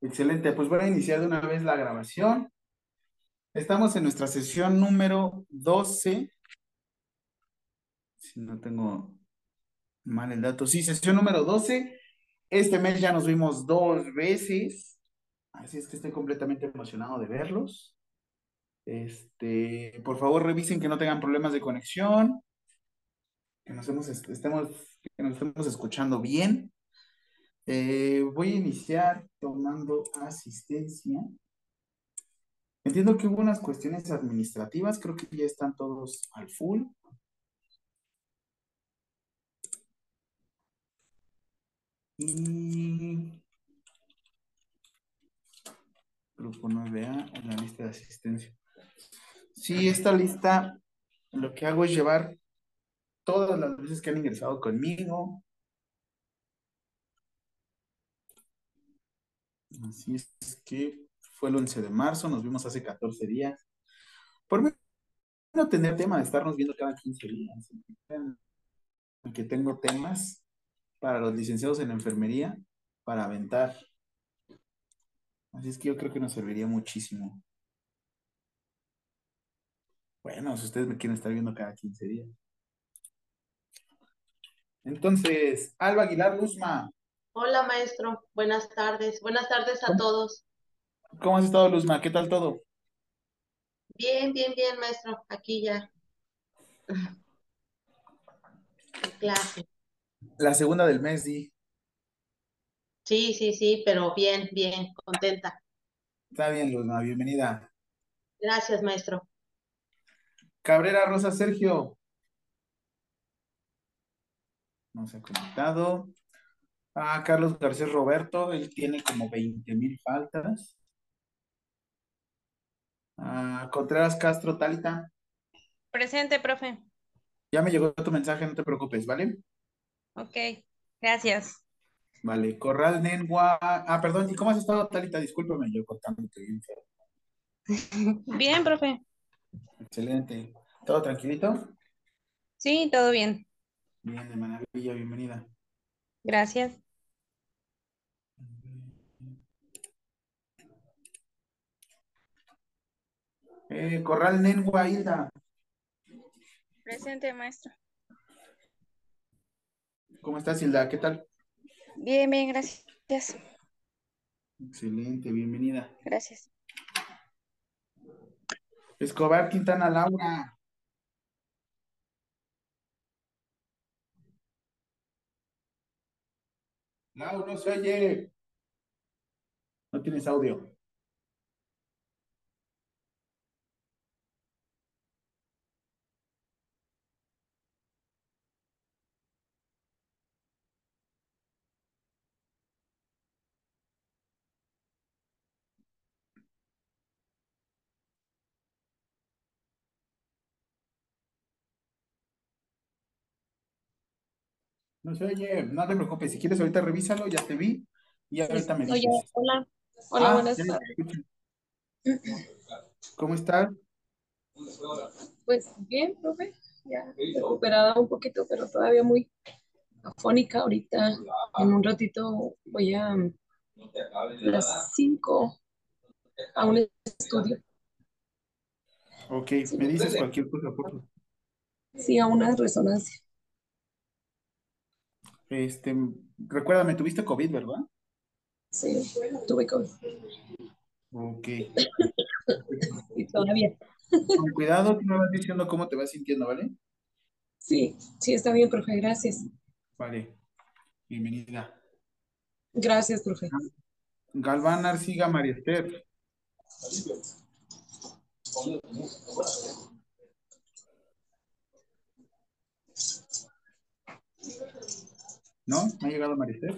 Excelente, pues voy a iniciar de una vez la grabación. Estamos en nuestra sesión número 12. Si no tengo mal el dato. Sí, sesión número 12. Este mes ya nos vimos dos veces. Así es que estoy completamente emocionado de verlos. Este, por favor, revisen que no tengan problemas de conexión. Que nos, estemos, que nos estemos escuchando bien. Eh, voy a iniciar tomando asistencia. Entiendo que hubo unas cuestiones administrativas, creo que ya están todos al full. Y grupo 9A en la lista de asistencia. Sí, esta lista lo que hago es llevar todas las veces que han ingresado conmigo, Así es que fue el 11 de marzo, nos vimos hace 14 días. Por no tener tema de estarnos viendo cada 15 días. Que tengo temas para los licenciados en enfermería para aventar. Así es que yo creo que nos serviría muchísimo. Bueno, si ustedes me quieren estar viendo cada 15 días. Entonces, Alba Aguilar Luzma, Hola, maestro. Buenas tardes. Buenas tardes a todos. ¿Cómo has estado, Luzma? ¿Qué tal todo? Bien, bien, bien, maestro. Aquí ya. clase. La segunda del mes, sí. Sí, sí, sí, pero bien, bien, contenta. Está bien, Luzma, bienvenida. Gracias, maestro. Cabrera Rosa Sergio. No se ha conectado. Ah, Carlos García Roberto, él tiene como 20 mil faltas. Ah, Contreras Castro Talita. Presente, profe. Ya me llegó tu mensaje, no te preocupes, ¿vale? Ok, gracias. Vale, Corral Nengua. Ah, perdón, ¿y cómo has estado, Talita? Discúlpame, yo contándote bien Bien, profe. Excelente. ¿Todo tranquilito? Sí, todo bien. Bien, de maravilla, bienvenida. Gracias. Eh, Corral Nengua Hilda. Presente, maestro. ¿Cómo estás, Hilda? ¿Qué tal? Bien, bien, gracias. Excelente, bienvenida. Gracias. Escobar Quintana Laura. Laura, no se oye. No tienes audio. No se oye, no te preocupes. Si quieres, ahorita revísalo, ya te vi. Y ahorita me dices. Oye, hola. Hola, Ah, buenas tardes. ¿Cómo estás? Pues bien, profe. Ya recuperada un poquito, pero todavía muy afónica. Ahorita, en un ratito, voy a las 5 a un estudio. Ok, me dices cualquier cosa, por favor. Sí, a una resonancia. Este, recuérdame, tuviste COVID, ¿verdad? Sí, tuve COVID. Ok. Y todavía. Con cuidado, tú me vas diciendo cómo te vas sintiendo, ¿vale? Sí, sí, está bien, profe. Gracias. Vale. Bienvenida. Gracias, profe. Galván Arciga María ¿No? ¿No ha llegado Esther?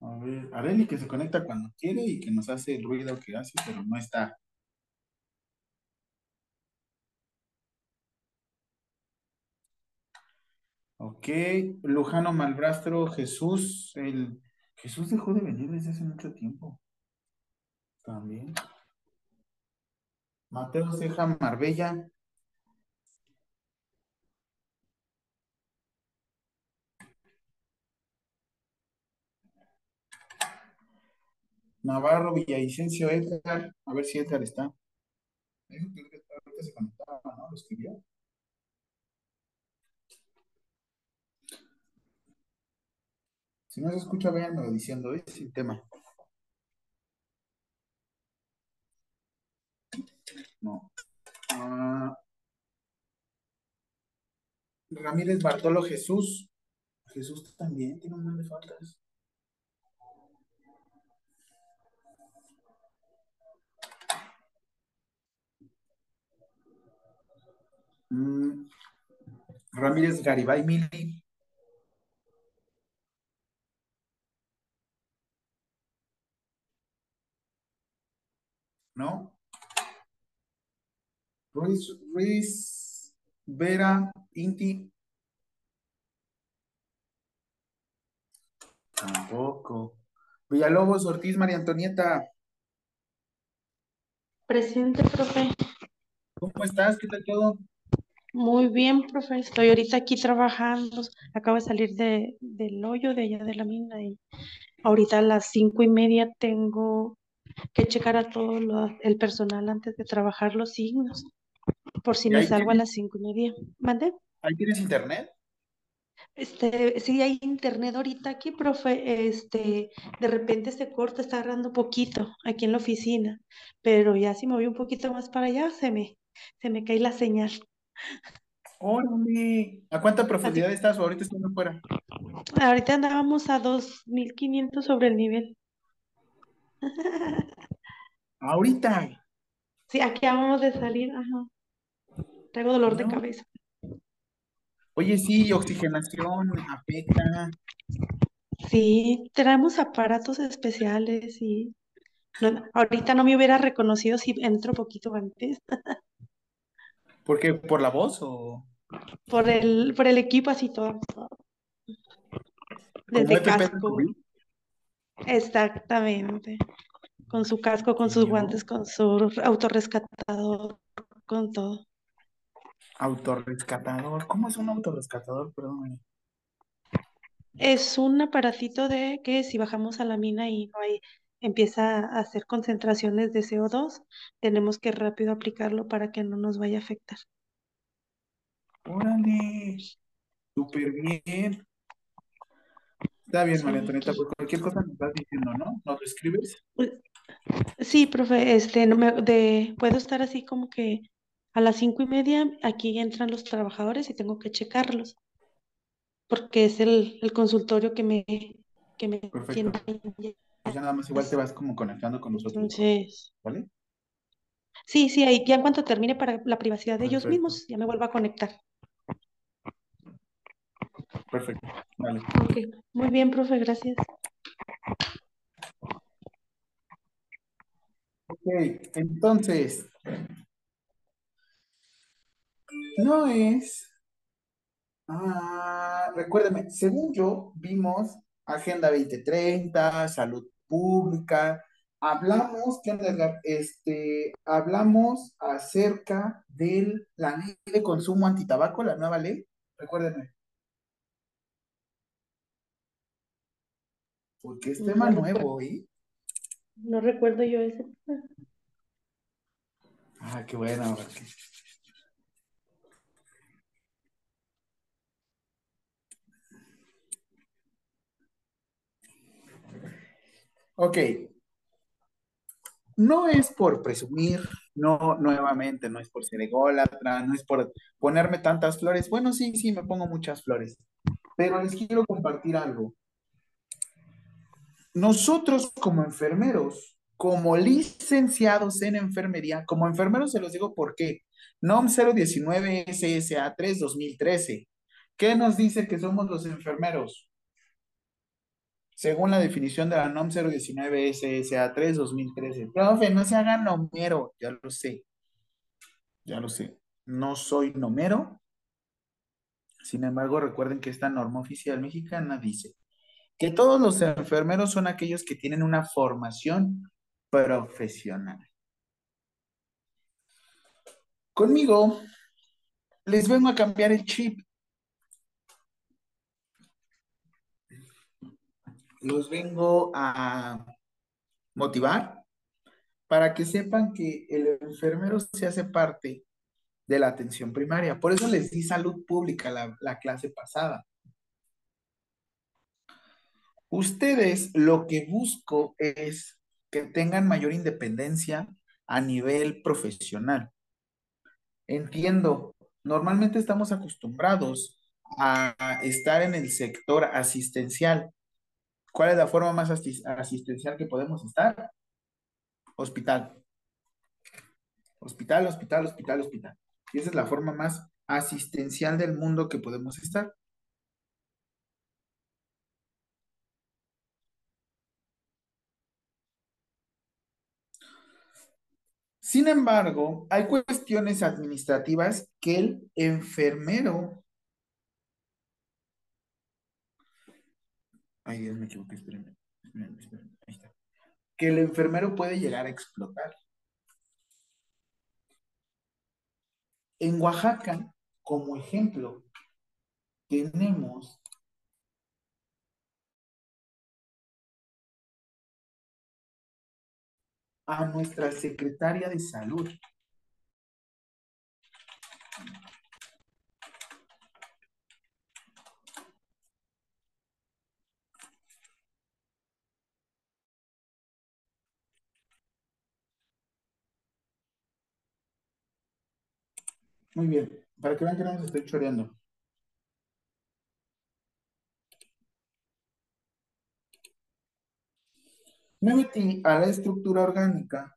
A ver, Areli que se conecta cuando quiere y que nos hace el ruido que hace, pero no está. Ok, Lujano Malbrastro, Jesús, el Jesús dejó de venir desde hace mucho tiempo. También. Mateo Ceja Marbella. Navarro Villavicencio Edgar, a ver si Edgar está. Dijo que ahorita se conectaba, ¿no? Lo escribió. Si no se escucha, véanmelo diciendo, es el tema. No. Ah, Ramírez Bartolo Jesús. Jesús también tiene un montón de faltas. Mm, Ramírez Garibay Mili. ¿No? Ruiz, Ruiz Vera Inti. Tampoco. Villalobos Ortiz María Antonieta. Presente, profe. ¿Cómo estás? ¿Qué tal todo? Muy bien, profe. Estoy ahorita aquí trabajando. Acabo de salir de, del hoyo de allá de la mina y ahorita a las cinco y media tengo que checar a todo lo- el personal antes de trabajar los signos. Por si ¿Y me salgo a las cinco y media. ¿Mande? ahí tienes internet? Este, sí hay internet ahorita aquí, profe. Este, de repente se corta, está agarrando poquito aquí en la oficina. Pero ya si me voy un poquito más para allá, se me, se me cae la señal. Órale. ¿A cuánta Así profundidad estás o ahorita estás afuera? Ahorita andábamos a 2500 sobre el nivel. Ahorita. Sí, aquí acabamos de salir. Ajá. Traigo dolor de No. cabeza. Oye, sí, oxigenación, afecta. Sí, tenemos aparatos especiales y no- ahorita no me hubiera reconocido si entro poquito antes ¿Por qué? ¿Por la voz o por el, por el equipo así todo. Desde casco. Exactamente. Con su casco, con sus guantes, con su autorrescatador, con todo. Autorrescatador. ¿Cómo es un autorrescatador? Perdón. Es un aparatito de que si bajamos a la mina y no hay, empieza a hacer concentraciones de CO2, tenemos que rápido aplicarlo para que no nos vaya a afectar. Órale, súper bien. Está bien, María. Antonieta, por cualquier cosa me estás diciendo, ¿no? ¿Nos lo escribes? Sí, profe, este, no me, de, puedo estar así como que a las cinco y media aquí entran los trabajadores y tengo que checarlos, porque es el, el consultorio que me, que me tiene Perfecto. ya. Pues ya nada más igual te vas como conectando con nosotros, Entonces, ¿vale? sí, sí, ahí ya en cuanto termine para la privacidad de ellos mismos, ya me vuelvo a conectar. perfecto. Vale. Ok, muy bien, profe, gracias. Ok, entonces, no es. Ah, recuérdeme, según yo, vimos Agenda 2030, salud pública, hablamos, ¿qué onda? Este, hablamos acerca de la ley de consumo antitabaco, la nueva ley, recuérdenme, porque es tema nuevo, ¿eh? no recuerdo yo ese. Ah, qué bueno. porque- Ok, no es por presumir, no, nuevamente, no es por ser ególatra, no es por ponerme tantas flores. Bueno, sí, sí, me pongo muchas flores, pero les quiero compartir algo. Nosotros como enfermeros, como licenciados en enfermería, como enfermeros se los digo por qué. NOM 019 SSA 3 2013. ¿Qué nos dice que somos los enfermeros? Según la definición de la NOM 019 SSA 3 2013. Profe, no se haga nomero, ya lo sé. Ya lo sé. No soy nomero. Sin embargo, recuerden que esta norma oficial mexicana dice que todos los enfermeros son aquellos que tienen una formación profesional. Conmigo les vengo a cambiar el chip. Los vengo a motivar para que sepan que el enfermero se hace parte de la atención primaria. Por eso les di salud pública la, la clase pasada. Ustedes lo que busco es que tengan mayor independencia a nivel profesional. Entiendo, normalmente estamos acostumbrados a estar en el sector asistencial. ¿Cuál es la forma más asistencial que podemos estar? Hospital. Hospital, hospital, hospital, hospital. Y esa es la forma más asistencial del mundo que podemos estar. Sin embargo, hay cuestiones administrativas que el enfermero... Ay, Dios, me equivoqué, espérenme. Ahí está. Que el enfermero puede llegar a explotar. En Oaxaca, como ejemplo, tenemos a nuestra secretaria de salud. Muy bien, para que vean que no nos estoy choreando. Me metí a la estructura orgánica.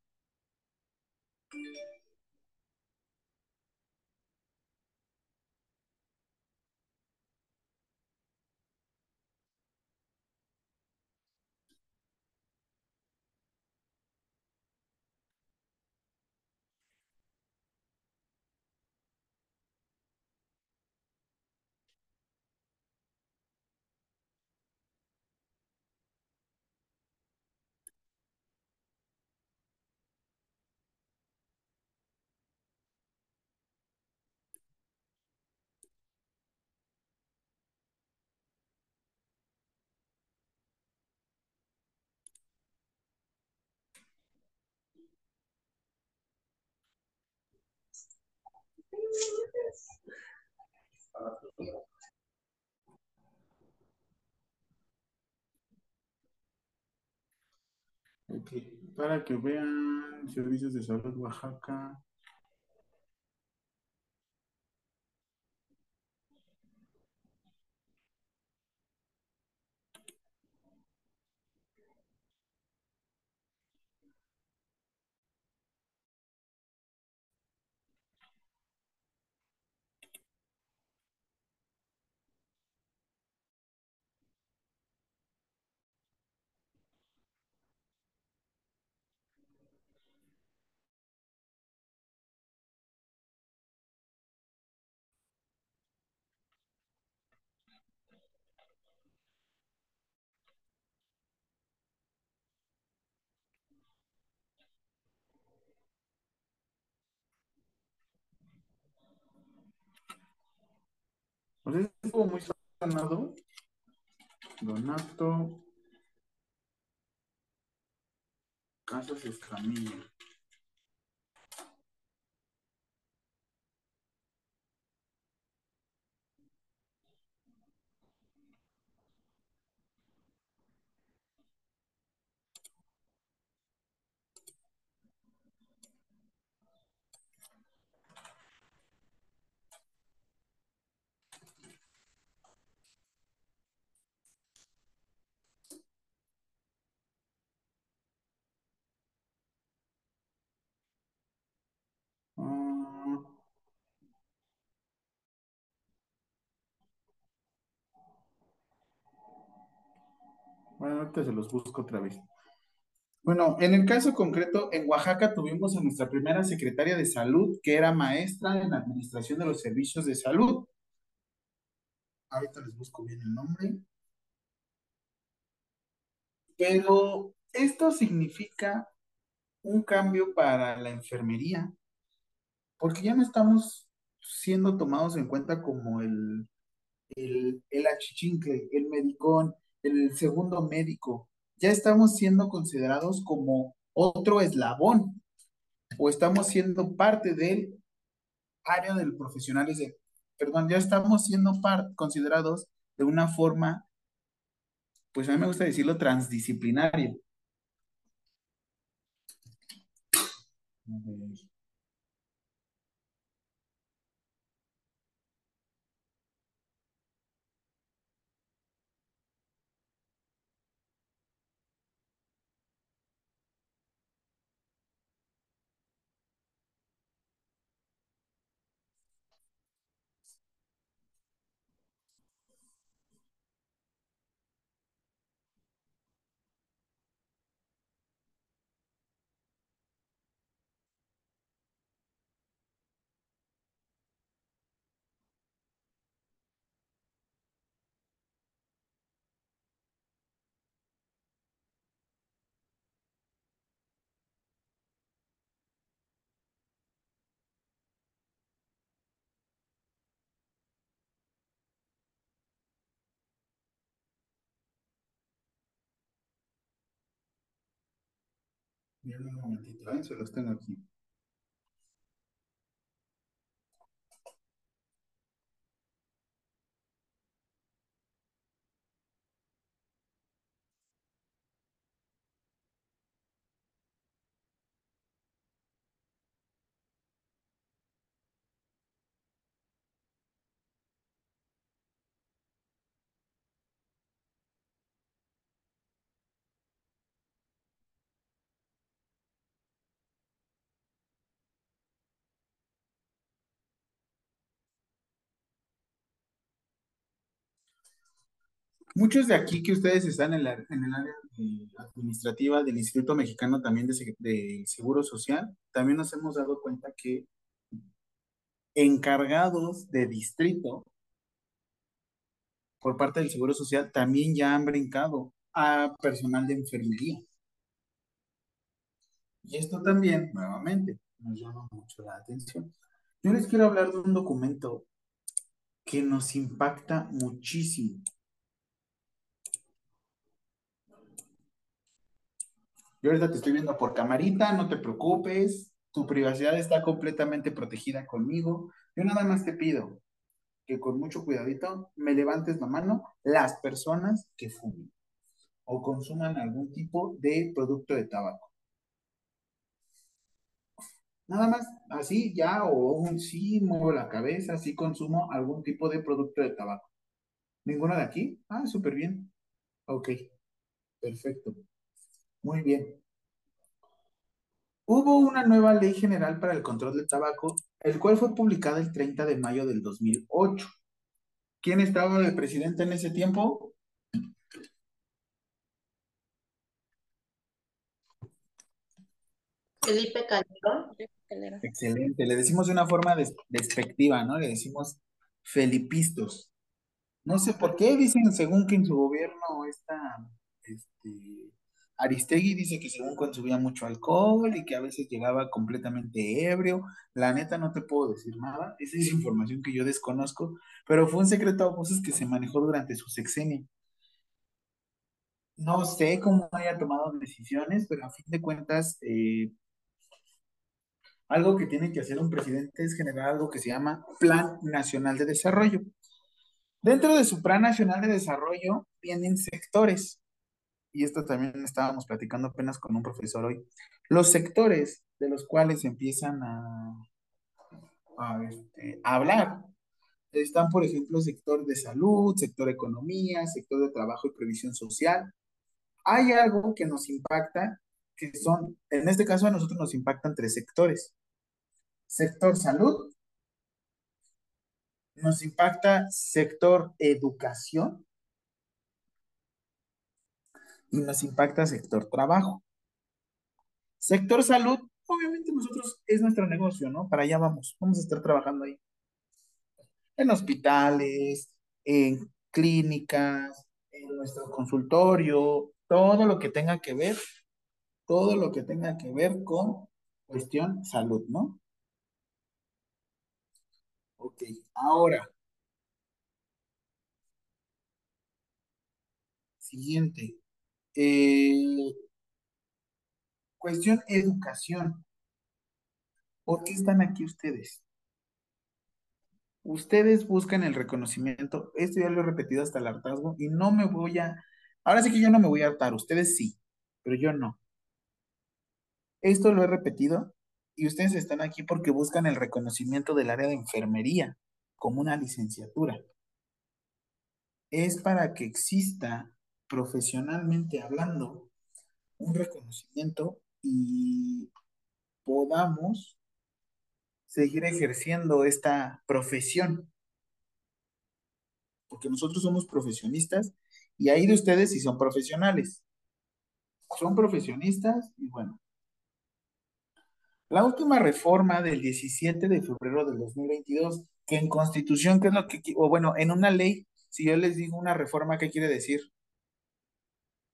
Para que vean servicios de salud Oaxaca. Pues estuvo muy sanado. Donato. Casas Escamilla. Ah. Bueno, ahorita se los busco otra vez. Bueno, en el caso concreto, en Oaxaca tuvimos a nuestra primera secretaria de salud, que era maestra en administración de los servicios de salud. Ahorita les busco bien el nombre. Pero esto significa un cambio para la enfermería, porque ya no estamos siendo tomados en cuenta como el, el, el achichincle, el medicón, el segundo médico. ya estamos siendo considerados como otro eslabón o estamos siendo parte del área del profesionales de, perdón, ya estamos siendo considerados de una forma, pues a mí me gusta decirlo, transdisciplinaria. Un momentito, ¿eh? se los tengo aquí. Muchos de aquí que ustedes están en, el área administrativa del Instituto Mexicano también de, Seguro Social, también nos hemos dado cuenta que encargados de distrito por parte del Seguro Social también ya han brincado a personal de enfermería. Y esto también, nuevamente, nos llama mucho la atención. Yo les quiero hablar de un documento que nos impacta muchísimo. Yo ahorita te estoy viendo por camarita, no te preocupes, tu privacidad está completamente protegida conmigo. Yo nada más te pido que con mucho cuidadito me levantes la mano las personas que fumen o consuman algún tipo de producto de tabaco. Nada más, así ya, o un sí, muevo la cabeza, sí consumo algún tipo de producto de tabaco. ¿Ninguno de aquí? Ah, súper bien. Ok, perfecto. Muy bien. Hubo una nueva ley general para el control del tabaco, el cual fue publicada el 30 de mayo del 2008. ¿Quién estaba de presidente en ese tiempo? Felipe Calderón. Excelente. Le decimos de una forma despectiva, ¿no? Le decimos felipistos. No sé por qué dicen, según que en su gobierno está, este, Aristegui dice que según consumía mucho alcohol y que a veces llegaba completamente ebrio. La neta no te puedo decir nada. Esa es información que yo desconozco, pero fue un secreto a voces que se manejó durante su sexenio. No sé cómo haya tomado decisiones, pero a fin de cuentas, eh, algo que tiene que hacer un presidente es generar algo que se llama Plan Nacional de Desarrollo. Dentro de su Plan Nacional de Desarrollo vienen sectores y esto también estábamos platicando apenas con un profesor hoy, los sectores de los cuales empiezan a, este, hablar. Están, por ejemplo, sector de salud, sector economía, sector de trabajo y previsión social. Hay algo que nos impacta, que son, en este caso a nosotros nos impactan tres sectores. Sector salud, nos impacta sector educación y nos impacta sector trabajo. Sector salud, obviamente nosotros es nuestro negocio, ¿no? Para allá vamos, vamos a estar trabajando ahí. En hospitales, en clínicas, en nuestro consultorio, todo lo que tenga que ver, todo lo que tenga que ver con cuestión salud, ¿no? Ok, ahora. Siguiente. Eh, cuestión educación. ¿Por qué están aquí ustedes? Ustedes buscan el reconocimiento. Esto ya lo he repetido hasta el hartazgo y no me voy a... Ahora sí que yo no me voy a hartar. Ustedes sí, pero yo no. Esto lo he repetido y ustedes están aquí porque buscan el reconocimiento del área de enfermería como una licenciatura. Es para que exista profesionalmente hablando un reconocimiento y podamos seguir ejerciendo esta profesión. Porque nosotros somos profesionistas y ahí de ustedes si son profesionales. Son profesionistas y bueno. La última reforma del 17 de febrero del 2022, que en constitución, ¿qué es lo que, o bueno, en una ley, si yo les digo una reforma, ¿qué quiere decir?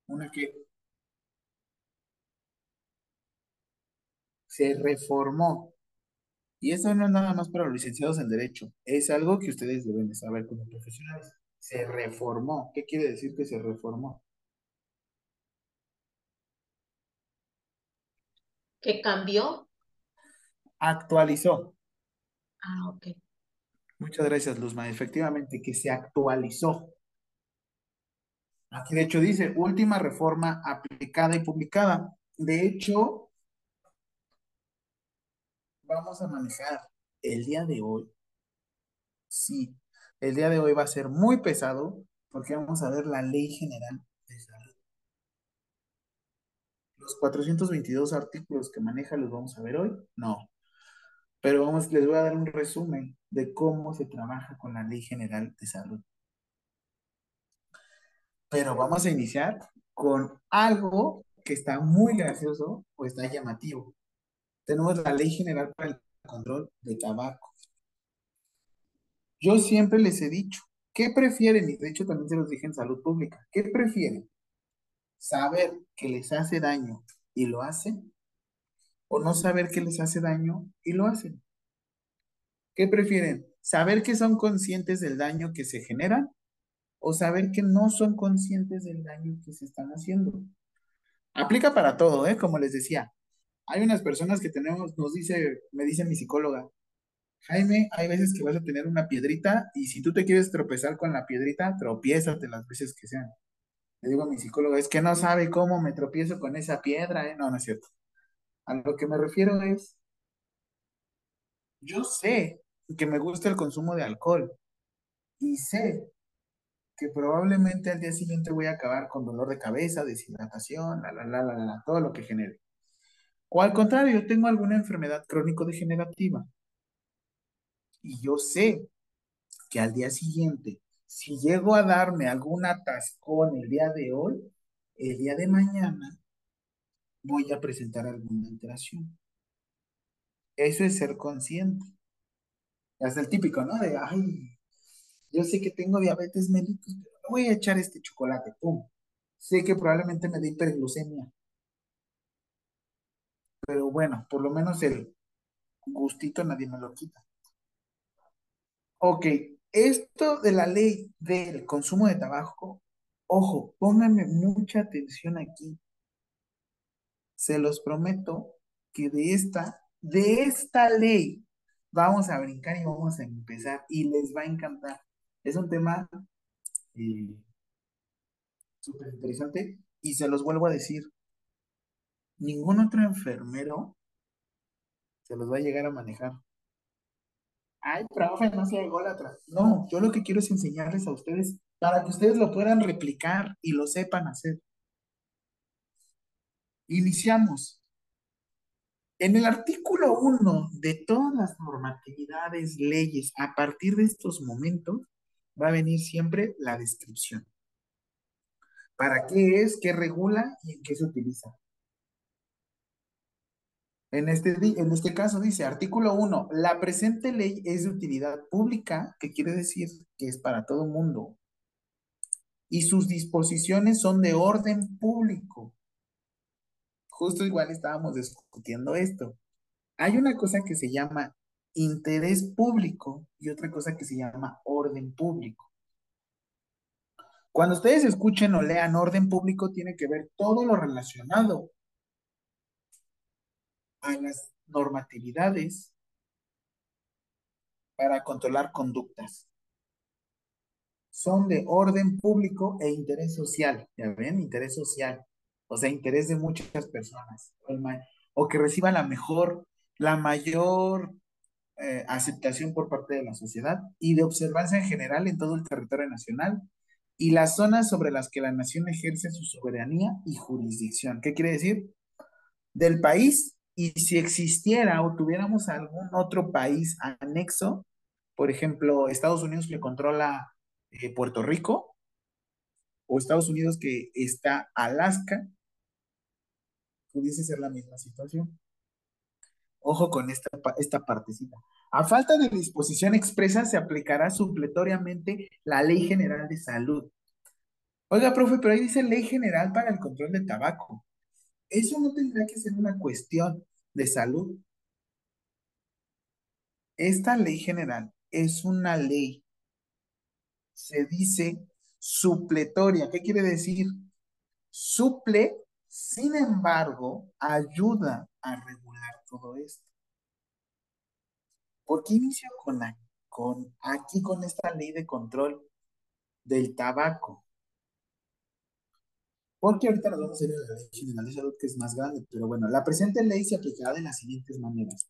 Una que se reformó. Y eso no es nada más para los licenciados en Derecho, es algo que ustedes deben de saber como profesionales. Se reformó. ¿Qué quiere decir que se reformó? ¿Que cambió? Actualizó. Ah, ok. Muchas gracias, Luzma. Efectivamente, que se actualizó. Aquí de hecho dice, última reforma aplicada y publicada. De hecho, vamos a manejar el día de hoy. Sí, el día de hoy va a ser muy pesado porque vamos a ver la ley general de salud. Los 422 artículos que maneja los vamos a ver hoy. No. Pero vamos, les voy a dar un resumen de cómo se trabaja con la ley general de salud. Pero vamos a iniciar con algo que está muy gracioso o está llamativo tenemos la Ley General para el Control de Tabaco. Yo siempre les he dicho, ¿qué prefieren? Y de hecho también se los dije en salud pública, ¿qué prefieren? ¿Saber que les hace daño y lo hacen? ¿O no saber que les hace daño y lo hacen? ¿Qué prefieren? ¿Saber que son conscientes del daño que se generan? ¿O saber que no son conscientes del daño que se están haciendo? Aplica para todo, ¿eh? Como les decía, hay unas personas que tenemos, nos dice, me dice mi psicóloga, Jaime, hay veces que vas a tener una piedrita y si tú te quieres tropezar con la piedrita, tropiézate las veces que sean. Le digo a mi psicóloga, es que no sabe cómo me tropiezo con esa piedra, ¿eh? No, no es cierto. A lo que me refiero es, yo sé que me gusta el consumo de alcohol y sé que probablemente al día siguiente voy a acabar con dolor de cabeza, deshidratación, la, la, la, la, la, todo lo que genere. O al contrario, tengo alguna enfermedad crónico-degenerativa. Y yo sé que al día siguiente, si llego a darme algún atascón el día de hoy, el día de mañana voy a presentar alguna alteración. Eso es ser consciente. Es el típico, ¿no? De, ay, yo sé que tengo diabetes mellitus, pero no voy a echar este chocolate, pum. Sé que probablemente me dé hiperglucemia, pero bueno, por lo menos el gustito nadie me lo quita. Ok, esto de la ley del consumo de tabaco, ojo, pónganme mucha atención aquí. Se los prometo que de esta, de esta ley vamos a brincar y vamos a empezar y les va a encantar. Es un tema eh, súper interesante y se los vuelvo a decir, ningún otro enfermero se los va a llegar a manejar. Ay, profe, no sea ególatra. No, yo lo que quiero es enseñarles a ustedes para que ustedes lo puedan replicar y lo sepan hacer. Iniciamos. En el artículo 1 de todas las normatividades, leyes, a partir de estos momentos, va a venir siempre la descripción. ¿Para qué es? ¿Qué regula y en qué se utiliza? En este, en este caso dice, artículo 1, la presente ley es de utilidad pública, que quiere decir que es para todo mundo, y sus disposiciones son de orden público. Justo igual estábamos discutiendo esto. Hay una cosa que se llama interés público y otra cosa que se llama orden público. Cuando ustedes escuchen o lean orden público, tiene que ver todo lo relacionado a las normatividades para controlar conductas. Son de orden público e interés social. ¿Ya ven? Interés social. O sea, interés de muchas personas. O que reciba la mejor, la mayor eh, aceptación por parte de la sociedad y de observancia en general en todo el territorio nacional y las zonas sobre las que la nación ejerce su soberanía y jurisdicción. ¿Qué quiere decir? Del país y si existiera o tuviéramos algún otro país anexo, por ejemplo, Estados Unidos que controla eh, Puerto Rico, o Estados Unidos que está Alaska, pudiese ser la misma situación. Ojo con esta, esta partecita. A falta de disposición expresa, se aplicará supletoriamente la Ley General de Salud. Oiga, profe, pero ahí dice Ley General para el Control del Tabaco. Eso no tendrá que ser una cuestión de salud. Esta ley general es una ley, se dice supletoria. ¿Qué quiere decir? Suple, sin embargo, ayuda a regular todo esto. ¿Por qué inicio con, aquí con esta ley de control del tabaco? Porque ahorita nos vamos a ir a la ley general de salud que es más grande, pero bueno, la presente ley se aplicará de las siguientes maneras.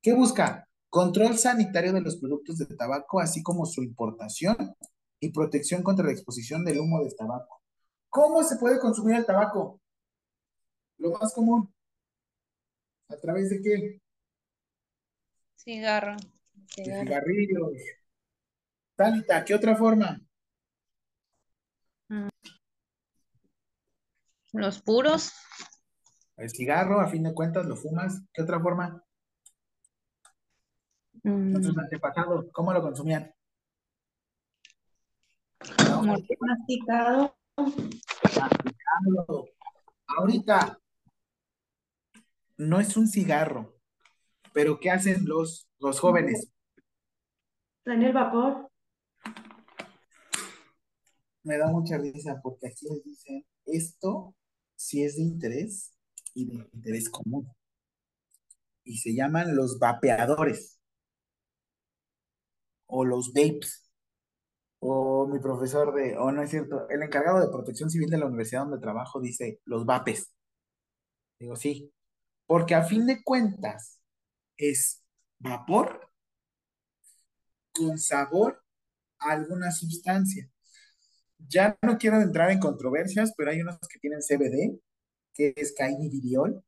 ¿Qué busca? Control sanitario de los productos de tabaco, así como su importación y protección contra la exposición del humo del tabaco. ¿Cómo se puede consumir el tabaco? Lo más común. ¿A través de qué? Cigarro. Cigarro. cigarrillos. Talita, ¿qué otra forma? Mm. Los puros. El cigarro, a fin de cuentas, lo fumas. ¿Qué otra forma? Mm. antepasados, ¿cómo lo consumían? Masticado. Masticado. Ahorita no es un cigarro, pero ¿qué hacen los, los jóvenes? Traen el vapor. Me da mucha risa porque aquí les dicen, esto si es de interés y de interés común. Y se llaman los vapeadores o los vapes. O mi profesor de, o no es cierto, el encargado de protección civil de la universidad donde trabajo dice los vapes. Digo, sí, porque a fin de cuentas es vapor con sabor a alguna sustancia. Ya no quiero entrar en controversias, pero hay unos que tienen CBD, que es cannabidiol,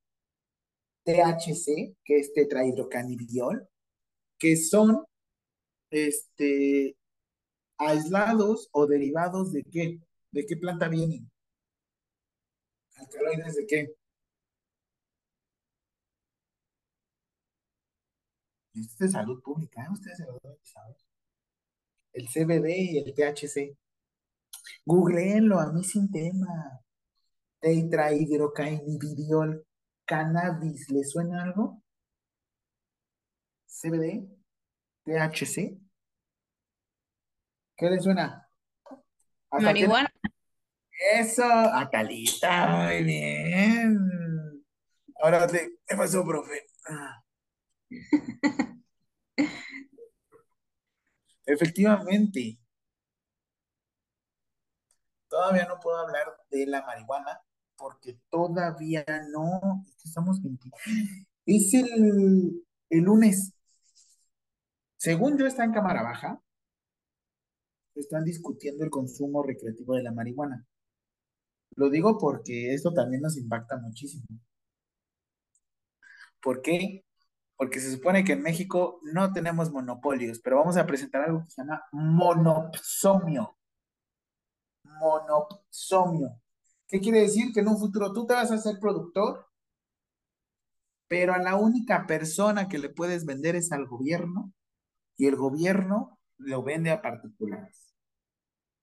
THC, que es tetrahidrocannabidiol, que son este, aislados o derivados de qué? ¿De qué planta vienen? ¿Alcaloides de qué? Es de salud pública, ¿eh? Ustedes se lo deben saber. El CBD y el THC. Googleenlo, a mí sin tema. Tetrahidrocannabidiol, cannabis, ¿le suena algo? CBD, THC. ¿Qué le suena? Marihuana. Eso, a Calita, muy bien. Ahora, ¿qué pasó, profe? Ah. Efectivamente, Todavía no puedo hablar de la marihuana porque todavía no, estamos 20. Es el, el lunes. Según yo está en cámara baja, están discutiendo el consumo recreativo de la marihuana. Lo digo porque esto también nos impacta muchísimo. ¿Por qué? Porque se supone que en México no tenemos monopolios, pero vamos a presentar algo que se llama monopsomio monopsomio. ¿Qué quiere decir? Que en un futuro tú te vas a ser productor, pero a la única persona que le puedes vender es al gobierno y el gobierno lo vende a particulares.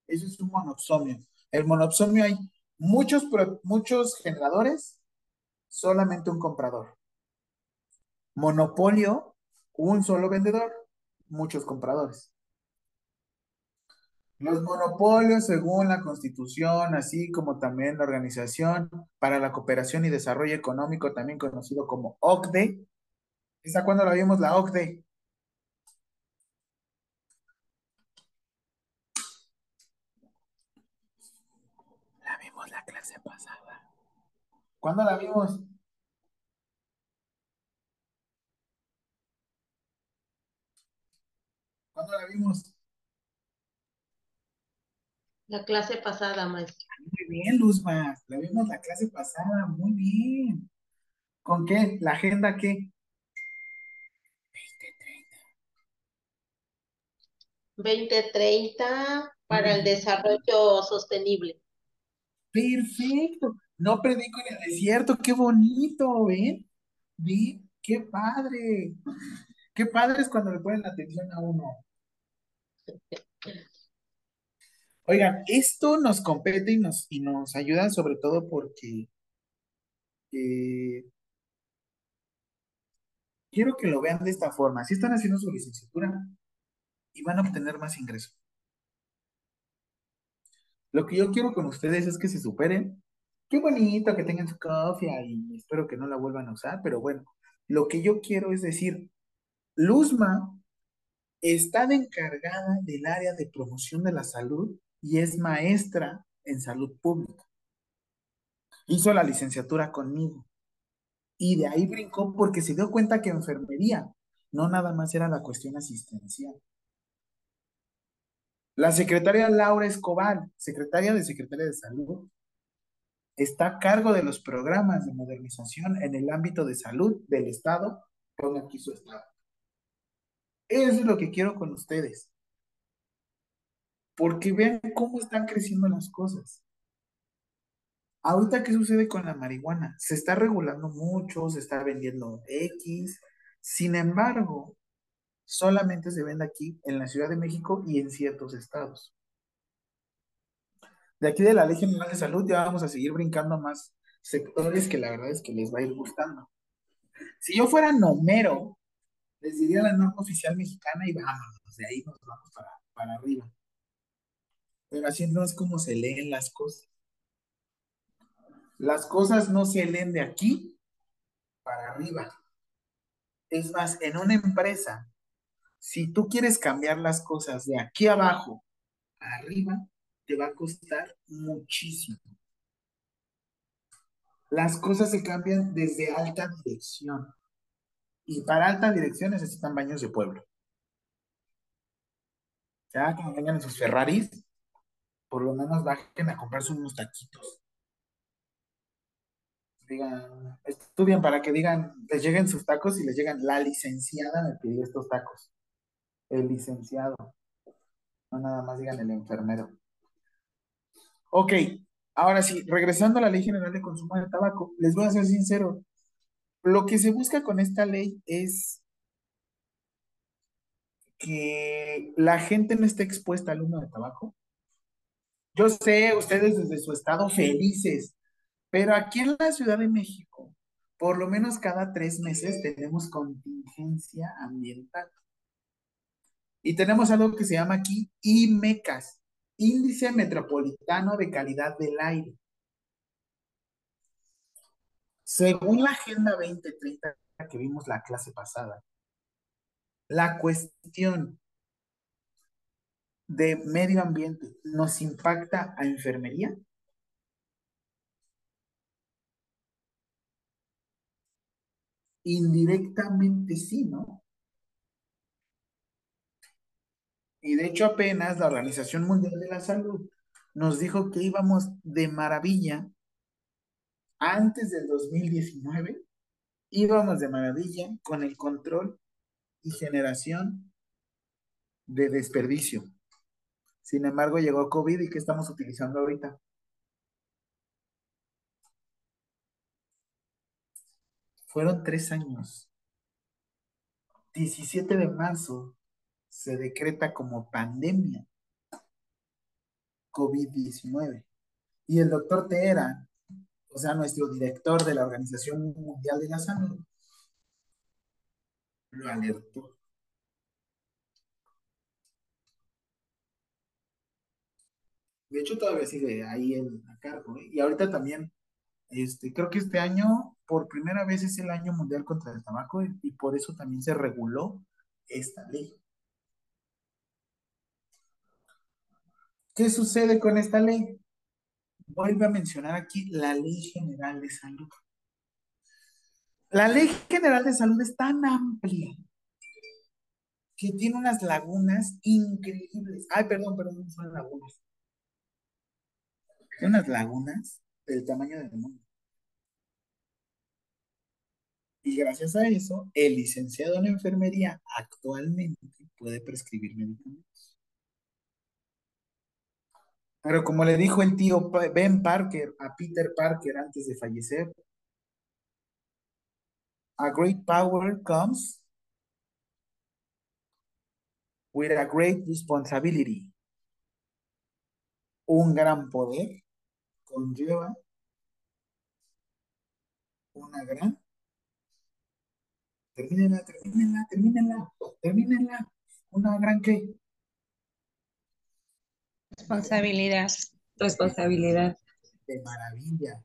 Eso es un monopsomio. El monopsomio hay muchos, muchos generadores, solamente un comprador. Monopolio, un solo vendedor, muchos compradores. Los monopolios, según la Constitución, así como también la Organización para la Cooperación y Desarrollo Económico, también conocido como OCDE. ¿Esa cuándo la vimos, la OCDE? La vimos la clase pasada. ¿Cuándo la vimos? ¿Cuándo la vimos? La clase pasada, maestra. Muy bien, Luzma. La vimos la clase pasada. Muy bien. ¿Con qué? ¿La agenda qué? 2030 para el desarrollo sostenible. Perfecto. No predico en el desierto. Qué bonito, ¿ven? ¿Ven? Qué padre. Qué padre es cuando le ponen atención a uno. Oigan, esto nos compete y nos, y nos ayuda sobre todo porque eh, quiero que lo vean de esta forma. Si están haciendo su licenciatura y van a obtener más ingresos. Lo que yo quiero con ustedes es que se superen. Qué bonito que tengan su cofia y espero que no la vuelvan a usar, pero bueno, lo que yo quiero es decir, Luzma está encargada del área de promoción de la salud y es maestra en salud pública. Hizo la licenciatura conmigo y de ahí brincó porque se dio cuenta que enfermería no nada más era la cuestión asistencial. La secretaria Laura Escobar, secretaria de Secretaría de Salud, está a cargo de los programas de modernización en el ámbito de salud del Estado. Ponga aquí su Estado. Eso es lo que quiero con ustedes porque vean cómo están creciendo las cosas. Ahorita, ¿qué sucede con la marihuana? Se está regulando mucho, se está vendiendo X, sin embargo, solamente se vende aquí en la Ciudad de México y en ciertos estados. De aquí de la Ley General de Salud ya vamos a seguir brincando más sectores que la verdad es que les va a ir gustando. Si yo fuera nomero, les diría la norma oficial mexicana y vámonos, de ahí nos vamos para, para arriba pero así no es como se leen las cosas. Las cosas no se leen de aquí para arriba. Es más, en una empresa, si tú quieres cambiar las cosas de aquí abajo a arriba, te va a costar muchísimo. Las cosas se cambian desde alta dirección. Y para alta dirección necesitan baños de pueblo. Ya cuando vengan en sus Ferraris, por lo menos bajen a comprarse unos taquitos. Digan, estudian para que digan, les lleguen sus tacos y les llegan, la licenciada me pidió estos tacos. El licenciado. No nada más digan el enfermero. Ok, ahora sí, regresando a la Ley General de Consumo de Tabaco, les voy a ser sincero. Lo que se busca con esta ley es que la gente no esté expuesta al humo de tabaco, yo sé, ustedes desde su estado felices, pero aquí en la Ciudad de México, por lo menos cada tres meses tenemos contingencia ambiental. Y tenemos algo que se llama aquí IMECAS, Índice Metropolitano de Calidad del Aire. Según la Agenda 2030 que vimos la clase pasada, la cuestión de medio ambiente nos impacta a enfermería? Indirectamente sí, ¿no? Y de hecho apenas la Organización Mundial de la Salud nos dijo que íbamos de maravilla antes del 2019, íbamos de maravilla con el control y generación de desperdicio. Sin embargo, llegó COVID y ¿qué estamos utilizando ahorita? Fueron tres años. 17 de marzo se decreta como pandemia COVID-19. Y el doctor Teheran, o sea, nuestro director de la Organización Mundial de la Salud, lo alertó. De hecho, todavía sigue ahí el cargo. ¿eh? Y ahorita también, este, creo que este año, por primera vez, es el año mundial contra el tabaco y, y por eso también se reguló esta ley. ¿Qué sucede con esta ley? Vuelve a mencionar aquí la Ley General de Salud. La Ley General de Salud es tan amplia que tiene unas lagunas increíbles. Ay, perdón, perdón, son lagunas. Tiene unas lagunas del tamaño del mundo. Y gracias a eso, el licenciado en enfermería actualmente puede prescribir medicamentos. Pero como le dijo el tío Ben Parker a Peter Parker antes de fallecer, a great power comes with a great responsibility. Un gran poder conlleva una gran termínenla, termínenla, termínenla, termínenla. Una gran qué? Responsabilidad. Responsabilidad. De maravilla.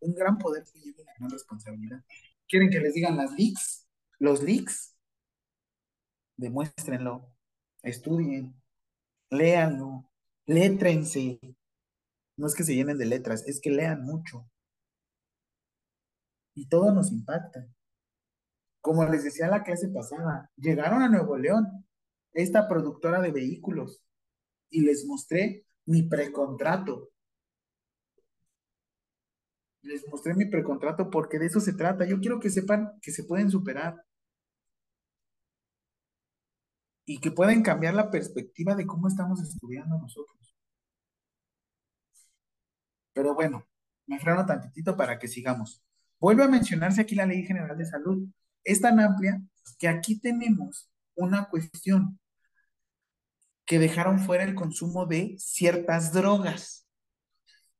Un gran poder que lleva una gran responsabilidad. ¿Quieren que les digan las leaks? Los leaks. Demuéstrenlo. Estudien. Léanlo. Létrense. No es que se llenen de letras, es que lean mucho. Y todo nos impacta. Como les decía en la clase pasada, llegaron a Nuevo León, esta productora de vehículos, y les mostré mi precontrato. Les mostré mi precontrato porque de eso se trata. Yo quiero que sepan que se pueden superar y que pueden cambiar la perspectiva de cómo estamos estudiando nosotros. Pero bueno, me freno tantitito para que sigamos. Vuelve a mencionarse aquí la Ley General de Salud. Es tan amplia que aquí tenemos una cuestión que dejaron fuera el consumo de ciertas drogas.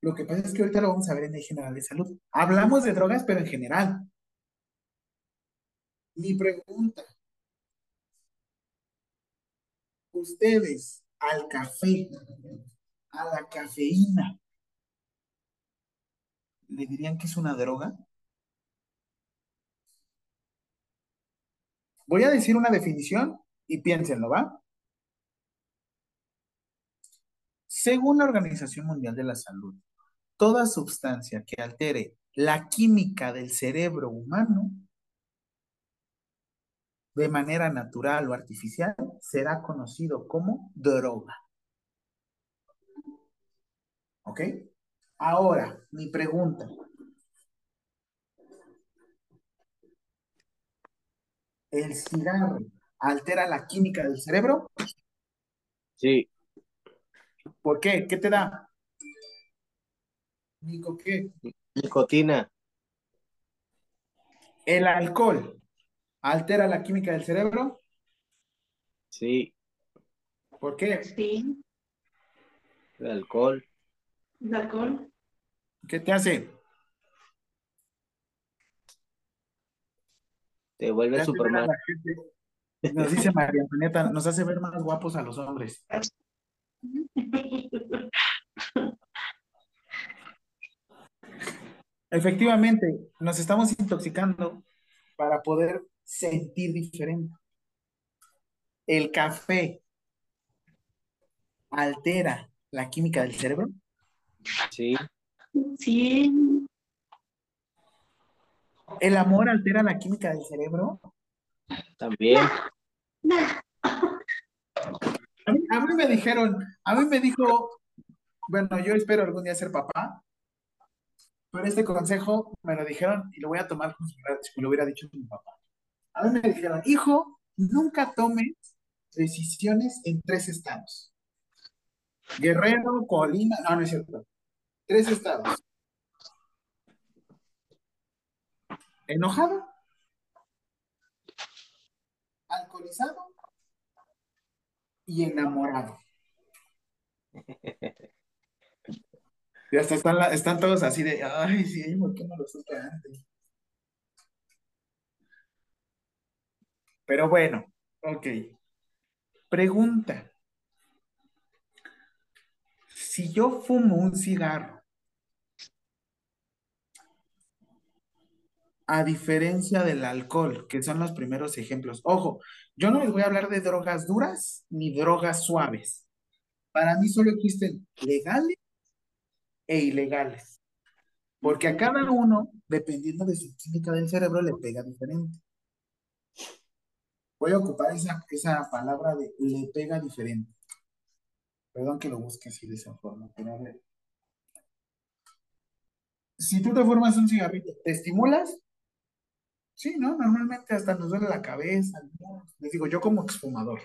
Lo que pasa es que ahorita lo vamos a ver en Ley General de Salud. Hablamos de drogas, pero en general. Mi pregunta. Ustedes al café, a la cafeína, ¿le dirían que es una droga? Voy a decir una definición y piénsenlo, ¿va? Según la Organización Mundial de la Salud, toda sustancia que altere la química del cerebro humano de manera natural o artificial será conocido como droga. ¿Ok? Ahora, mi pregunta. ¿El cigarro altera la química del cerebro? Sí. ¿Por qué? ¿Qué te da? Nico, ¿qué? Nicotina. ¿El alcohol altera la química del cerebro? Sí. ¿Por qué? Sí, El alcohol. el alcohol. ¿Qué te hace? Te Te vuelve a Superman. Nos dice María Antonieta, nos hace ver más guapos a los hombres. Efectivamente, nos estamos intoxicando para poder sentir diferente. El café altera la química del cerebro. Sí. Sí, El amor altera la química del cerebro. También. A mí, me dijeron, a mí me dijo, bueno, yo espero algún día ser papá, pero este consejo me lo dijeron y lo voy a tomar como si me lo hubiera dicho mi papá. A mí me dijeron, hijo, nunca tomes decisiones en tres estados. Guerrero, Colima, no, no es cierto. Tres estados. Enojado, alcoholizado y enamorado. Y hasta están, están todos así de, ay, sí, ¿por qué no lo supe antes? Pero bueno, ok. Pregunta. si yo fumo un cigarro, a diferencia del alcohol, que son los primeros ejemplos, ojo, yo no les voy a hablar de drogas duras ni drogas suaves. Para mí solo existen legales e ilegales. Porque a cada uno, dependiendo de su química del cerebro, le pega diferente. Voy a ocupar esa, esa palabra de le pega diferente. Perdón que lo busque así de esa forma, pero a ver. Si tú te formas un cigarrito, ¿te estimulas? Sí, ¿no? Normalmente hasta nos duele la cabeza. Les digo, yo como exfumador.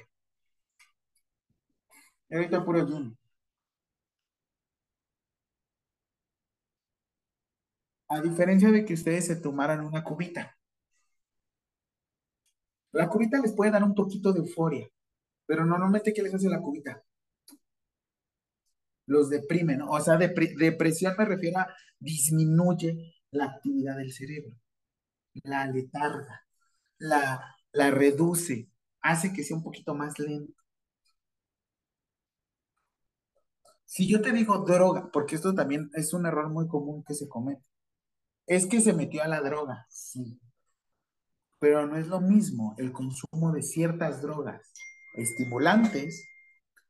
Ahorita puro ayuno. A diferencia de que ustedes se tomaran una cubita. La cubita les puede dar un poquito de euforia, pero normalmente, ¿qué les hace la cubita? Los deprime, ¿no? O sea, depresión me refiero a disminuye la actividad del cerebro, la letarga, la, la reduce, hace que sea un poquito más lento. Si yo te digo droga, porque esto también es un error muy común que se comete, es que se metió a la droga, sí. Pero no es lo mismo el consumo de ciertas drogas estimulantes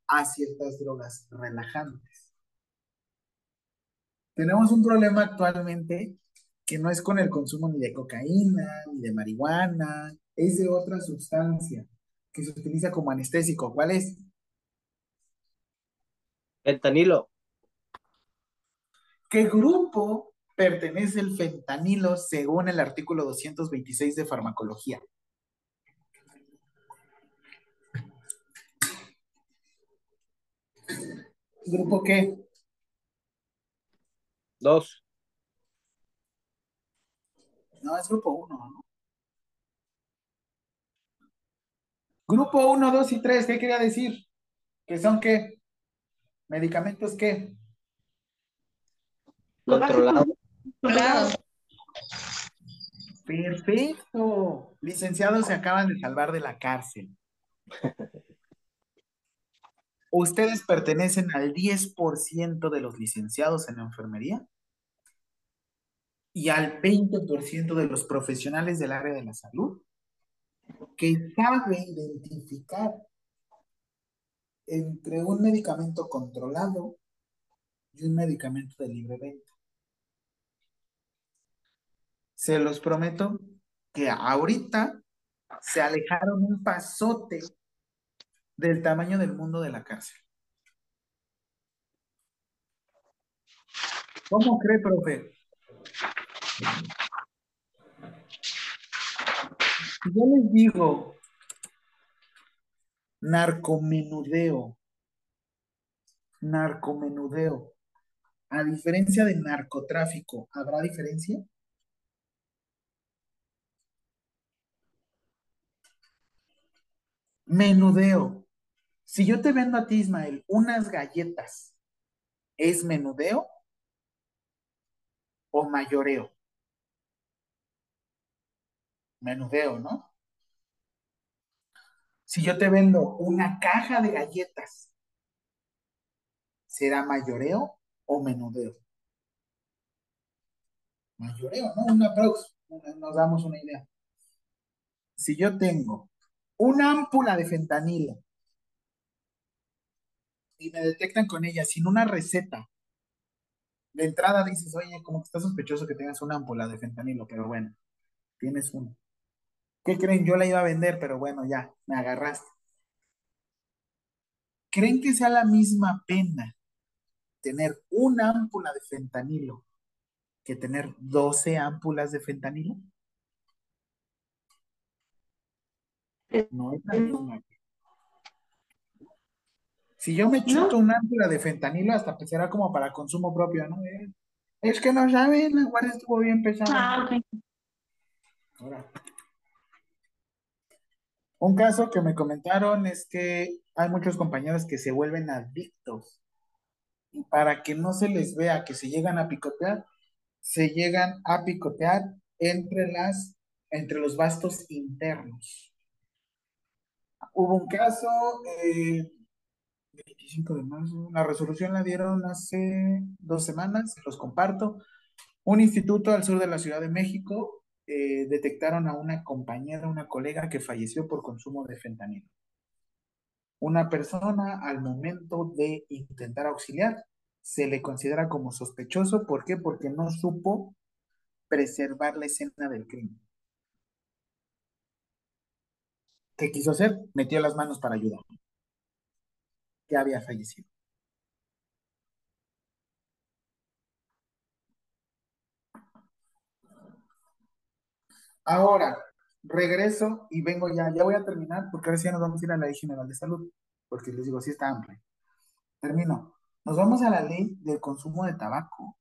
a ciertas drogas relajantes. Tenemos un problema actualmente que no es con el consumo ni de cocaína, ni de marihuana, es de otra sustancia que se utiliza como anestésico. ¿Cuál es? El tanilo. ¿Qué grupo pertenece el fentanilo según el artículo 226 de farmacología. ¿Grupo qué? Dos. No, es grupo uno, ¿no? Grupo uno, dos y tres, ¿qué quería decir? ¿Qué son qué? ¿Medicamentos qué? Controlado. Claro. Perfecto. Licenciados, se acaban de salvar de la cárcel. ¿Ustedes pertenecen al 10% de los licenciados en la enfermería? Y al 20% de los profesionales del área de la salud que sabe identificar entre un medicamento controlado y un medicamento de libre venta. Se los prometo que ahorita se alejaron un pasote del tamaño del mundo de la cárcel. ¿Cómo cree, profe? Yo les digo narcomenudeo, narcomenudeo, a diferencia de narcotráfico, ¿habrá diferencia? Menudeo. Si yo te vendo a ti, Ismael, unas galletas, ¿es menudeo o mayoreo? Menudeo, ¿no? Si yo te vendo una caja de galletas, ¿será mayoreo o menudeo? Mayoreo, ¿no? Una prox, nos damos una idea. Si yo tengo una ámpula de fentanilo y me detectan con ella sin una receta, de entrada dices, oye, como que está sospechoso que tengas una ámpula de fentanilo, pero bueno, tienes uno. ¿Qué creen? Yo la iba a vender, pero bueno, ya, me agarraste. ¿Creen que sea la misma pena tener una ámpula de fentanilo que tener 12 ámpulas de fentanilo? No es la misma. Si yo me chuto una ámpula de fentanilo, hasta pues será como para consumo propio, ¿no? Eh, es que no saben, la guardia estuvo bien pesada. Ah, Un caso que me comentaron es que hay muchos compañeros que se vuelven adictos y para que no se les vea que se llegan a picotear, se llegan a picotear entre las entre los vastos internos. Hubo un caso, eh, 25 de marzo. La resolución la dieron hace dos semanas, los comparto. Un instituto al sur de la Ciudad de México eh, detectaron a una compañera, una colega que falleció por consumo de fentanilo. Una persona al momento de intentar auxiliar se le considera como sospechoso. ¿Por qué? Porque no supo preservar la escena del crimen. ¿Qué quiso hacer? Metió las manos para ayudar. Ya había fallecido. Ahora, regreso y vengo ya, ya voy a terminar porque ahora sí ya nos vamos a ir a la Ley General de Salud, porque les digo, sí está amplia. Termino. Nos vamos a la ley del consumo de tabaco.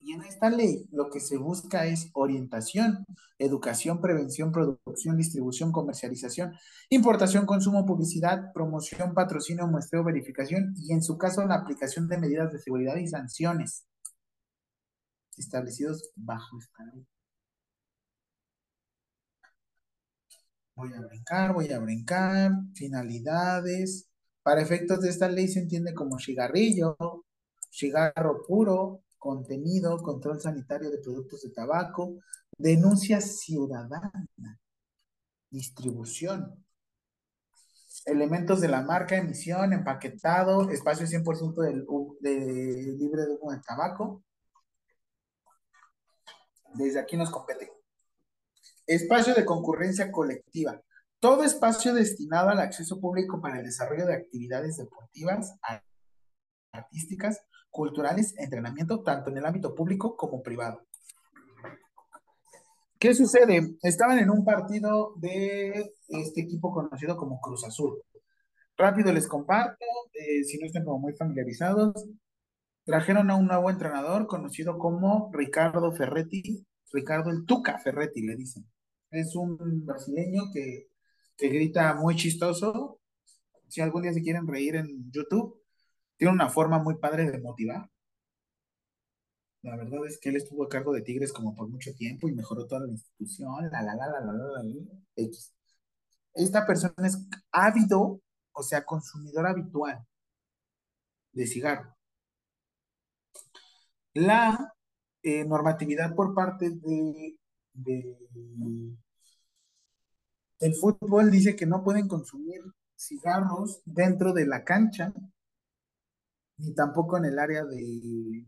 Y en esta ley lo que se busca es orientación, educación, prevención, producción, distribución, comercialización, importación, consumo, publicidad, promoción, patrocinio, muestreo, verificación y en su caso la aplicación de medidas de seguridad y sanciones establecidos bajo esta ley. Voy a brincar, voy a brincar, finalidades. Para efectos de esta ley se entiende como cigarrillo, cigarro puro, contenido, control sanitario de productos de tabaco, denuncia ciudadana, distribución, elementos de la marca, emisión, empaquetado, espacio 100% del, de, libre de humo de tabaco. Desde aquí nos compete. Espacio de concurrencia colectiva. Todo espacio destinado al acceso público para el desarrollo de actividades deportivas, artísticas, culturales, entrenamiento, tanto en el ámbito público como privado. ¿Qué sucede? Estaban en un partido de este equipo conocido como Cruz Azul. Rápido les comparto, eh, si no están como muy familiarizados, trajeron a un nuevo entrenador conocido como Ricardo Ferretti, Ricardo el Tuca Ferretti le dicen. Es un brasileño que, que grita muy chistoso. Si algún día se quieren reír en YouTube, tiene una forma muy padre de motivar. La verdad es que él estuvo a cargo de Tigres como por mucho tiempo y mejoró toda la institución, la, la, la, la, la, la, la, X. Esta persona es ávido, o sea, consumidor habitual de cigarro. La eh, normatividad por parte de, de, del fútbol dice que no pueden consumir cigarros dentro de la cancha ni tampoco en el área de,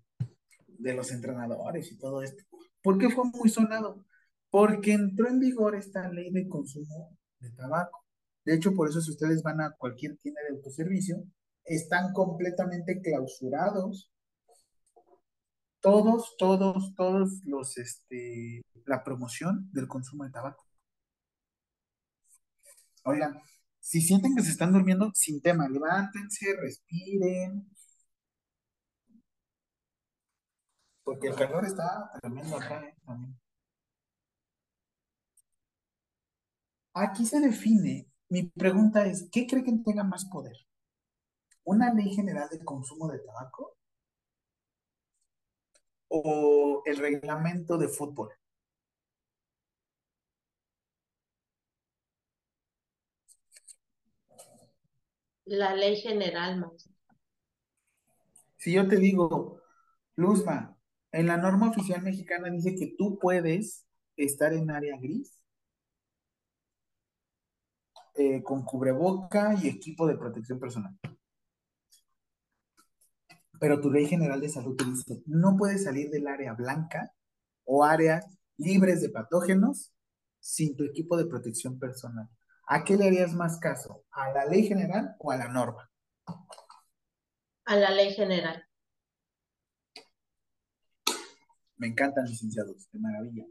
de los entrenadores y todo esto. ¿Por qué fue muy sonado? Porque entró en vigor esta ley de consumo de tabaco. De hecho, por eso si ustedes van a cualquier tienda de autoservicio, están completamente clausurados. Todos, todos, todos los, este, la promoción del consumo de tabaco. Oigan, si sienten que se están durmiendo, sin tema, levántense, respiren, Porque el calor está tremendo acá ¿eh? también. Aquí se define, mi pregunta es, ¿qué cree que tenga más poder? ¿Una ley general de consumo de tabaco? ¿O el reglamento de fútbol? La ley general, más. Si yo te digo, Luzma, en la norma oficial mexicana dice que tú puedes estar en área gris eh, con cubreboca y equipo de protección personal. Pero tu ley general de salud te dice, no puedes salir del área blanca o áreas libres de patógenos sin tu equipo de protección personal. ¿A qué le harías más caso? ¿A la ley general o a la norma? A la ley general. Me encantan licenciados, de maravilla.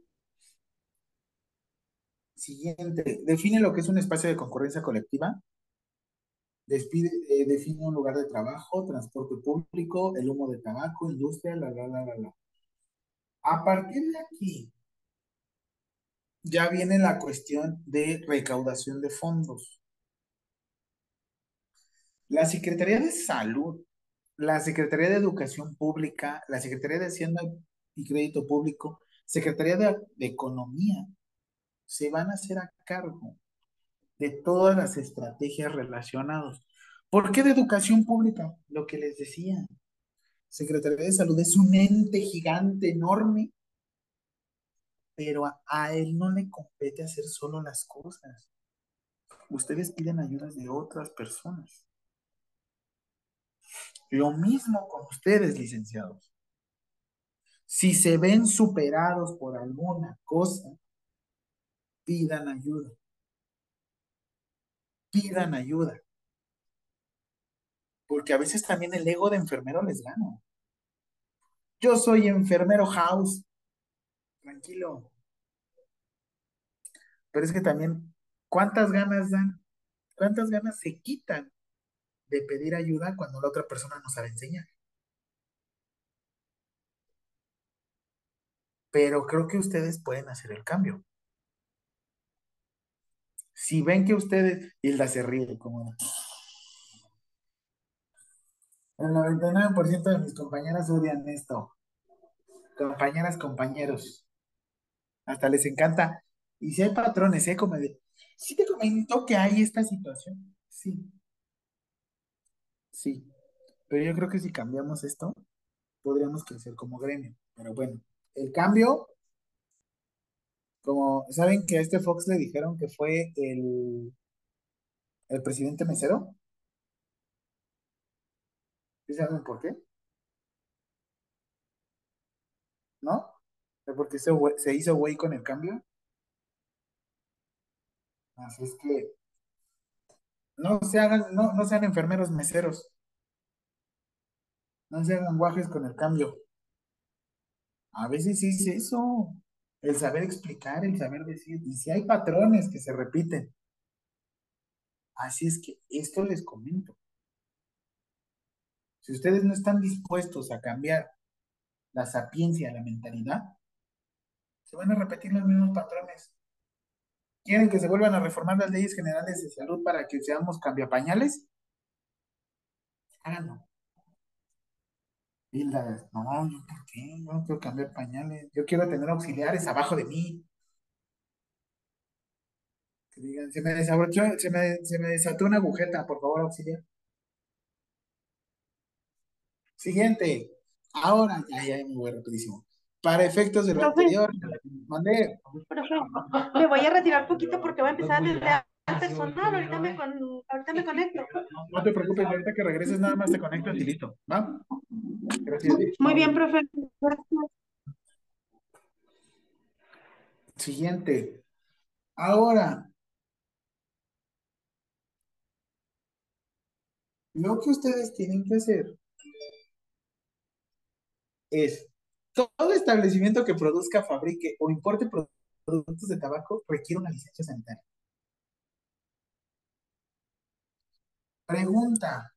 Siguiente, define lo que es un espacio de concurrencia colectiva. Eh, define un lugar de trabajo, transporte público, el humo de tabaco, industria, la, la, la, la, la. A partir de aquí, ya viene la cuestión de recaudación de fondos. La Secretaría de Salud, la Secretaría de Educación Pública, la Secretaría de Hacienda y Crédito Público, Secretaría de, Economía, se van a hacer a cargo de todas las estrategias relacionadas. ¿Por qué de educación pública? Lo que les decía. Secretaría de Salud es un ente gigante, enorme, pero a, él no le compete hacer solo las cosas. Ustedes piden ayudas de otras personas. Lo mismo con ustedes, licenciados. Si se ven superados por alguna cosa, pidan ayuda. Pidan ayuda. Porque a veces también el ego de enfermero les gana. Yo soy enfermero house. Tranquilo. Pero es que también, ¿cuántas ganas dan? ¿Cuántas ganas se quitan de pedir ayuda cuando la otra persona no sabe enseñar? Pero creo que ustedes pueden hacer el cambio. Si ven que ustedes, Hilda se ríe como... El 99% de mis compañeras odian esto. Compañeras, compañeros. Hasta les encanta. Y si hay patrones, ¿eh? Como de, sí te comento que hay esta situación. Sí. Sí. Pero yo creo que si cambiamos esto, podríamos crecer como gremio. Pero bueno, el cambio, como, ¿saben que a este Fox le dijeron que fue el, el presidente mesero? ¿Sí saben por qué? ¿No? ¿Porque se, se hizo güey con el cambio? Así es que no se hagan, no, no sean enfermeros meseros. No se hagan guajes con el cambio. A veces sí es eso. El saber explicar, el saber decir. Y si hay patrones que se repiten. Así es que esto les comento. Si ustedes no están dispuestos a cambiar la sapiencia, la mentalidad, se van a repetir los mismos patrones. ¿Quieren que se vuelvan a reformar las leyes generales de salud para que seamos cambiapañales? Háganlo. Hilda, no, yo por qué, yo no quiero cambiar pañales, yo quiero tener auxiliares abajo de mí. Que digan, se me desabrochó, se me, se me desató una agujeta, por favor, auxiliar. Siguiente. Ahora, ya, ya, muy rapidísimo. Para efectos de lo anterior, mandé. me voy a retirar un poquito porque voy a empezar desde al personal. Ahorita me, con, ahorita me conecto. No te preocupes, ahorita que regreses nada más te conecto el tilito. ¿Va? Gracias. Muy bien, profe. Siguiente. Ahora, lo que ustedes tienen que hacer es todo establecimiento que produzca, fabrique o importe productos de tabaco requiere una licencia sanitaria. Pregunta.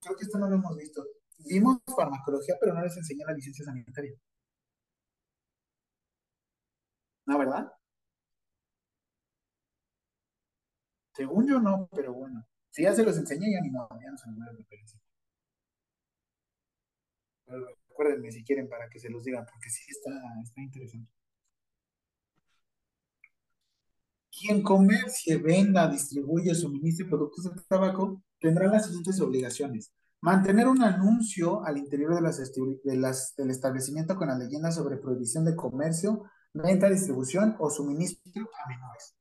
Creo que esto no lo hemos visto. Vimos farmacología, pero no les enseñó la licencia sanitaria. ¿No, verdad? Según yo no, pero bueno. Si ya se los enseñé, ya ni modo, ya no se me referencia. Pero recuérdenme si quieren para que se los digan, porque sí está, está interesante. Quien comercie, venda, distribuye, suministre productos de tabaco tendrá las siguientes obligaciones. Mantener un anuncio al interior de las, de las, del establecimiento con la leyenda sobre prohibición de comercio, venta, distribución o suministro a menores.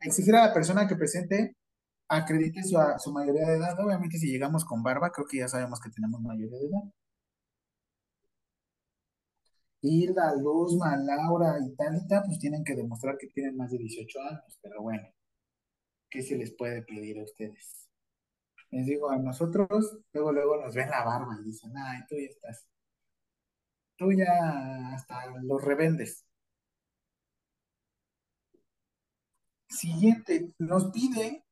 Exigir a la persona que presente acredite su, su mayoría de edad. Obviamente si llegamos con barba, creo que ya sabemos que tenemos mayoría de edad. Hilda, Luzma, Laura y Talita, pues tienen que demostrar que tienen más de 18 años, pero bueno, ¿qué se les puede pedir a ustedes? Les digo, a nosotros, luego, luego nos ven la barba y dicen, ay, tú ya estás, tú ya hasta los revendes. Siguiente, nos pide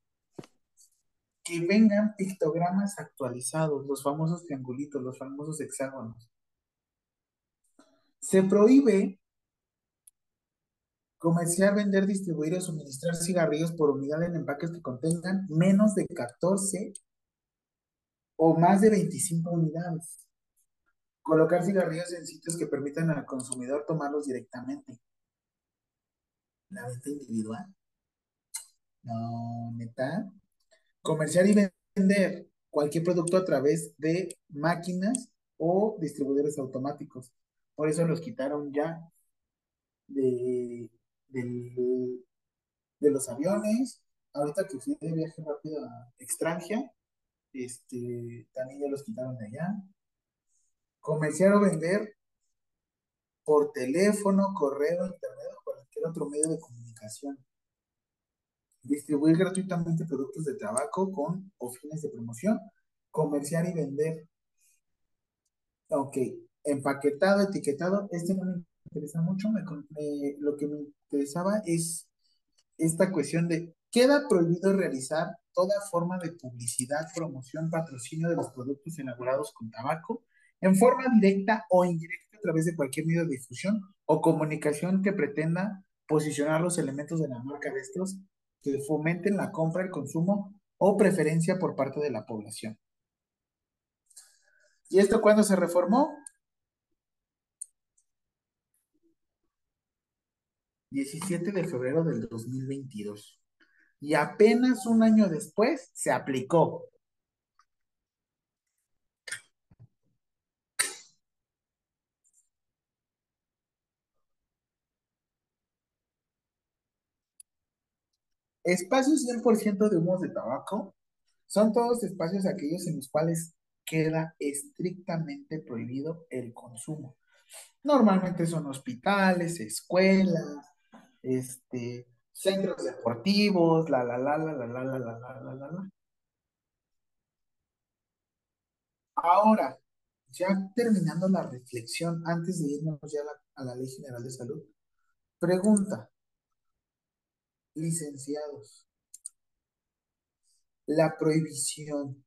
que vengan pictogramas actualizados, los famosos triangulitos, los famosos hexágonos. Se prohíbe comerciar, vender, distribuir o suministrar cigarrillos por unidad en empaques que contengan menos de 14 o más de 25 unidades. Colocar cigarrillos en sitios que permitan al consumidor tomarlos directamente. La venta individual. No, neta. Comerciar y vender cualquier producto a través de máquinas o distribuidores automáticos. Por eso los quitaron ya de, de los aviones. Ahorita que fui de viaje rápido a extranjera, este, también ya los quitaron de allá. Comerciar o vender por teléfono, correo, internet o cualquier otro medio de comunicación. Distribuir gratuitamente productos de tabaco con o fines de promoción. Comerciar y vender. Ok, empaquetado, etiquetado, este no me interesa mucho. lo que me interesaba es esta cuestión de queda prohibido realizar toda forma de publicidad, promoción, patrocinio de los productos elaborados con tabaco en forma directa o indirecta a través de cualquier medio de difusión o comunicación que pretenda posicionar los elementos de la marca de estos que fomenten la compra, el consumo o preferencia por parte de la población. ¿Y esto cuándo se reformó? 17 de febrero del 2022. Y apenas un año después se aplicó. Espacios 100% de humos de tabaco son todos espacios aquellos en los cuales queda estrictamente prohibido el consumo. Normalmente son hospitales, escuelas, este, centros deportivos, la la la la la la la la la la la. Ahora, ya terminando la reflexión, antes de irnos ya a la Ley General de Salud, pregunta, licenciados, la prohibición,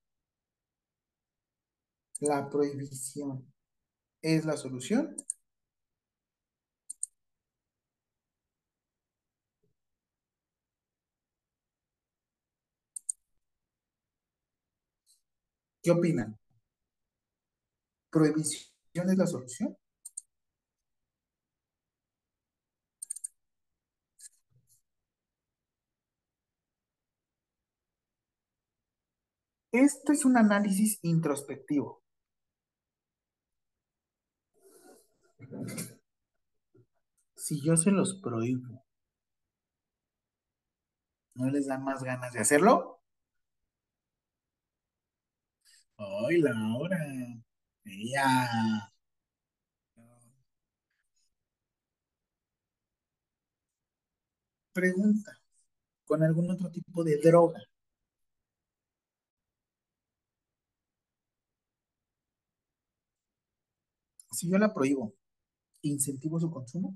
la prohibición, ¿es la solución? ¿Qué opinan? ¿Prohibición es la solución? Esto es un análisis introspectivo. Si yo se los prohíbo, ¿no les dan más ganas de hacerlo? Ay, Laura. Ella. Pregunta. ¿Con algún otro tipo de droga? Si yo la prohíbo, ¿incentivo su consumo?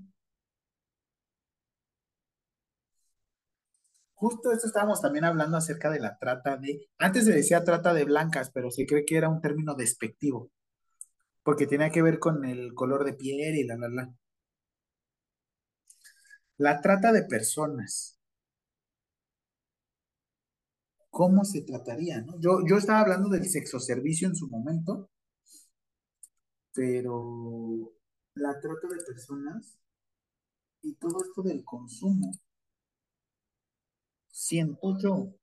Justo esto estábamos también hablando acerca de la trata de, antes se decía trata de blancas, pero se cree que era un término despectivo, porque tenía que ver con el color de piel y la, la, la. La trata de personas. ¿Cómo se trataría? Yo, yo estaba hablando del sexo servicio en su momento, pero la trata de personas y todo esto del consumo siento yo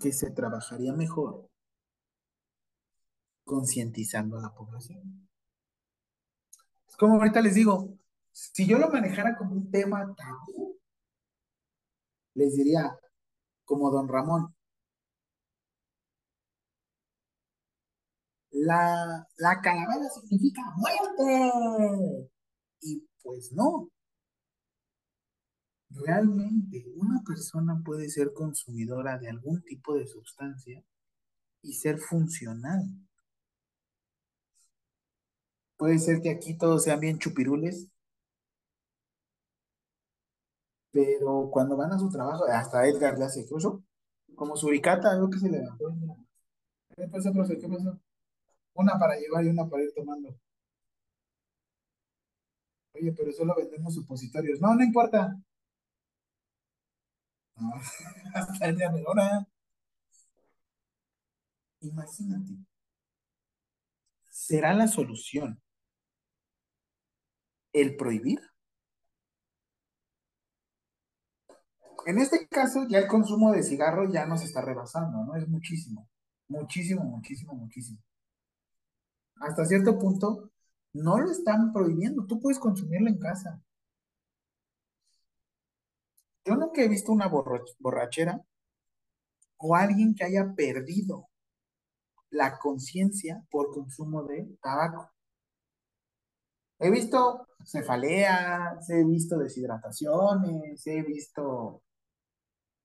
que se trabajaría mejor concientizando a la población. Es como ahorita les digo, si yo lo manejara como un tema tabú, les diría, como don Ramón, la, la calavera significa muerte. Y pues no. Realmente una persona puede ser consumidora de algún tipo de sustancia y ser funcional. Puede ser que aquí todos sean bien chupirules, pero cuando van a su trabajo, hasta Edgar le hace eso, como su uricata, algo que se levantó. ¿Qué pasó, profe? ¿Qué pasó? Una para llevar y una para ir tomando. Oye, pero solo vendemos supositorios. No, no importa. hasta el día de ahora. Imagínate. ¿Será la solución el prohibir? En este caso, ya el consumo de cigarro ya nos está rebasando, ¿no? Es muchísimo, muchísimo, muchísimo, muchísimo. Hasta cierto punto, no lo están prohibiendo, tú puedes consumirlo en casa. Yo nunca he visto una borrachera o alguien que haya perdido la conciencia por consumo de tabaco. He visto cefaleas, he visto deshidrataciones, he visto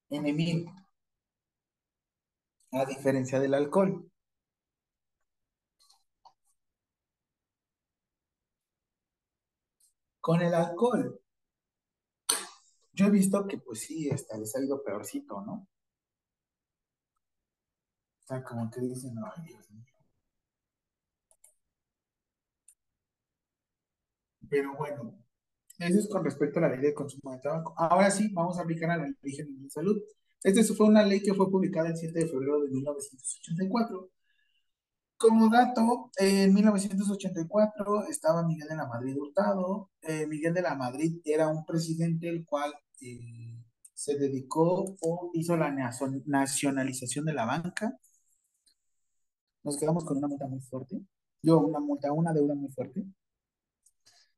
enemigo, a diferencia del alcohol. Con el alcohol, yo he visto que pues sí, hasta les ha ido peorcito, ¿no? O sea, como que dicen, ay, Dios mío. Pero bueno, eso es con respecto a la ley de consumo de tabaco. Ahora sí, vamos a aplicar a la ley general de salud. Esta fue una ley que fue publicada el 7 de febrero de 1984. Como dato, en 1984 estaba Miguel de la Madrid Hurtado. Eh, Miguel de la Madrid era un presidente el cual eh, se dedicó o hizo la nacionalización de la banca. Nos quedamos con una multa muy fuerte. Yo, una multa, una deuda muy fuerte.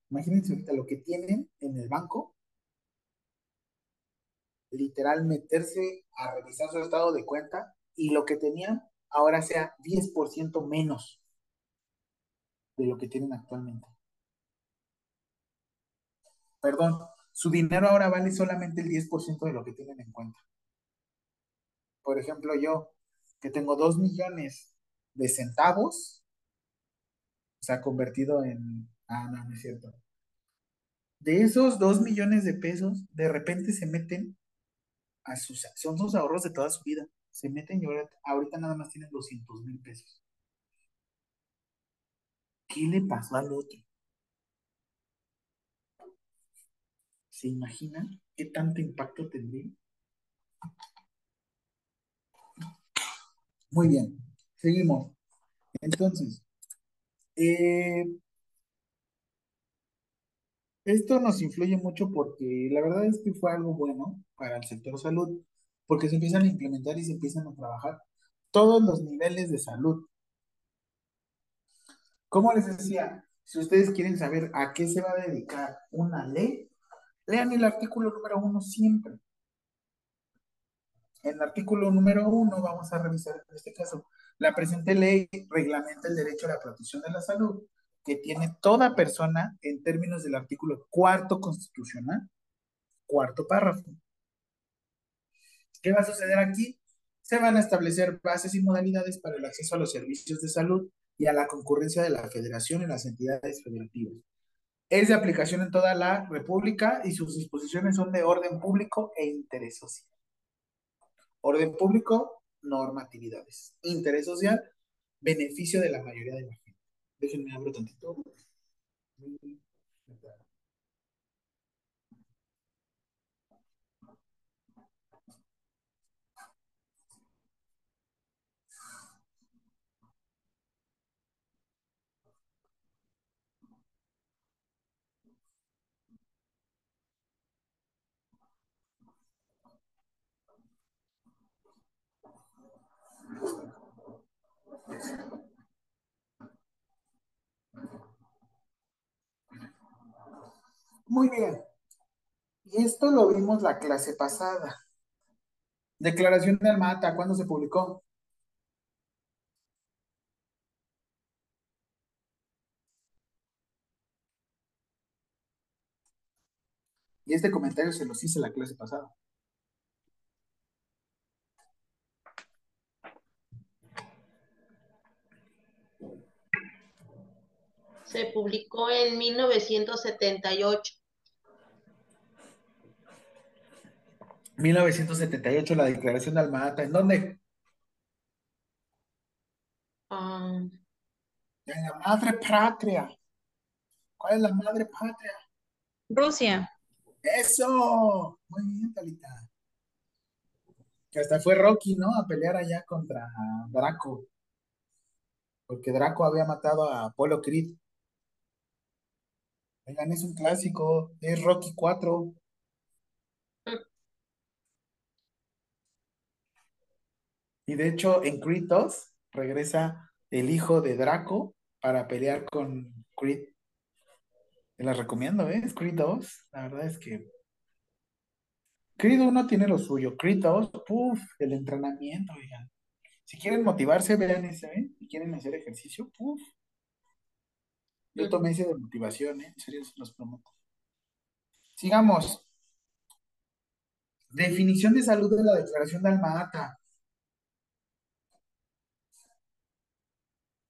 Imagínense ahorita lo que tienen en el banco, literal meterse a revisar su estado de cuenta y lo que tenían ahora sea 10% menos de lo que tienen actualmente. Perdón, su dinero ahora vale solamente el 10% de lo que tienen en cuenta. Por ejemplo, yo, que tengo 2 millones de centavos, se ha convertido en... Ah, no, no es cierto de esos dos millones de pesos, de repente se meten a sus, son sus ahorros de toda su vida. Se meten y ahorita, nada más tienen 200 mil pesos. ¿Qué le pasó al otro? ¿Se imaginan qué tanto impacto tendría? Muy bien, seguimos. Entonces, eh, esto nos influye mucho porque la verdad es que fue algo bueno para el sector salud, porque se empiezan a implementar y se empiezan a trabajar todos los niveles de salud. Como les decía, si ustedes quieren saber a qué se va a dedicar una ley, lean el artículo número uno siempre. En el artículo número uno vamos a revisar en este caso. La presente ley reglamenta el derecho a la protección de la salud que tiene toda persona en términos del artículo cuarto constitucional, cuarto párrafo. ¿Qué va a suceder aquí? Se van a establecer bases y modalidades para el acceso a los servicios de salud y a la concurrencia de la federación y las entidades federativas. Es de aplicación en toda la República y sus disposiciones son de orden público e interés social. Orden público, normatividades. Interés social, beneficio de la mayoría de la gente. Déjenme abrir tantito. Muy bien. Y esto lo vimos la clase pasada. Declaración de Almata, ¿cuándo se publicó? Y este comentario se los hice la clase pasada. Se publicó en 1978. 1978, la declaración de Almata. ¿En dónde? Ah. En la madre patria. ¿Cuál es la madre patria? Rusia. Eso. Muy bien, Talita. Que hasta fue Rocky, ¿no? A pelear allá contra Draco. Porque Draco había matado a Apolo Creed. Oigan, es un clásico. Es Rocky 4. Y de hecho, en Creed 2 regresa el hijo de Draco para pelear con Creed. Te la recomiendo, ¿eh? Es Creed 2. La verdad es que Creed 1 tiene lo suyo. Creed 2, puff, el entrenamiento, oigan. Si quieren motivarse, vean ese, ¿eh? Si quieren hacer ejercicio, puff. Yo tomé ese de motivación, ¿eh? En serio, se los prometo. Sigamos. Definición de salud de la Declaración de Alma-Ata.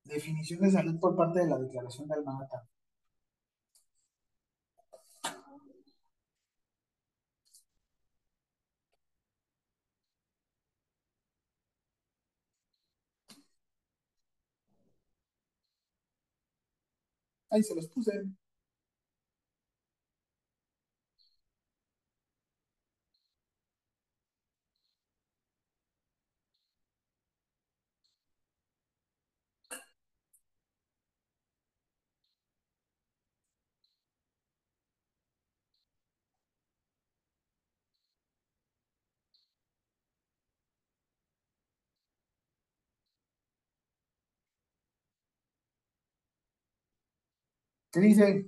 Definición de salud por parte de la Declaración de Alma-Ata. Ahí se los puse. ¿Qué dice?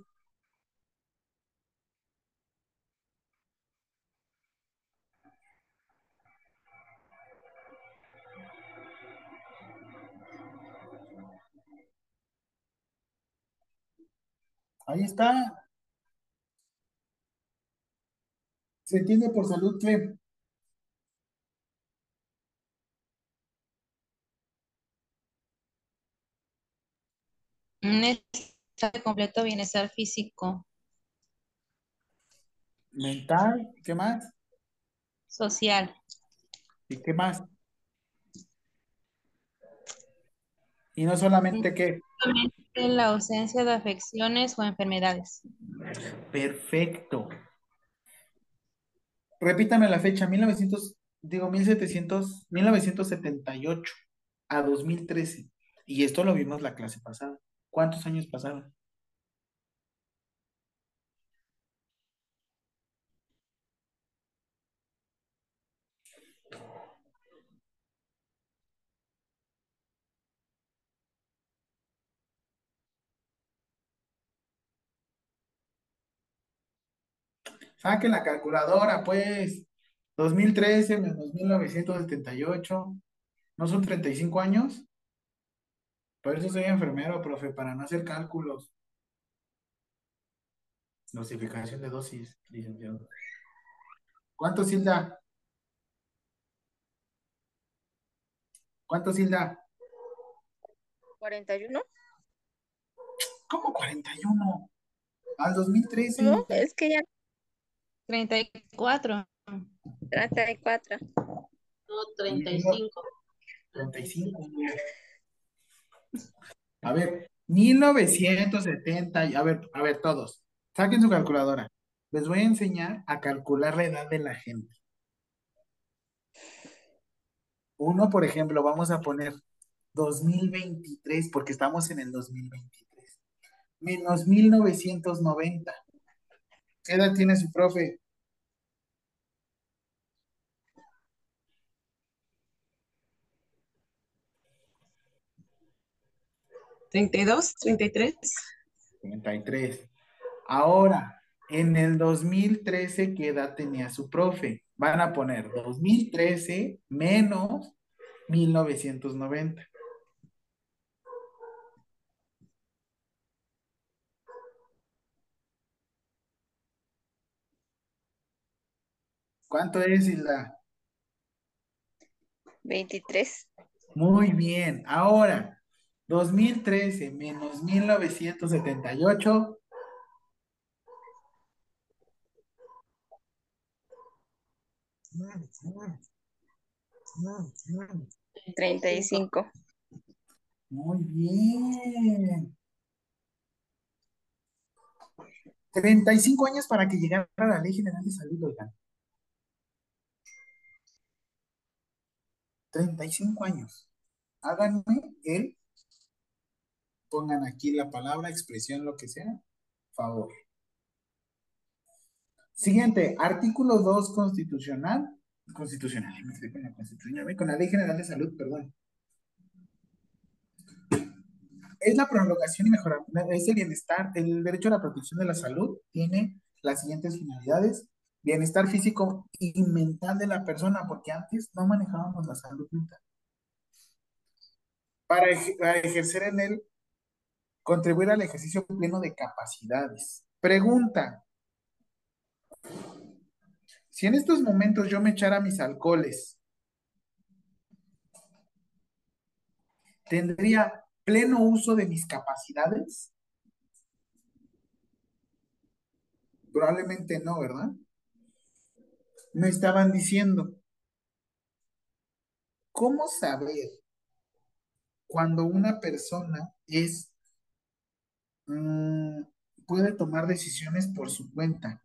Ahí está. ¿Se entiende por salud? Un estado de completo bienestar físico, Mental, ¿qué más? social, ¿Y qué más? Y no solamente qué. solamente la ausencia de afecciones o enfermedades. Perfecto. Repítame la fecha, 1900, digo 1700, 1978 a 2013. Y esto lo vimos la clase pasada. ¿Cuántos años pasaron? Saquen la calculadora, pues. 2013 menos 1978. ¿No son 35 años? Por eso soy enfermero, profe, para no hacer cálculos. Dosificación de dosis, licenciado. ¿Cuánto, Silda? ¿Cuánto, Silda? 41. ¿Cómo 41? Al 2013. No, es que ya 34. 34. No, 35. 35. A ver, 1970. y- A ver, a ver, todos. Saquen su calculadora. Les voy a enseñar a calcular la edad de la gente. Uno, por ejemplo, vamos a poner 2023, porque estamos en el 2023. Menos 1990. ¿Qué edad tiene su profe? 32, 33. 33. Ahora, en el 2013, ¿qué edad tenía su profe? Van a poner 2013 menos 1990. ¿Cuánto es, Isla? 23. Muy bien. Ahora, 2013 menos 1978. 35. Muy bien. 35 años para que llegara la Ley General de Salud, oigan. 35 años. Háganme el, pongan aquí la palabra, expresión, lo que sea, favor. Siguiente, artículo 2 constitucional, constitucional, me estoy con la constitucional, con la Ley General de Salud, perdón. Es la prolongación y mejoramiento, es el bienestar, el derecho a la protección de la salud tiene las siguientes finalidades, bienestar físico y mental de la persona, porque antes no manejábamos la salud mental. Para ejercer en él, contribuir al ejercicio pleno de capacidades. Pregunta, si en estos momentos yo me echara mis alcoholes, ¿tendría pleno uso de mis capacidades? Probablemente no, ¿verdad? Me estaban diciendo, ¿cómo saber cuando una persona es, mm, puede tomar decisiones por su cuenta?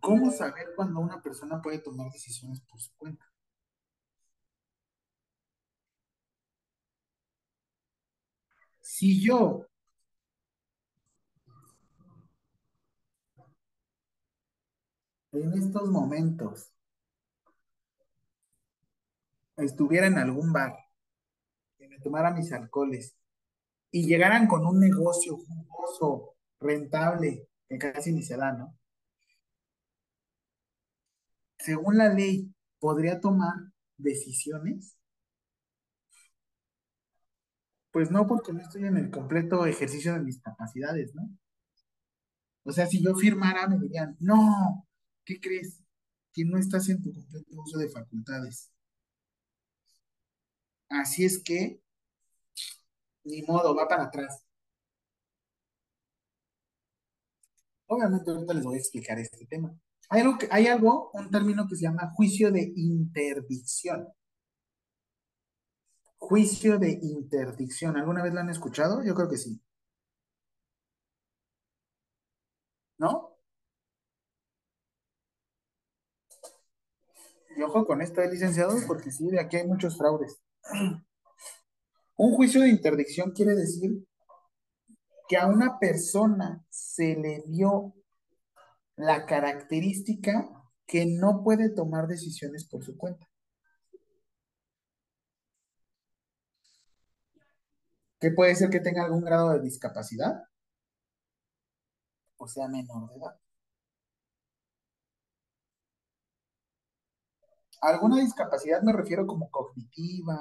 ¿Cómo saber cuando una persona puede tomar decisiones por su cuenta? Si yo en estos momentos estuviera en algún bar, que me tomara mis alcoholes y llegaran con un negocio jugoso, rentable, que casi ni se da, ¿no? según la ley, podría tomar decisiones? Pues no, porque no estoy en el completo ejercicio de mis capacidades, ¿no? O sea, si yo firmara, me dirían, no, ¿qué crees? Que no estás en tu completo uso de facultades. Así es que, ni modo, va para atrás. Obviamente ahorita les voy a explicar este tema. Hay algo, hay algo, un término que se llama juicio de interdicción. Juicio de interdicción. ¿Alguna vez lo han escuchado? Yo creo que sí. ¿No? Y ojo con esto, licenciado, porque sí, de aquí hay muchos fraudes. Un juicio de interdicción quiere decir que a una persona se le dio la característica que no puede tomar decisiones por su cuenta. ¿Qué puede ser que tenga algún grado de discapacidad? O sea, menor de edad. ¿Alguna discapacidad me refiero como cognitiva,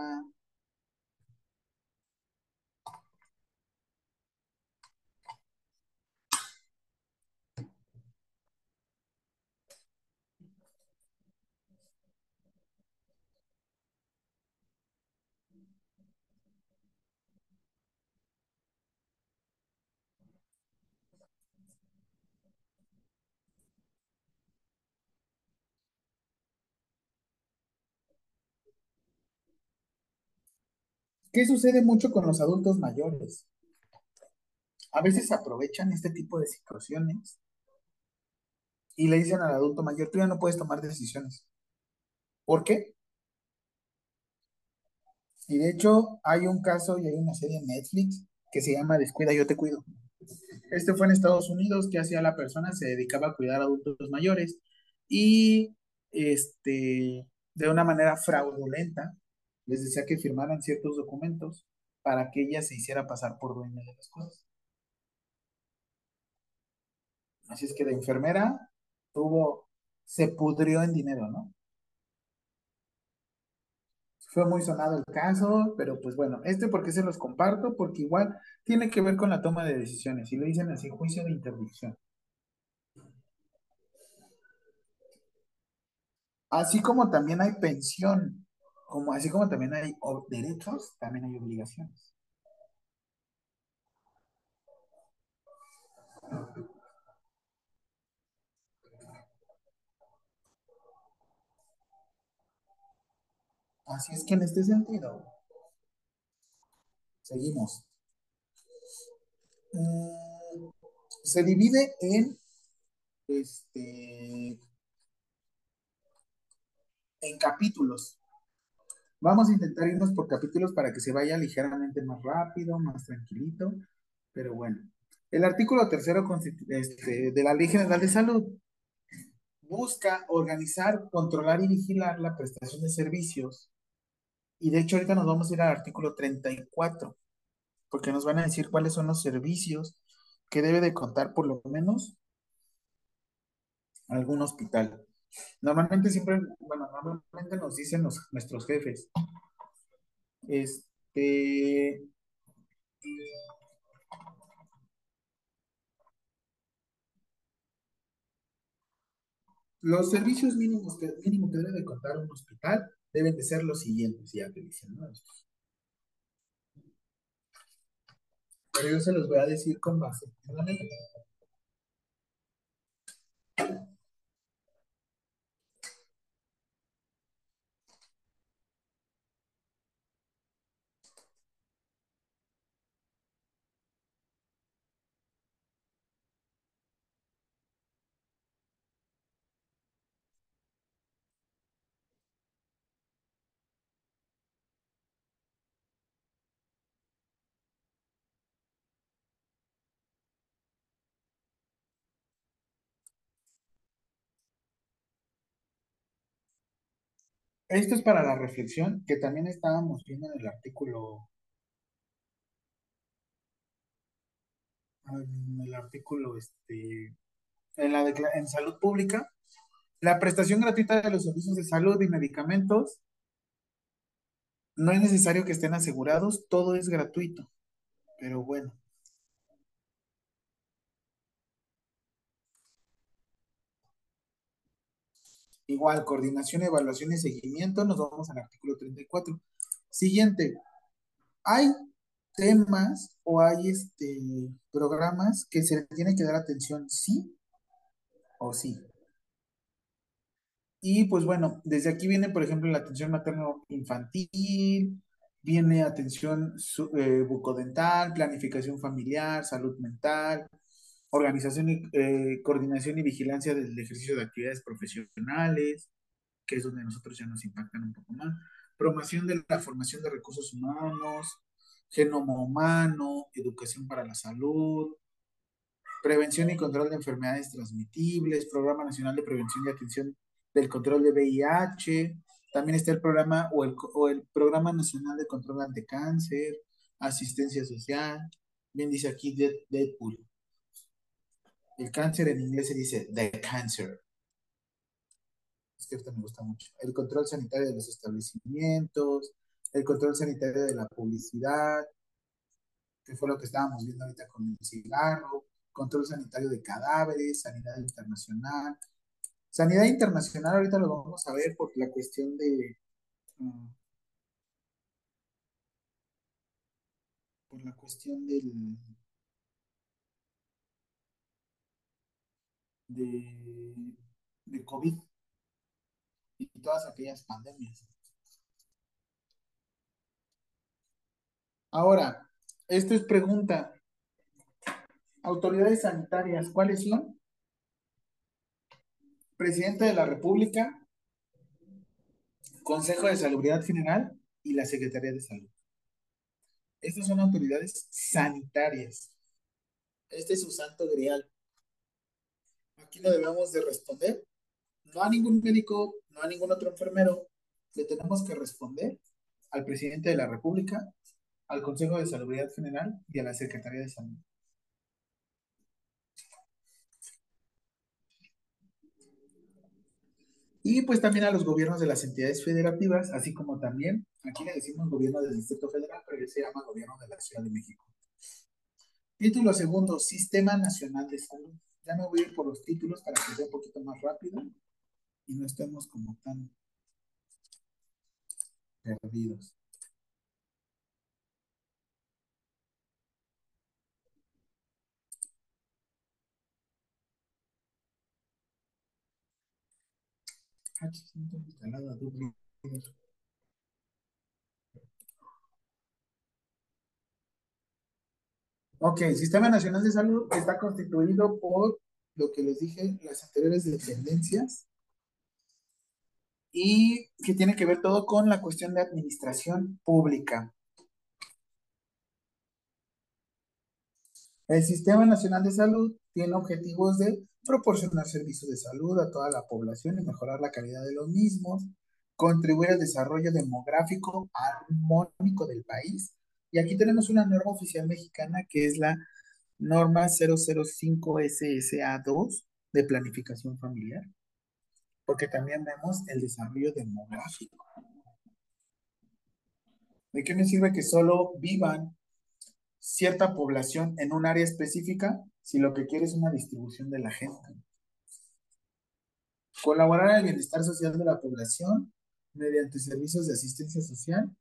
¿Qué sucede mucho con los adultos mayores? A veces aprovechan este tipo de situaciones y le dicen al adulto mayor, tú ya no puedes tomar decisiones. ¿Por qué? Y de hecho hay un caso y hay una serie en Netflix que se llama Descuida, yo te cuido. Este fue en Estados Unidos, que hacía la persona, se dedicaba a cuidar a adultos mayores y este, de una manera fraudulenta les decía que firmaran ciertos documentos para que ella se hiciera pasar por dueña de las cosas. Así es que de enfermera tuvo, se pudrió en dinero, ¿no? Fue muy sonado el caso, pero pues bueno, este porque se los comparto, porque igual tiene que ver con la toma de decisiones, y lo dicen así, juicio de interdicción. Así como también hay pensión como, así como también hay derechos, también hay obligaciones. Así es que en este sentido, seguimos. Mm, se divide en este en capítulos. Vamos a intentar irnos por capítulos para que se vaya ligeramente más rápido, más tranquilito, pero bueno. El artículo tercero este, de la Ley General de Salud busca organizar, controlar y vigilar la prestación de servicios. Y de hecho ahorita nos vamos a ir al artículo 34, porque nos van a decir cuáles son los servicios que debe de contar por lo menos algún hospital. Normalmente siempre, bueno, normalmente nos dicen nuestros jefes, este, los servicios mínimos que, mínimo que debe de contar un hospital deben de ser los siguientes, ya que dicen, ¿no? Pero yo se los voy a decir con base en la Esto es para la reflexión que también estábamos viendo en el artículo. En el artículo, este, en, la en salud pública, la prestación gratuita de los servicios de salud y medicamentos, no es necesario que estén asegurados, todo es gratuito. Pero bueno, Igual, coordinación, evaluación y seguimiento, nos vamos al artículo 34. Siguiente, hay temas o hay este, programas que se tiene que dar atención sí o sí. Y pues bueno, desde aquí viene, por ejemplo, la atención materno-infantil, viene atención eh, bucodental, planificación familiar, salud mental, organización y eh, coordinación y vigilancia del ejercicio de actividades profesionales, que es donde nosotros ya nos impactan un poco más, promoción de la formación de recursos humanos, genoma humano, educación para la salud, prevención y control de enfermedades transmitibles, Programa Nacional de Prevención y Atención del Control de VIH, también está el programa o el, o el Programa Nacional de Control ante Cáncer, Asistencia Social, bien dice aquí Deadpool. El cáncer en inglés se dice the cancer. Es que esto me gusta mucho. El control sanitario de los establecimientos, el control sanitario de la publicidad, que fue lo que estábamos viendo ahorita con el cigarro, control sanitario de cadáveres, sanidad internacional. Sanidad internacional ahorita lo vamos a ver por la cuestión de... Mm, por la cuestión del de, de COVID y todas aquellas pandemias. Ahora, esto es pregunta. Autoridades sanitarias, ¿cuáles son? Presidente de la República, Consejo de Salubridad General y la Secretaría de Salud. Estas son autoridades sanitarias. Este es su santo grial aquí no debemos de responder. No a ningún médico, no a ningún otro enfermero. Le tenemos que responder al presidente de la República, al Consejo de Salubridad General y a la Secretaría de Salud. Y pues también a los gobiernos de las entidades federativas, así como también, aquí le decimos gobierno del Distrito Federal, pero se llama gobierno de la Ciudad de México. Título segundo, Sistema Nacional de Salud. Ya me voy a ir por los títulos para que sea un poquito más rápido y no estemos como tan perdidos. Ok, Sistema Nacional de Salud está constituido por lo que les dije, las anteriores dependencias y que tiene que ver todo con la cuestión de administración pública. El Sistema Nacional de Salud tiene objetivos de proporcionar servicios de salud a toda la población y mejorar la calidad de los mismos, contribuir al desarrollo demográfico armónico del país. Y aquí tenemos una norma oficial mexicana que es la norma 005 SSA2 de planificación familiar, porque también vemos el desarrollo demográfico. ¿De qué me sirve que solo vivan cierta población en un área específica si lo que quiere es una distribución de la gente? Colaborar al bienestar social de la población mediante servicios de asistencia social.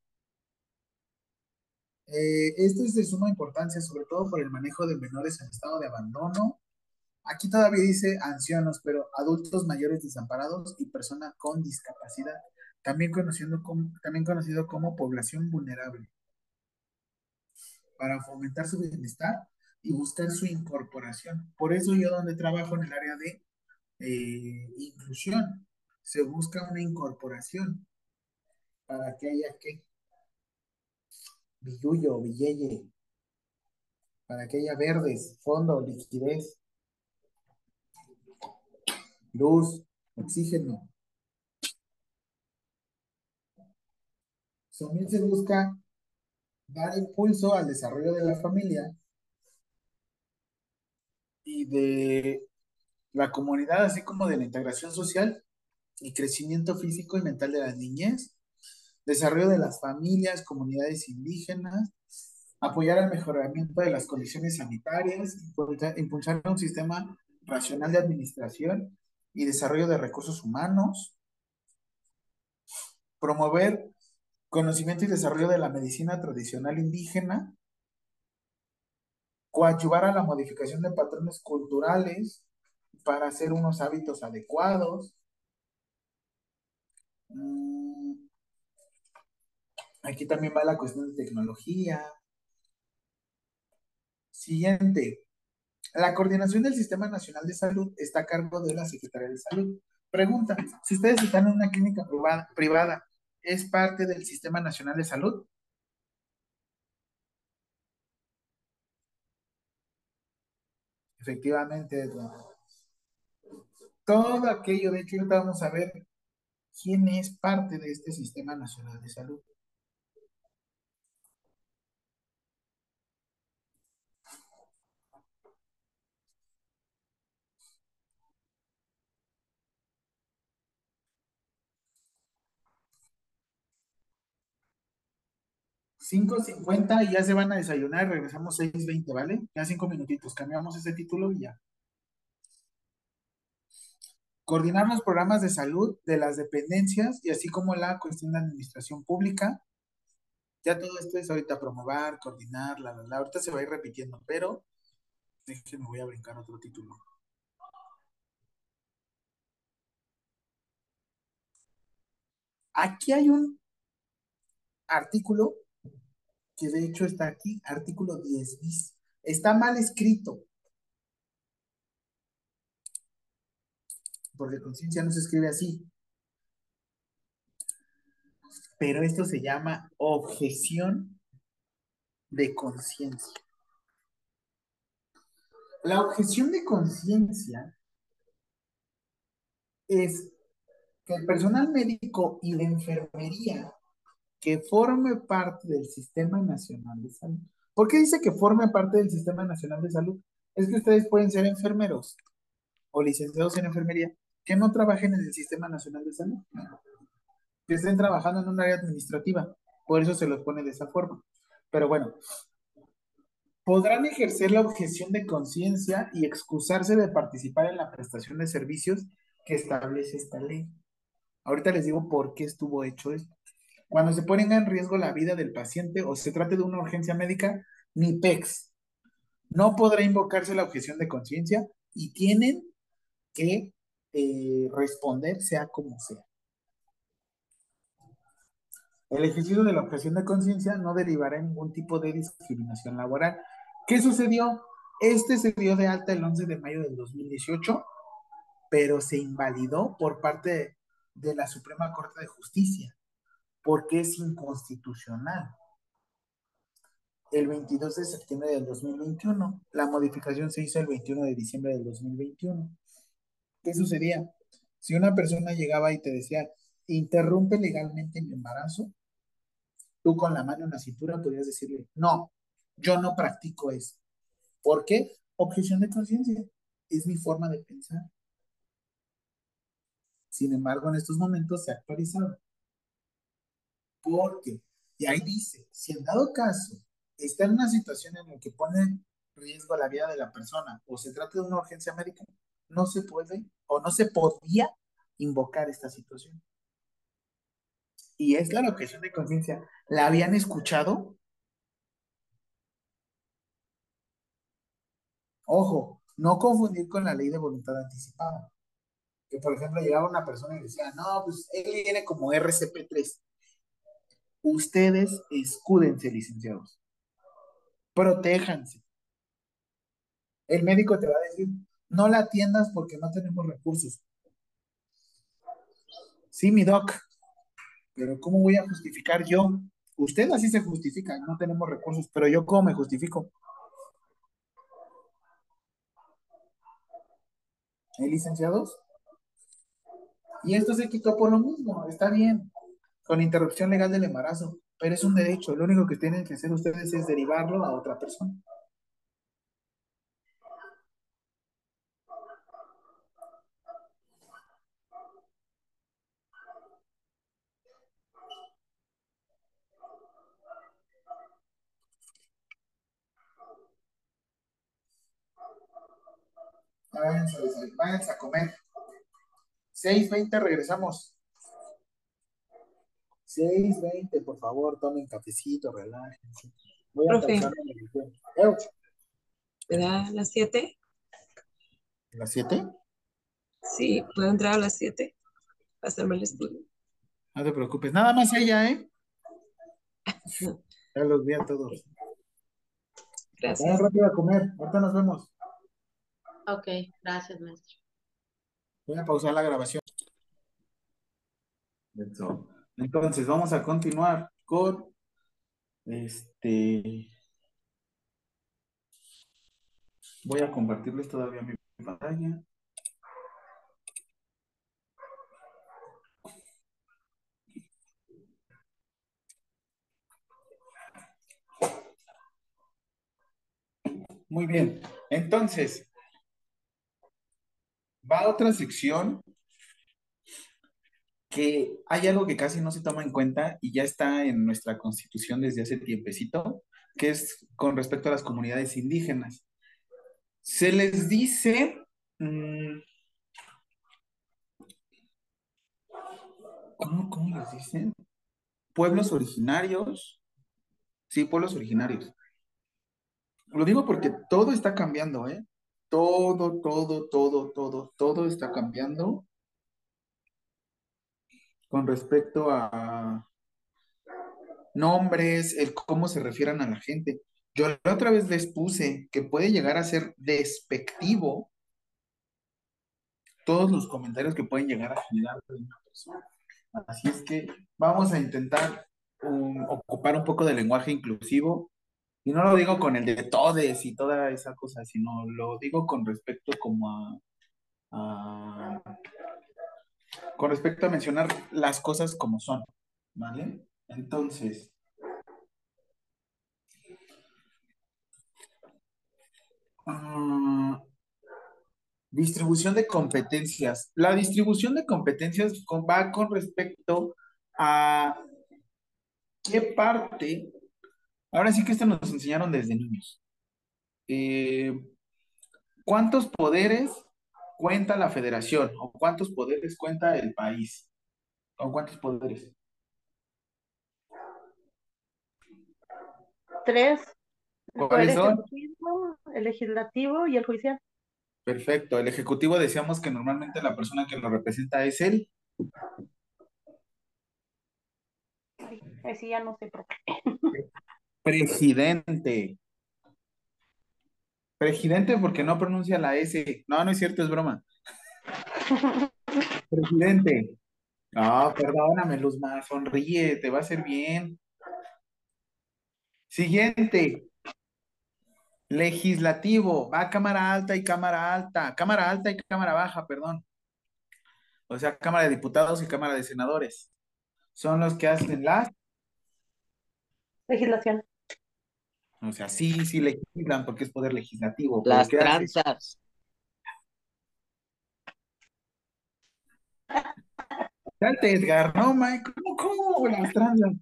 Eh, esto es de suma importancia, sobre todo por el manejo de menores en estado de abandono. Aquí todavía dice ancianos, pero adultos mayores desamparados y personas con discapacidad también, conocido como, también conocido como población vulnerable, para fomentar su bienestar y buscar su incorporación. Por eso yo donde trabajo en el área de eh, inclusión, se busca una incorporación para que haya que billuyo, billeye, para que haya verdes, fondo, liquidez, luz, oxígeno, También se busca dar impulso al desarrollo de la familia y de la comunidad, así como de la integración social y crecimiento físico y mental de las niñez, desarrollo de las familias, comunidades indígenas, apoyar el mejoramiento de las condiciones sanitarias, impulsar un sistema racional de administración y desarrollo de recursos humanos, promover conocimiento y desarrollo de la medicina tradicional indígena, coadyuvar a la modificación de patrones culturales para hacer unos hábitos adecuados. Mm, aquí también va la cuestión de tecnología. Siguiente. La coordinación del Sistema Nacional de Salud está a cargo de la Secretaría de Salud. Pregunta, si ustedes están en una clínica privada es parte del Sistema Nacional de Salud. Efectivamente, Todo aquello, de hecho, ahorita vamos a ver quién es parte de este Sistema Nacional de Salud. 5.50 y ya se van a desayunar, regresamos 6.20, ¿vale? Ya cinco minutitos, cambiamos ese título y ya. Coordinar los programas de salud de las dependencias y así como la cuestión de administración pública. Ya todo esto es ahorita promover, coordinar, la, la, la. Ahorita se va a ir repitiendo, pero déjenme, voy a brincar otro título. Aquí hay un artículo que de hecho está aquí, artículo 10 bis. Está mal escrito. Porque conciencia no se escribe así. Pero esto se llama objeción de conciencia. La objeción de conciencia es que el personal médico y de enfermería que forme parte del Sistema Nacional de Salud. ¿Por qué dice que forme parte del Sistema Nacional de Salud? Es que ustedes pueden ser enfermeros o licenciados en enfermería que no trabajen en el Sistema Nacional de Salud, que estén trabajando en un área administrativa. Por eso se los pone de esa forma. Pero bueno, podrán ejercer la objeción de conciencia y excusarse de participar en la prestación de servicios que establece esta ley. Ahorita les digo por qué estuvo hecho esto. Cuando se ponga en riesgo la vida del paciente o se trate de una urgencia médica, ni PEX. No podrá invocarse la objeción de conciencia y tienen que eh, responder sea como sea. El ejercicio de la objeción de conciencia no derivará en ningún tipo de discriminación laboral. ¿Qué sucedió? Este se dio de alta el 11 de mayo del 2018, pero se invalidó por parte de la Suprema Corte de Justicia porque es inconstitucional. el 22 de septiembre del 2021. La modificación se hizo el 21 de diciembre del 2021. ¿Qué sucedía? Si una persona llegaba y te decía, interrumpe legalmente mi embarazo, tú con la mano en la cintura podías decirle, no, yo no practico eso. ¿Por qué? Objeción de conciencia. Es mi forma de pensar. Sin embargo, en estos momentos se ha actualizado. Porque, y ahí dice, si en dado caso está en una situación en la que pone riesgo la vida de la persona o se trata de una urgencia médica, no se puede o no se podía invocar esta situación. Y es la objeción de conciencia. ¿La habían escuchado? Ojo, no confundir con la ley de voluntad anticipada. Que por ejemplo llegaba una persona y decía, no, pues él viene como RCP3. Ustedes escúdense, licenciados. Protéjanse. El médico te va a decir, no la atiendas porque no tenemos recursos. Sí, mi doc, pero ¿cómo voy a justificar yo? Usted así se justifica, no tenemos recursos, pero yo ¿cómo me justifico? ¿Hay licenciados? Y esto se quitó por lo mismo, está bien, con interrupción legal del embarazo, pero es un derecho, lo único que tienen que hacer ustedes es derivarlo a otra persona. Váyanse, a comer. 6.20 regresamos. 6.20, por favor, tomen cafecito, relájense. Voy a Profe. ¿Te da las 7? ¿Las 7? Sí, puedo entrar a las 7 para hacerme el estudio. No te preocupes, nada más ella, ¿eh? Ya los vi a todos. Gracias. Vayan rápido a comer, ahorita nos vemos. Ok, gracias, maestro. Voy a pausar la grabación. Eso. Entonces, vamos a continuar con este. Voy a compartirles todavía mi pantalla. Muy bien. Entonces, va a otra sección que hay algo que casi no se toma en cuenta y ya está en nuestra constitución desde hace tiempecito, que es con respecto a las comunidades indígenas. Se les dice, mm, ¿cómo, cómo les dicen? Pueblos originarios. Sí, pueblos originarios. Lo digo porque todo está cambiando, ¿eh? Todo, todo, todo, todo, todo está cambiando con respecto a nombres, el cómo se refieran a la gente. Yo la otra vez les puse que puede llegar a ser despectivo todos los comentarios que pueden llegar a generar de una persona. Así es que vamos a intentar um, ocupar un poco de lenguaje inclusivo y no lo digo con el de todes y toda esa cosa, sino lo digo con respecto como a, a con respecto a mencionar las cosas como son, ¿vale? Entonces, ah, distribución de competencias. La distribución de competencias va con respecto a qué parte, ahora sí que esto nos enseñaron desde niños. Eh, ¿cuántos poderes cuenta la federación? ¿O cuántos poderes cuenta el país? ¿O cuántos poderes? Tres. El ¿Cuáles son? Ejecutivo, el legislativo y el judicial. Perfecto. El ejecutivo decíamos que normalmente la persona que lo representa es el Ay, Así ya no sé por qué. presidente. Presidente porque no pronuncia la S. No, no es cierto, es broma. Presidente. No, perdóname, Luzma, sonríe, te va a hacer bien. Siguiente. Legislativo. Va cámara alta y cámara alta. Cámara alta y cámara baja, perdón. O sea, Cámara de Diputados y Cámara de Senadores. Son los que hacen la... Legislación. O sea, sí, sí legislan porque es poder legislativo. Las tranzas. Salte, Edgar, no, Mike, ¿cómo, cómo las tranzas?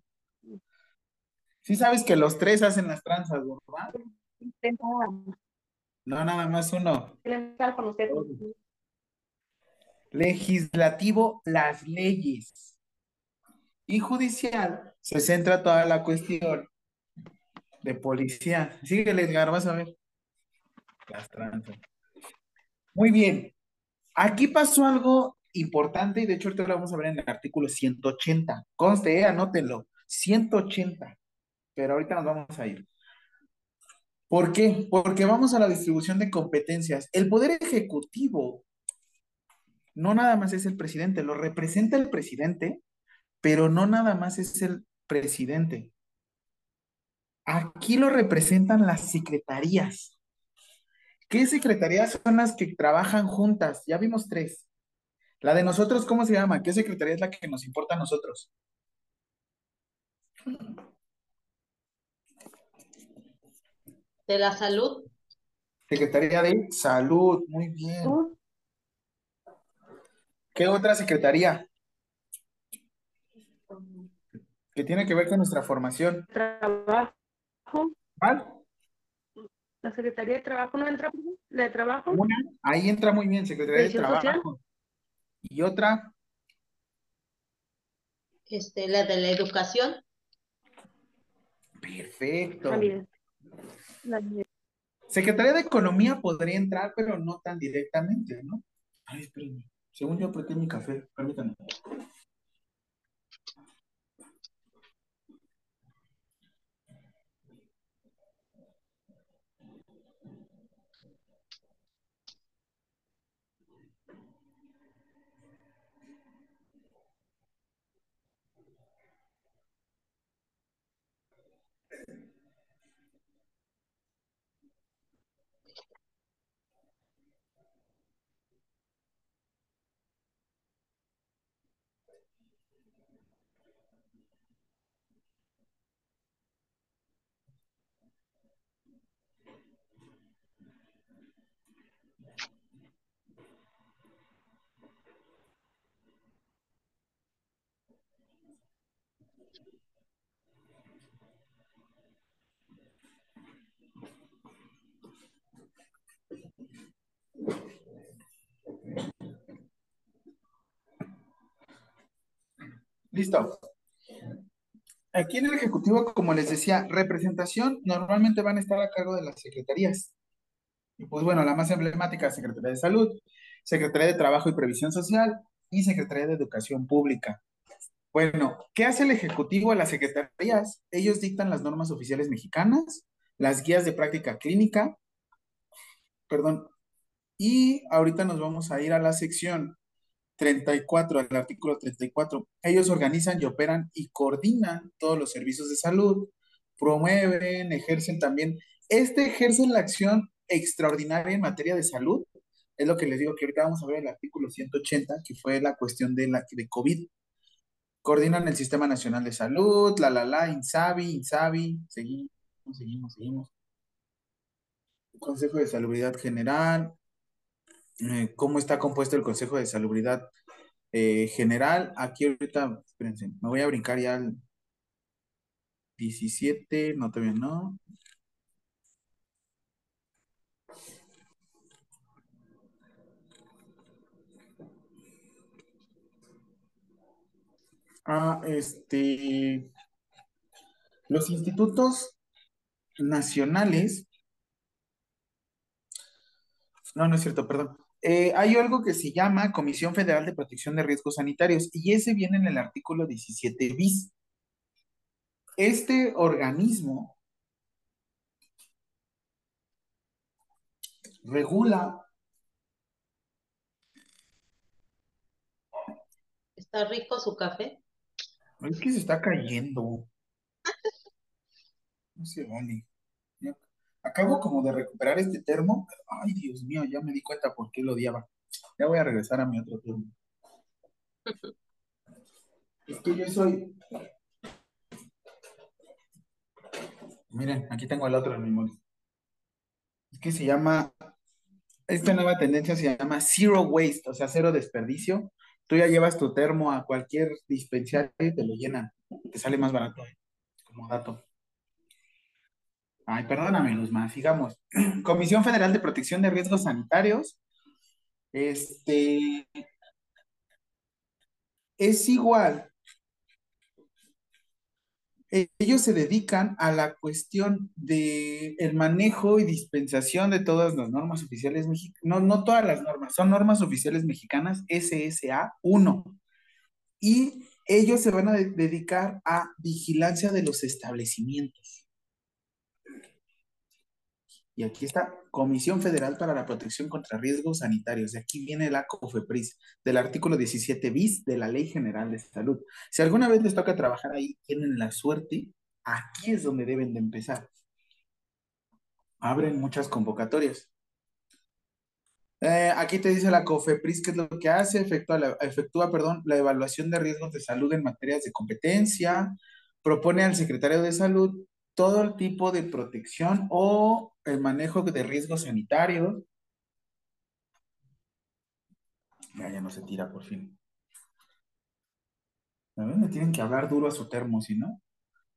Sí sabes que los tres hacen las tranzas, ¿verdad? No, nada más uno. Legislativo, las leyes. Y judicial, se centra toda la cuestión de policía. Síguele, Edgar, vas a ver. Las. Muy bien. Aquí pasó algo importante y de hecho ahorita lo vamos a ver en el artículo 180. Conste, eh, anótenlo. 180. Pero ahorita nos vamos a ir. ¿Por qué? Porque vamos a la distribución de competencias. El poder ejecutivo no nada más es el presidente, lo representa el presidente, pero no nada más es el presidente. Aquí lo representan las secretarías. ¿Qué secretarías son las que trabajan juntas? Ya vimos tres. La de nosotros, ¿cómo se llama? ¿Qué secretaría es la que nos importa a nosotros? De la salud, Secretaría de Salud, muy bien. ¿Qué otra secretaría? Que tiene que ver con nuestra formación. Trabajo. ¿Cuál? La Secretaría de Trabajo no entra, la de Trabajo. Una, ahí entra muy bien, Secretaría de Social. Trabajo. Y otra, este, la de la educación, perfecto. También. Secretaría de Economía podría entrar, pero no tan directamente, ¿no? Ay, espérenme. Según yo apreté mi café, permítanme. Listo. Aquí en el Ejecutivo, como les decía, representación normalmente van a estar a cargo de las secretarías. Y pues bueno, la más emblemática, Secretaría de Salud, Secretaría de Trabajo y Previsión Social y Secretaría de Educación Pública. Bueno, ¿qué hace el Ejecutivo a las secretarías? Ellos dictan las normas oficiales mexicanas, las guías de práctica clínica, perdón, y ahorita nos vamos a ir a la sección 34, al artículo 34. Ellos organizan y operan y coordinan todos los servicios de salud, promueven, ejercen también. Este ejerce la acción extraordinaria en materia de salud. Es lo que les digo que ahorita vamos a ver el artículo 180, que fue la cuestión de, la, de COVID. Coordinan el Sistema Nacional de Salud, la, la, la, INSABI, INSABI, seguimos, seguimos, seguimos. Consejo de Salubridad General, eh, cómo está compuesto el Consejo de Salubridad eh, General. Aquí ahorita, espérense, me voy a brincar ya al 17, no, todavía no. Ah, este, los institutos nacionales no, no es cierto, perdón. Eh, hay algo que se llama Comisión Federal de Protección de Riesgos Sanitarios y ese viene en el artículo 17 bis. Este organismo regula, ¿está rico su café? Es que se está cayendo. No se vale. Acabo como de recuperar este termo. Ay, Dios mío, ya me di cuenta por qué lo odiaba. Ya voy a regresar a mi otro termo. Es que yo soy. Miren, aquí tengo el otro en mi móvil. Es que se llama. Esta nueva tendencia se llama Zero Waste, o sea, cero desperdicio. Tú ya llevas tu termo a cualquier dispensario y te lo llenan. Te sale más barato, ¿eh? como dato. Ay, perdóname, Luzma, sigamos. Comisión Federal de Protección de Riesgos Sanitarios. Este es igual. E- Ellos se dedican a la cuestión de el manejo y dispensación de todas las normas oficiales mexicanas. No, no todas las normas, son normas oficiales mexicanas SSA 1. Y ellos se van a de- dedicar a vigilancia de los establecimientos. Y aquí está, Comisión Federal para la Protección contra Riesgos Sanitarios. De aquí viene la COFEPRIS, del artículo 17 bis de la Ley General de Salud. Si alguna vez les toca trabajar ahí, tienen la suerte, aquí es donde deben de empezar. Abren muchas convocatorias. Eh, aquí te dice la COFEPRIS qué es lo que hace, efectúa, efectúa, perdón, la evaluación de riesgos de salud en materias de competencia, propone al secretario de salud todo el tipo de protección o el manejo de riesgos sanitarios. Ya, ya no se tira por fin. A me tienen que hablar duro a su termo, si no.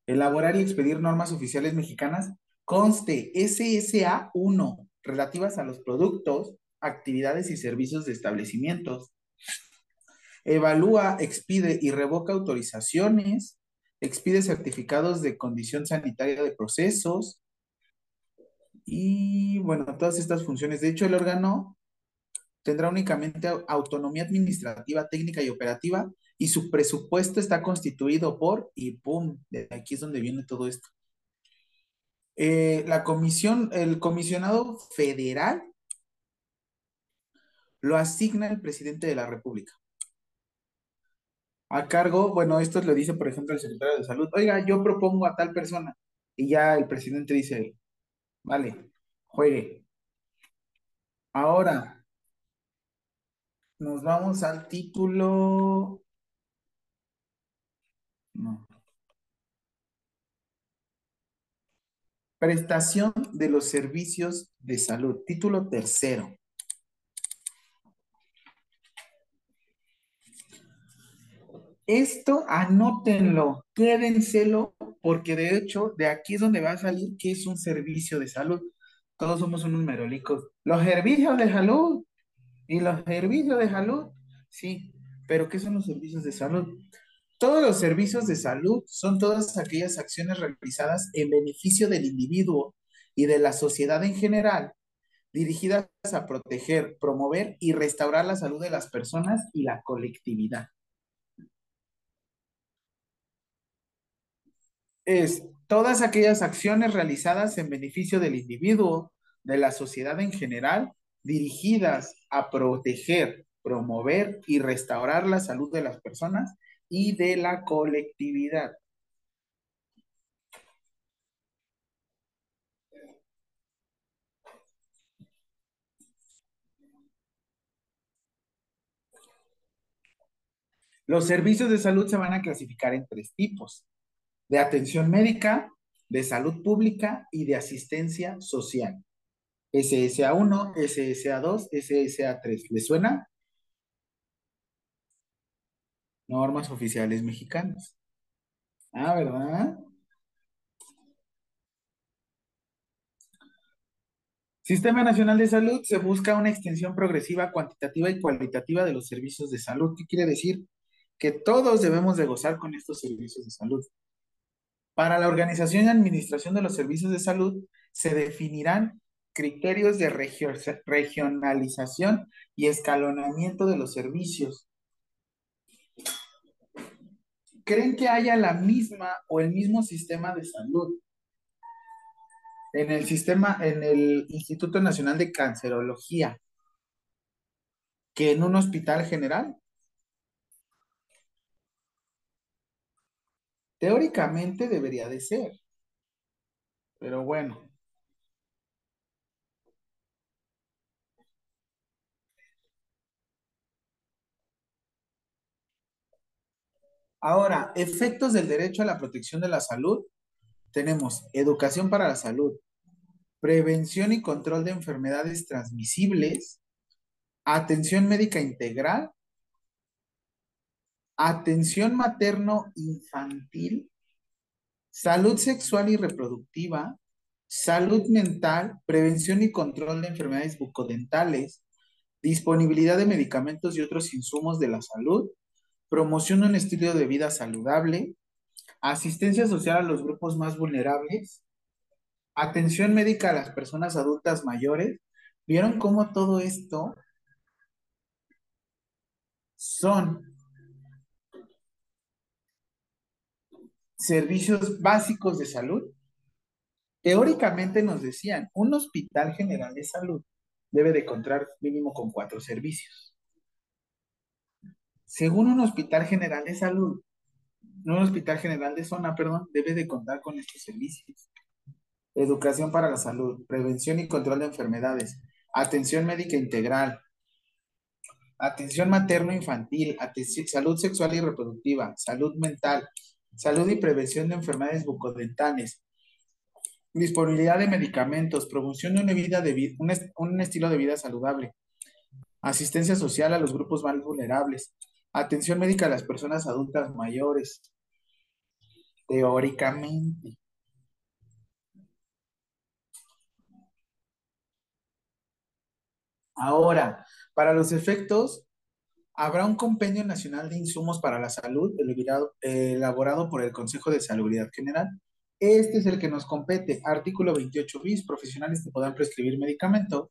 Elaborar y expedir normas oficiales mexicanas conste SSA 1, relativas a los productos, actividades y servicios de establecimientos. Evalúa, expide y revoca autorizaciones, expide certificados de condición sanitaria de procesos y, bueno, todas estas funciones. De hecho, el órgano tendrá únicamente au- autonomía administrativa, técnica y operativa y su presupuesto está constituido por, y pum, de aquí es donde viene todo esto. Eh, la comisión, el comisionado federal lo asigna el presidente de la República. A cargo, bueno, esto le dice, por ejemplo, el secretario de Salud, oiga, yo propongo a tal persona. Y ya el presidente dice, vale, juegue. Ahora, nos vamos al título. No. Prestación de los servicios de salud. Título tercero. Esto anótenlo, quédenselo, porque de hecho de aquí es donde va a salir que es un servicio de salud. Todos somos unos merolicos. Los servicios de salud y los servicios de salud, sí, pero ¿qué son los servicios de salud? Todos los servicios de salud son todas aquellas acciones realizadas en beneficio del individuo y de la sociedad en general, dirigidas a proteger, promover y restaurar la salud de las personas y la colectividad. Es todas aquellas acciones realizadas en beneficio del individuo, de la sociedad en general, dirigidas a proteger, promover y restaurar la salud de las personas y de la colectividad. Los servicios de salud se van a clasificar en tres tipos, de atención médica, de salud pública y de asistencia social. SSA 1, SSA 2, SSA 3. ¿Le suena? Normas oficiales mexicanas. Ah, ¿verdad? Sistema Nacional de Salud se busca una extensión progresiva, cuantitativa y cualitativa de los servicios de salud. ¿Qué quiere decir? Que todos debemos de gozar con estos servicios de salud. Para la organización y administración de los servicios de salud se definirán criterios de regio- regionalización y escalonamiento de los servicios. ¿Creen que haya la misma o el mismo sistema de salud en el sistema, en el Instituto Nacional de Cancerología que en un hospital general? Teóricamente debería de ser. Pero bueno. Ahora, efectos del derecho a la protección de la salud. Tenemos educación para la salud, prevención y control de enfermedades transmisibles, atención médica integral, atención materno-infantil, salud sexual y reproductiva, salud mental, prevención y control de enfermedades bucodentales, disponibilidad de medicamentos y otros insumos de la salud, promoción de un estilo de vida saludable, asistencia social a los grupos más vulnerables, atención médica a las personas adultas mayores. ¿Vieron cómo todo esto son servicios básicos de salud? Teóricamente nos decían, un hospital general de salud debe de contar mínimo con cuatro servicios. Según un hospital general de salud, un hospital general de zona, perdón, debe de contar con estos servicios. Educación para la salud, prevención y control de enfermedades, atención médica integral, atención materno-infantil, salud sexual y reproductiva, salud mental, salud y prevención de enfermedades bucodentales, disponibilidad de medicamentos, promoción de una vida de un, un estilo de vida saludable, asistencia social a los grupos más vulnerables, atención médica a las personas adultas mayores, teóricamente. Ahora, para los efectos, habrá un compendio nacional de insumos para la salud elaborado por el Consejo de Salubridad General. Este es el que nos compete. Artículo 28 bis, profesionales que puedan prescribir medicamentos.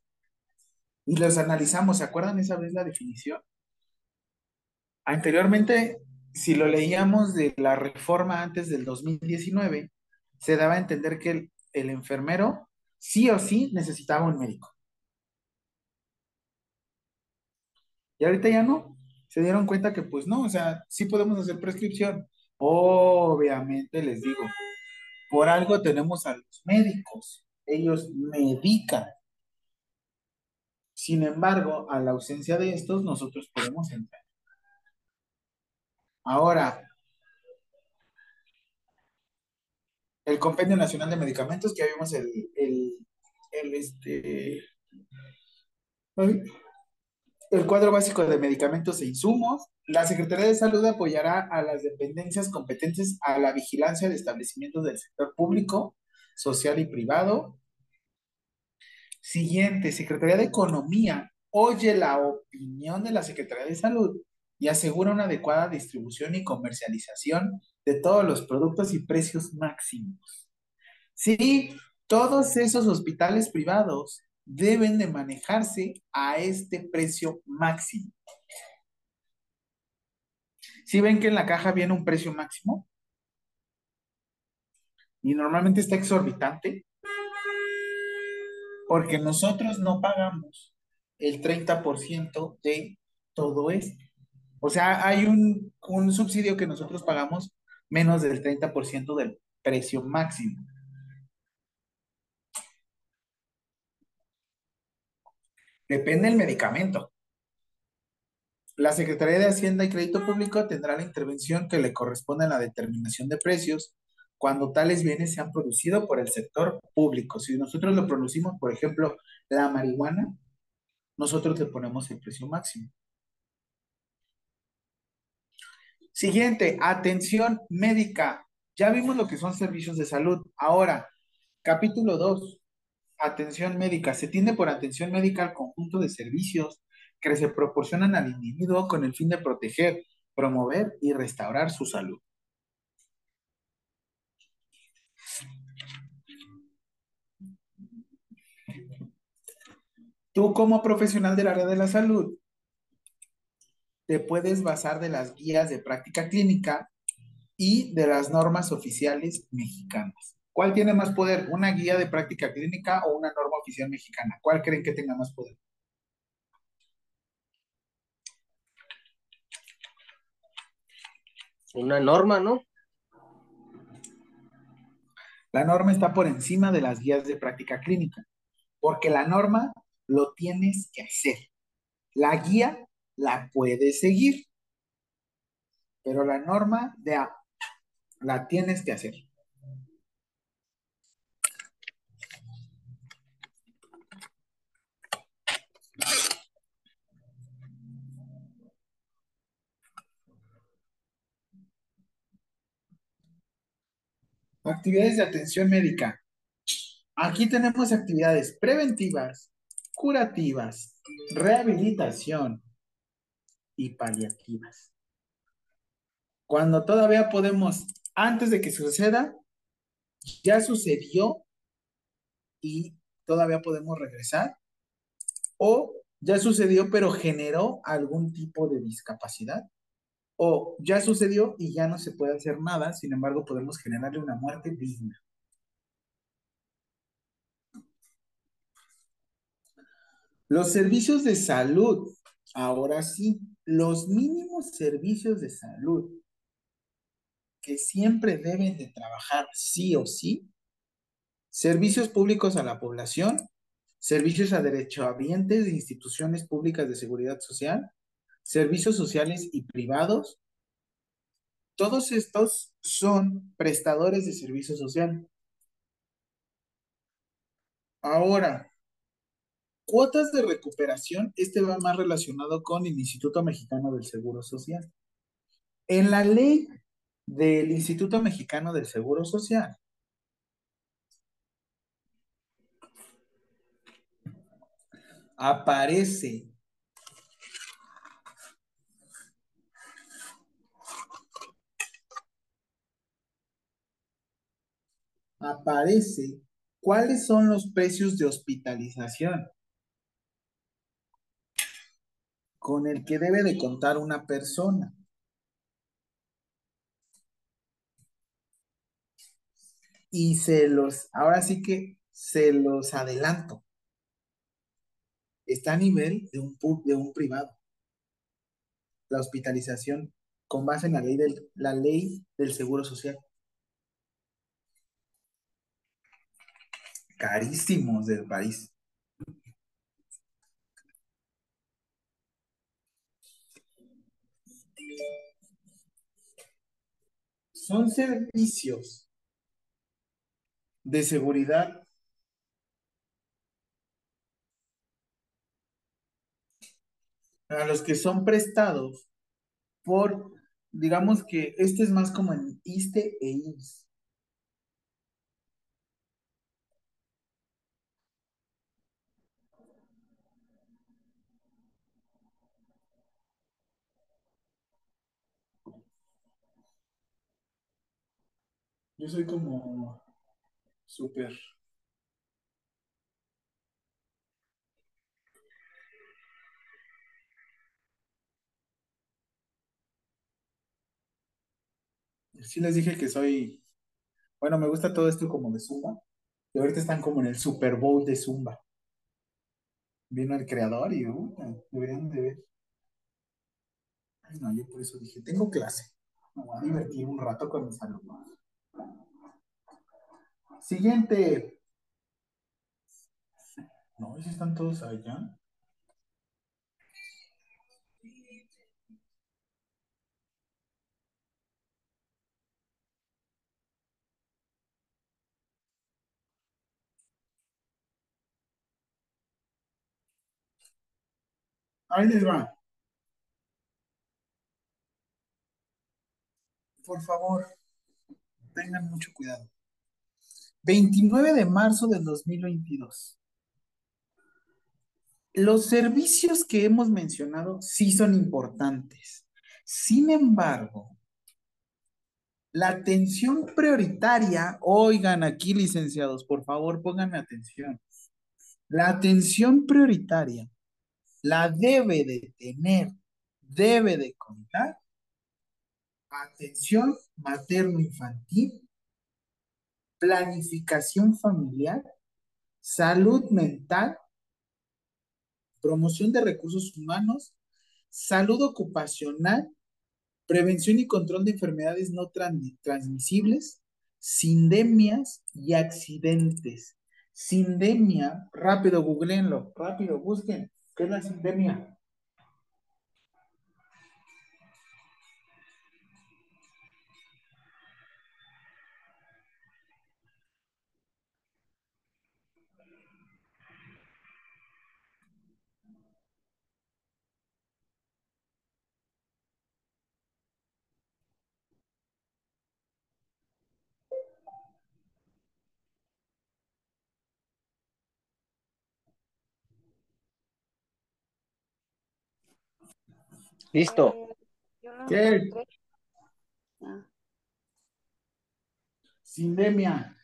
Y los analizamos. ¿Se acuerdan esa vez la definición? Anteriormente, si lo leíamos de la reforma antes del 2019, se daba a entender que el, el enfermero sí o sí necesitaba un médico. Y ahorita ya no. Se dieron cuenta que pues no, o sea, sí podemos hacer prescripción. Obviamente les digo, por algo tenemos a los médicos. Ellos medican. Sin embargo, a la ausencia de estos, nosotros podemos entrar. Ahora, el Compendio Nacional de Medicamentos, que ya vimos el, el, el este, el cuadro básico de medicamentos e insumos. La Secretaría de Salud apoyará a las dependencias competentes a la vigilancia de establecimientos del sector público, social y privado. Siguiente, Secretaría de Economía oye la opinión de la Secretaría de Salud y asegura una adecuada distribución y comercialización de todos los productos y precios máximos. Sí, todos esos hospitales privados deben de manejarse a este precio máximo. Si ven que en la caja viene un precio máximo y normalmente está exorbitante, porque nosotros no pagamos el 30% de todo esto. O sea, hay un, un, subsidio que nosotros pagamos menos del 30% del precio máximo. Depende del medicamento. La Secretaría de Hacienda y Crédito Público tendrá la intervención que le corresponde a la determinación de precios cuando tales bienes sean producidos por el sector público. Si nosotros lo producimos, por ejemplo, la marihuana, nosotros le ponemos el precio máximo. Siguiente, atención médica. Ya vimos lo que son servicios de salud. Ahora, capítulo 2, atención médica. Se tiende por atención médica al conjunto de servicios que se proporcionan al individuo con el fin de proteger, promover y restaurar su salud. Tú como profesional del área de la salud te puedes basar de las guías de práctica clínica y de las normas oficiales mexicanas. ¿Cuál tiene más poder? ¿Una guía de práctica clínica o una norma oficial mexicana? ¿Cuál creen que tenga más poder? Una norma, ¿no? La norma está por encima de las guías de práctica clínica, porque la norma lo tienes que hacer. La guía la puedes seguir, pero la norma de A la tienes que hacer. Actividades de atención médica. Aquí tenemos actividades preventivas, curativas, rehabilitación y paliativas. Cuando todavía podemos, antes de que suceda, ya sucedió y todavía podemos regresar, o ya sucedió pero generó algún tipo de discapacidad, o ya sucedió y ya no se puede hacer nada, sin embargo podemos generarle una muerte digna. Los servicios de salud, ahora sí, los mínimos servicios de salud que siempre deben de trabajar sí o sí, servicios públicos a la población, servicios a derechohabientes de instituciones públicas de seguridad social, servicios sociales y privados. Todos estos son prestadores de servicio social. Ahora, cuotas de recuperación, este va más relacionado con el Instituto Mexicano del Seguro Social. En la ley del Instituto Mexicano del Seguro Social, aparece aparece cuáles son los precios de hospitalización con el que debe de contar una persona. Y se los, ahora sí que se los adelanto. Está a nivel de un, de un privado. La hospitalización con base en la ley del, la ley del seguro social. Carísimos del país. Son servicios de seguridad a los que son prestados por, digamos que este es más como en ISTE e IMSS. Yo soy como súper Sí les dije que soy, bueno, me gusta todo esto como de Zumba. Y ahorita están como en el Super Bowl de Zumba. Vino el creador y uh, deberían de ver. Ay, no, yo por eso dije, tengo clase. Me voy a divertir un rato con mis alumnos. Siguiente. No, si están todos allá. Ahí les va. Por favor, tengan mucho cuidado. 29 de marzo del 2022. Los servicios que hemos mencionado sí son importantes. Sin embargo, la atención prioritaria, oigan aquí licenciados, por favor pónganme atención. La atención prioritaria la debe de tener, debe de contar atención materno-infantil, planificación familiar, salud mental, promoción de recursos humanos, salud ocupacional, prevención y control de enfermedades no transmisibles, sindemias y accidentes. Sindemia, rápido, googleenlo, rápido, busquen. ¿Qué es la sindemia? Listo. ¿Qué? Sindemia.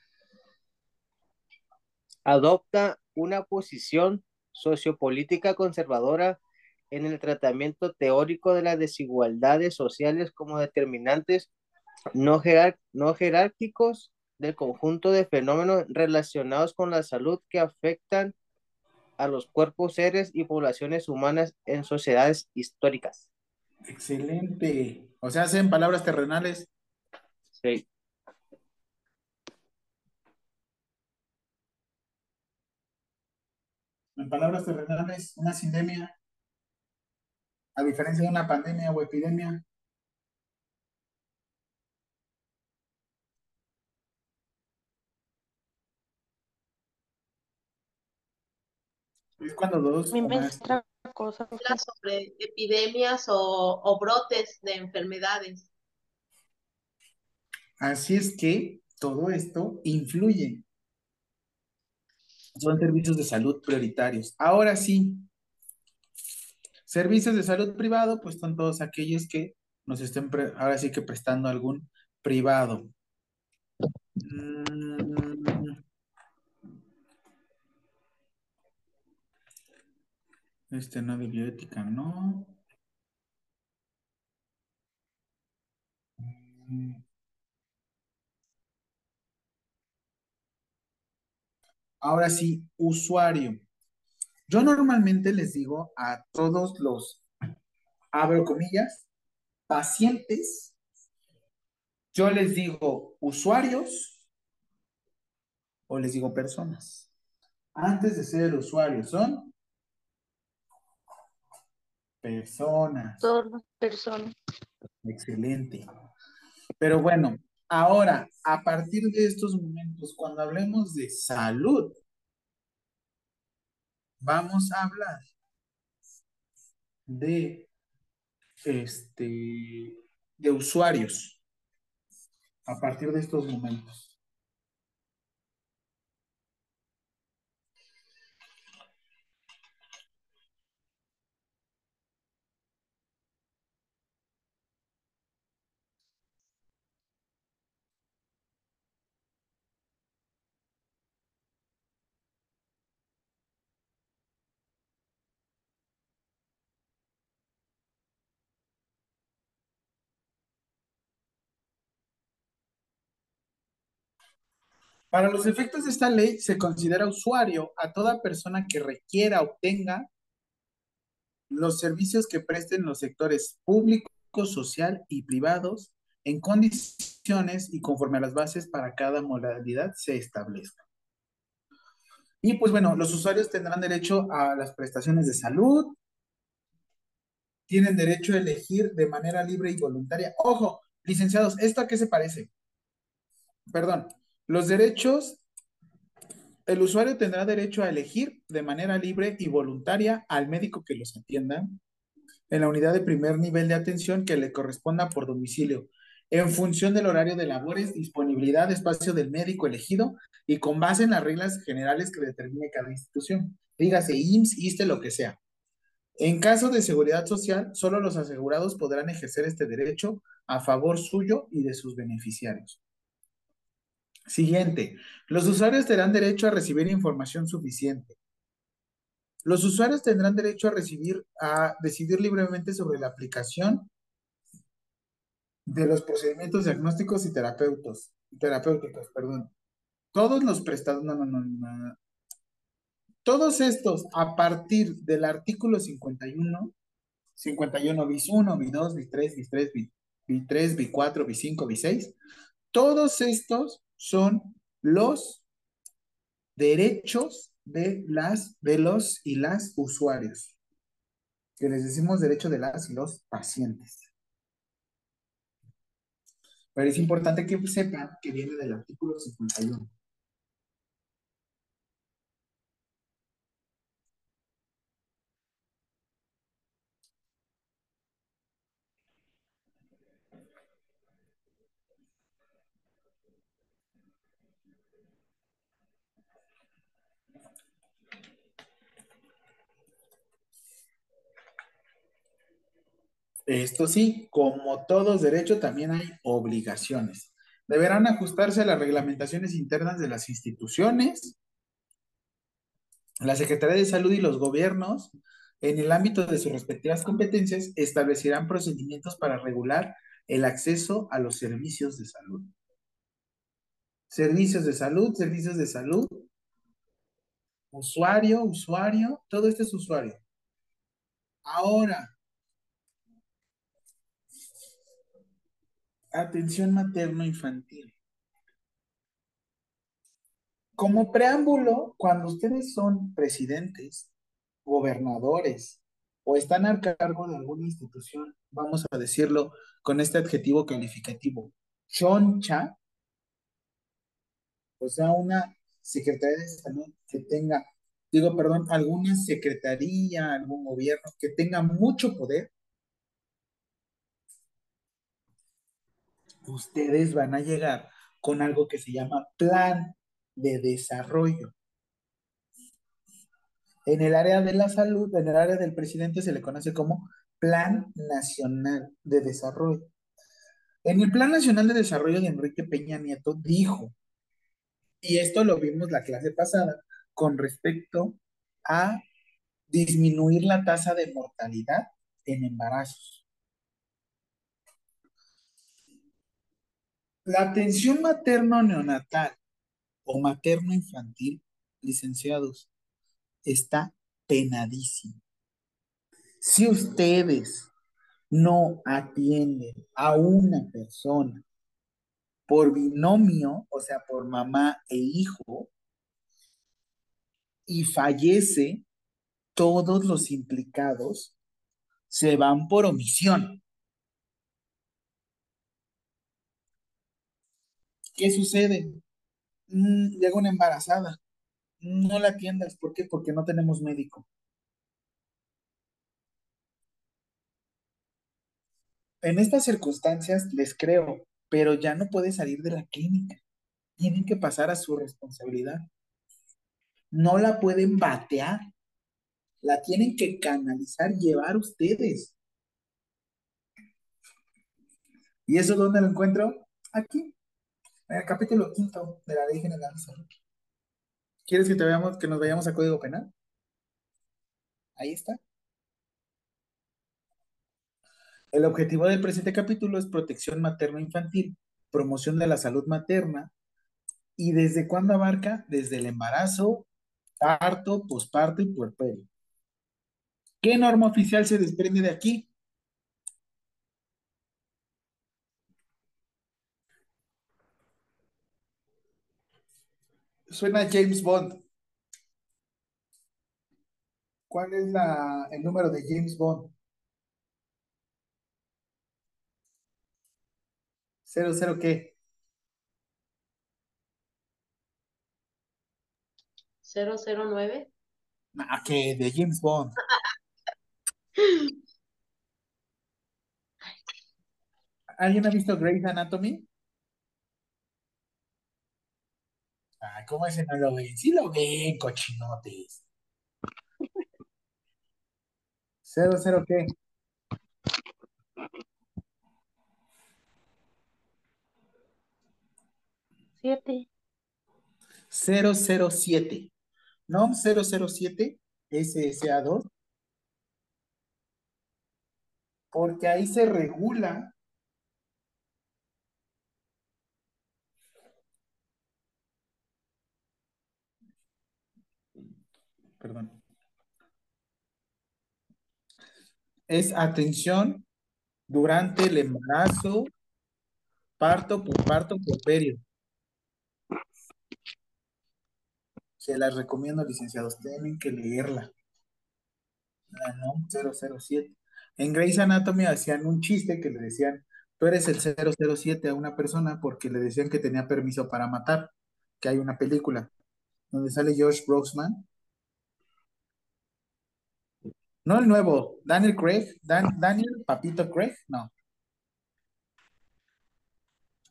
Adopta una posición sociopolítica conservadora en el tratamiento teórico de las desigualdades sociales como determinantes no, jerar- no jerárquicos del conjunto de fenómenos relacionados con la salud que afectan a los cuerpos, seres y poblaciones humanas en sociedades históricas. Excelente. O sea, en palabras terrenales, Sí. en palabras terrenales, una sindemia, a diferencia de una pandemia o epidemia, es cuando dos Mi maestra cosa. sobre epidemias o, o brotes de enfermedades. Así es que todo esto influye. Son servicios de salud prioritarios. Ahora sí, servicios de salud privado, pues son todos aquellos que nos estén, ahora sí que prestando algún privado. Mm. Este no de bioética, no. Ahora sí, usuario. Yo normalmente les digo a todos los, abro comillas, pacientes, yo les digo usuarios o les digo personas. Antes de ser usuario, son personas. Personas. Excelente. Pero bueno, ahora, a partir de estos momentos, cuando hablemos de salud, vamos a hablar de este de usuarios a partir de estos momentos. Para los efectos de esta ley, se considera usuario a toda persona que requiera, obtenga los servicios que presten los sectores público, social y privados en condiciones y conforme a las bases para cada modalidad se establezca. Y pues bueno, los usuarios tendrán derecho a las prestaciones de salud, tienen derecho a elegir de manera libre y voluntaria. Ojo, licenciados, ¿esto a qué se parece? Perdón, los derechos, el usuario tendrá derecho a elegir de manera libre y voluntaria al médico que los atienda en la unidad de primer nivel de atención que le corresponda por domicilio, en función del horario de labores, disponibilidad de espacio del médico elegido y con base en las reglas generales que determine cada institución. Dígase IMSS, ISTE, lo que sea. En caso de seguridad social, solo los asegurados podrán ejercer este derecho a favor suyo y de sus beneficiarios. Siguiente, los usuarios tendrán derecho a recibir información suficiente. Los usuarios tendrán derecho a recibir, a decidir libremente sobre la aplicación de los procedimientos diagnósticos y terapeutos, terapéuticos, perdón. Todos los prestados, no, no, no, no. Todos estos, a partir del artículo 51, 51 bis 1, bis 2, bis 3, bis 3, bis, bis 3, bis 4, bis 5, bis 6, todos estos son los derechos de las, de los y las usuarios. Que les decimos derecho de las y los pacientes. Pero es importante que sepan que viene del artículo 51. Esto sí, como todos derechos, también hay obligaciones. Deberán ajustarse a las reglamentaciones internas de las instituciones, la Secretaría de Salud y los gobiernos, en el ámbito de sus respectivas competencias, establecerán procedimientos para regular el acceso a los servicios de salud. Servicios de salud, servicios de salud, usuario, usuario, todo esto es usuario. Ahora, atención materno-infantil. Como preámbulo, cuando ustedes son presidentes, gobernadores o están a cargo de alguna institución, vamos a decirlo con este adjetivo calificativo, choncha, o sea, una secretaría de salud que tenga, digo, perdón, alguna secretaría, algún gobierno que tenga mucho poder, ustedes van a llegar con algo que se llama plan de desarrollo. En el área de la salud, en el área del presidente se le conoce como Plan Nacional de Desarrollo. En el Plan Nacional de Desarrollo de Enrique Peña Nieto dijo, y esto lo vimos la clase pasada, con respecto a disminuir la tasa de mortalidad en embarazos. La atención materno-neonatal o materno-infantil, licenciados, está penadísimo. Si ustedes no atienden a una persona por binomio, o sea, por mamá e hijo, y fallece, todos los implicados se van por omisión. ¿Qué sucede? Mm, llega una embarazada. No la atiendas. ¿Por qué? Porque no tenemos médico. En estas circunstancias les creo, pero ya no puede salir de la clínica. Tienen que pasar a su responsabilidad. No la pueden batear. La tienen que canalizar, llevar ustedes. ¿Y eso dónde lo encuentro? Aquí. El capítulo quinto de la Ley General. ¿Quieres que, te veamos, que nos vayamos a Código Penal? Ahí está. El objetivo del presente capítulo es protección materno-infantil, promoción de la salud materna. ¿Y desde cuándo abarca? Desde el embarazo, parto, posparto y puerperio. ¿Qué norma oficial se desprende de aquí? Suena James Bond. ¿Cuál es la, el número de James Bond? ¿Cero, cero qué? ¿Cero, cero, nueve? Ah, que de James Bond. ¿Alguien ha visto Grey's Anatomy? Ay, ¿cómo ese no lo ven? Sí lo ven, cochinotes. ¿Cero, cero qué? Siete. 007. ¿No? 007 SSA2. Porque ahí se regula perdón. Es atención durante el embarazo, parto, parto, puerperio. Se las recomiendo, licenciados, tienen que leerla. La NOM 007. En Grey's Anatomy hacían un chiste que le decían, tú eres el 007 a una persona porque le decían que tenía permiso para matar, que hay una película donde sale Josh Brosnan. No el nuevo, Daniel Craig, Dan- Daniel Papito Craig, no.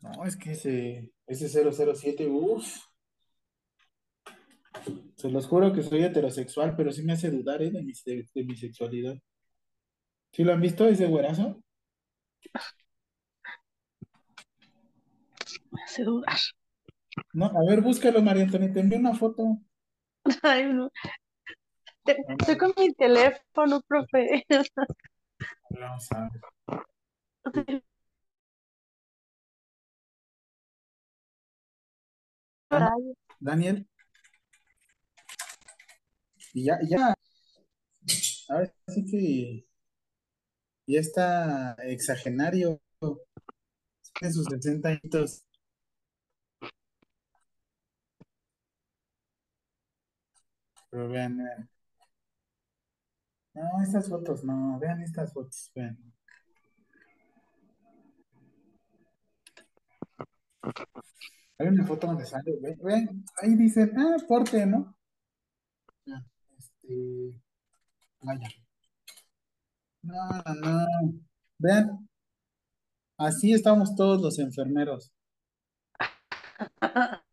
No, es que ese, ese 007, uff. Se los juro que soy heterosexual, pero sí me hace dudar, ¿eh? de mi, de, de mi sexualidad. ¿Sí lo han visto ese güerazo? Me hace dudar. No, a ver, búscalo, María Antonia, te envío una foto. Ay, no. Estoy con mi teléfono, profe. Daniel. Y ya, ya. Ahora sí que ya está exagenario. Tiene sus 60 añitos. Pero vean, vean. No, estas fotos, no, vean estas fotos, vean. Hay una foto donde sale, ven, ven, ahí dicen, ah, porte, ¿no? Ya, Este, vaya. No, no, no. Vean, así estamos todos los enfermeros.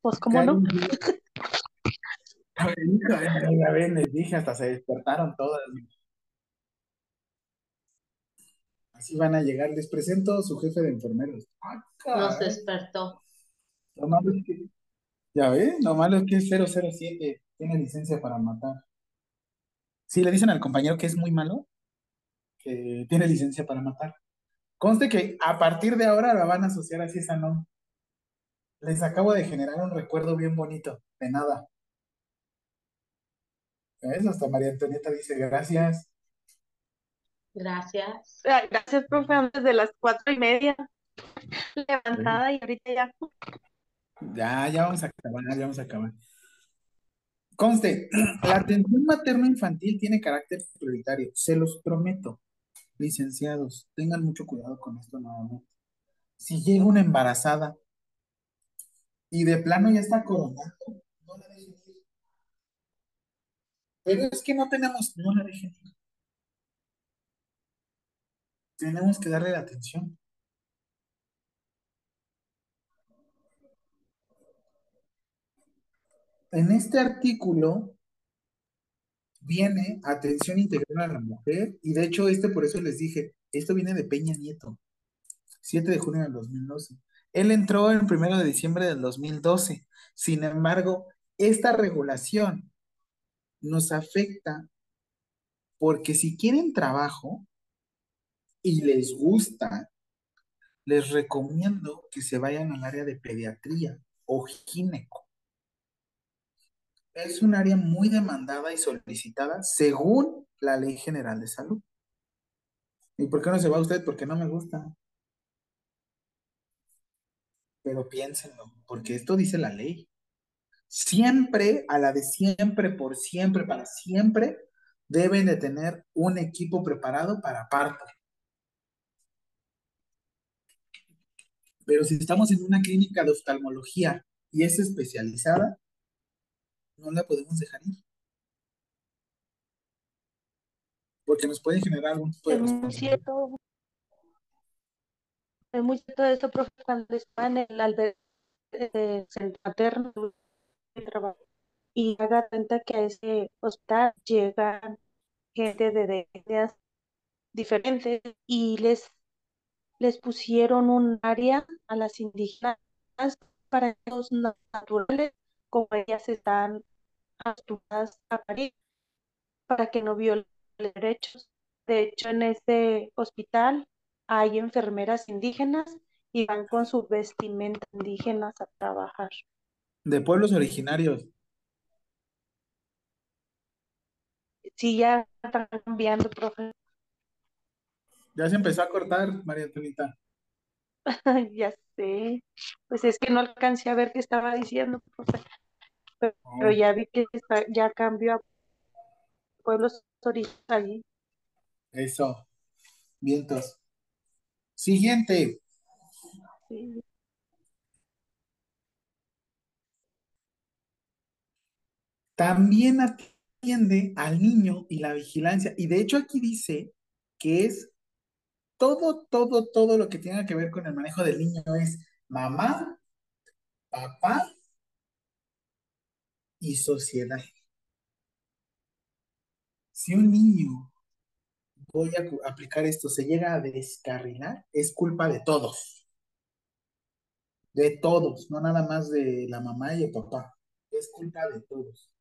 Pues, ¿cómo no? Día- A ver, hija, ya ven, les dije, hasta se despertaron todas. Así van a llegar. Les presento a su jefe de enfermeros. Ah, Nos caray. despertó. Lo malo es que, ya ve, lo malo es que es 007, tiene licencia para matar. Sí, le dicen al compañero que es muy malo, que tiene licencia para matar. Conste que a partir de ahora la van a asociar así esa no. Les acabo de generar un recuerdo bien bonito, de nada. ¿Ves? Hasta María Antonieta dice gracias. Gracias. Gracias, profe, antes de las cuatro y media. Levantada y ahorita ya. Ya, ya vamos a acabar, ya vamos a acabar. Conste, la atención materno-infantil tiene carácter prioritario, se los prometo. Licenciados, tengan mucho cuidado con esto nuevamente. Si llega una embarazada y de plano ya está coronando, no la dejen. Pero es que no tenemos, no la dejen. Tenemos que darle la atención. En este artículo viene atención integral a la mujer y de hecho este por eso les dije, esto viene de Peña Nieto, 7 de junio del 2012. Él entró el 1 de diciembre del 2012. Sin embargo, esta regulación nos afecta porque si quieren trabajo y les gusta, les recomiendo que se vayan al área de pediatría o gineco. Es un área muy demandada y solicitada según la Ley General de Salud. ¿Y por qué no se va usted? Porque no me gusta. Pero piénsenlo, porque esto dice la ley. Siempre, a la de siempre, por siempre, para siempre, deben de tener un equipo preparado para parto. Pero si estamos en una clínica de oftalmología y es especializada, no la podemos dejar ir. Porque nos puede generar algún tipo de responsabilidad. cierto. Es muy cierto esto, profe, cuando estaba en el albergue materno trabajo y haga cuenta que a ese hospital llegan gente de etnias diferentes y les, les pusieron un área a las indígenas para los naturales, como ellas están acostumbradas a parir, para que no violen derechos. De hecho, en este hospital hay enfermeras indígenas y van con su vestimenta indígenas a trabajar. De pueblos originarios. Sí, ya están cambiando, profe. Ya se empezó a cortar, María Antonita. Ya sé. Pues es que no alcancé a ver qué estaba diciendo, profe, pero, pero Oh, ya vi que está, ya cambió a pueblos originales. eso, vientos. Siguiente. Sí. También atiende al niño y la vigilancia. Y de hecho aquí dice que es todo, todo, todo lo que tenga que ver con el manejo del niño es mamá, papá y sociedad. Si un niño, voy a aplicar esto, se llega a descarrilar, es culpa de todos, de todos, no nada más de la mamá y el papá, es culpa de todos.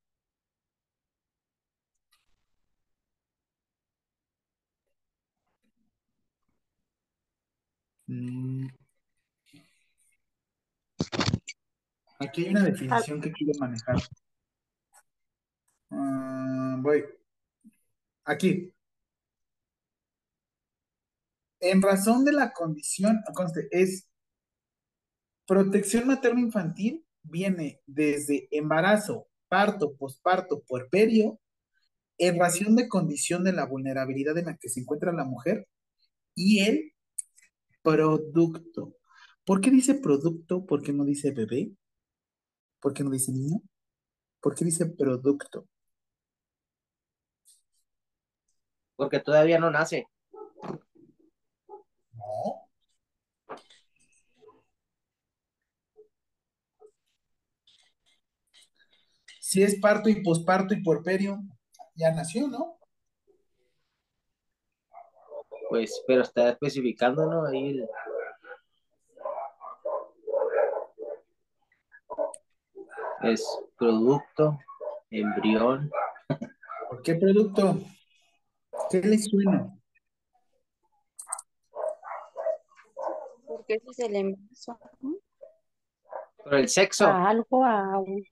Aquí hay una definición que quiero manejar. Ah, voy, aquí. En razón de la condición, es protección materno-infantil, viene desde embarazo, parto, posparto, puerperio, en razón de condición de la vulnerabilidad en la que se encuentra la mujer y el producto. ¿Por qué dice producto? ¿Por qué no dice bebé? ¿Por qué no dice niño? ¿Por qué dice producto? Porque todavía no nace. No. Si es parto y posparto y puerperio, ya nació, ¿no? Pues, pero está especificando, ¿no? Ahí el- es producto, embrión. ¿Por qué producto? ¿Qué le suena? Porque ese es el embarazo. ¿no? Pero el sexo, a algo, a un-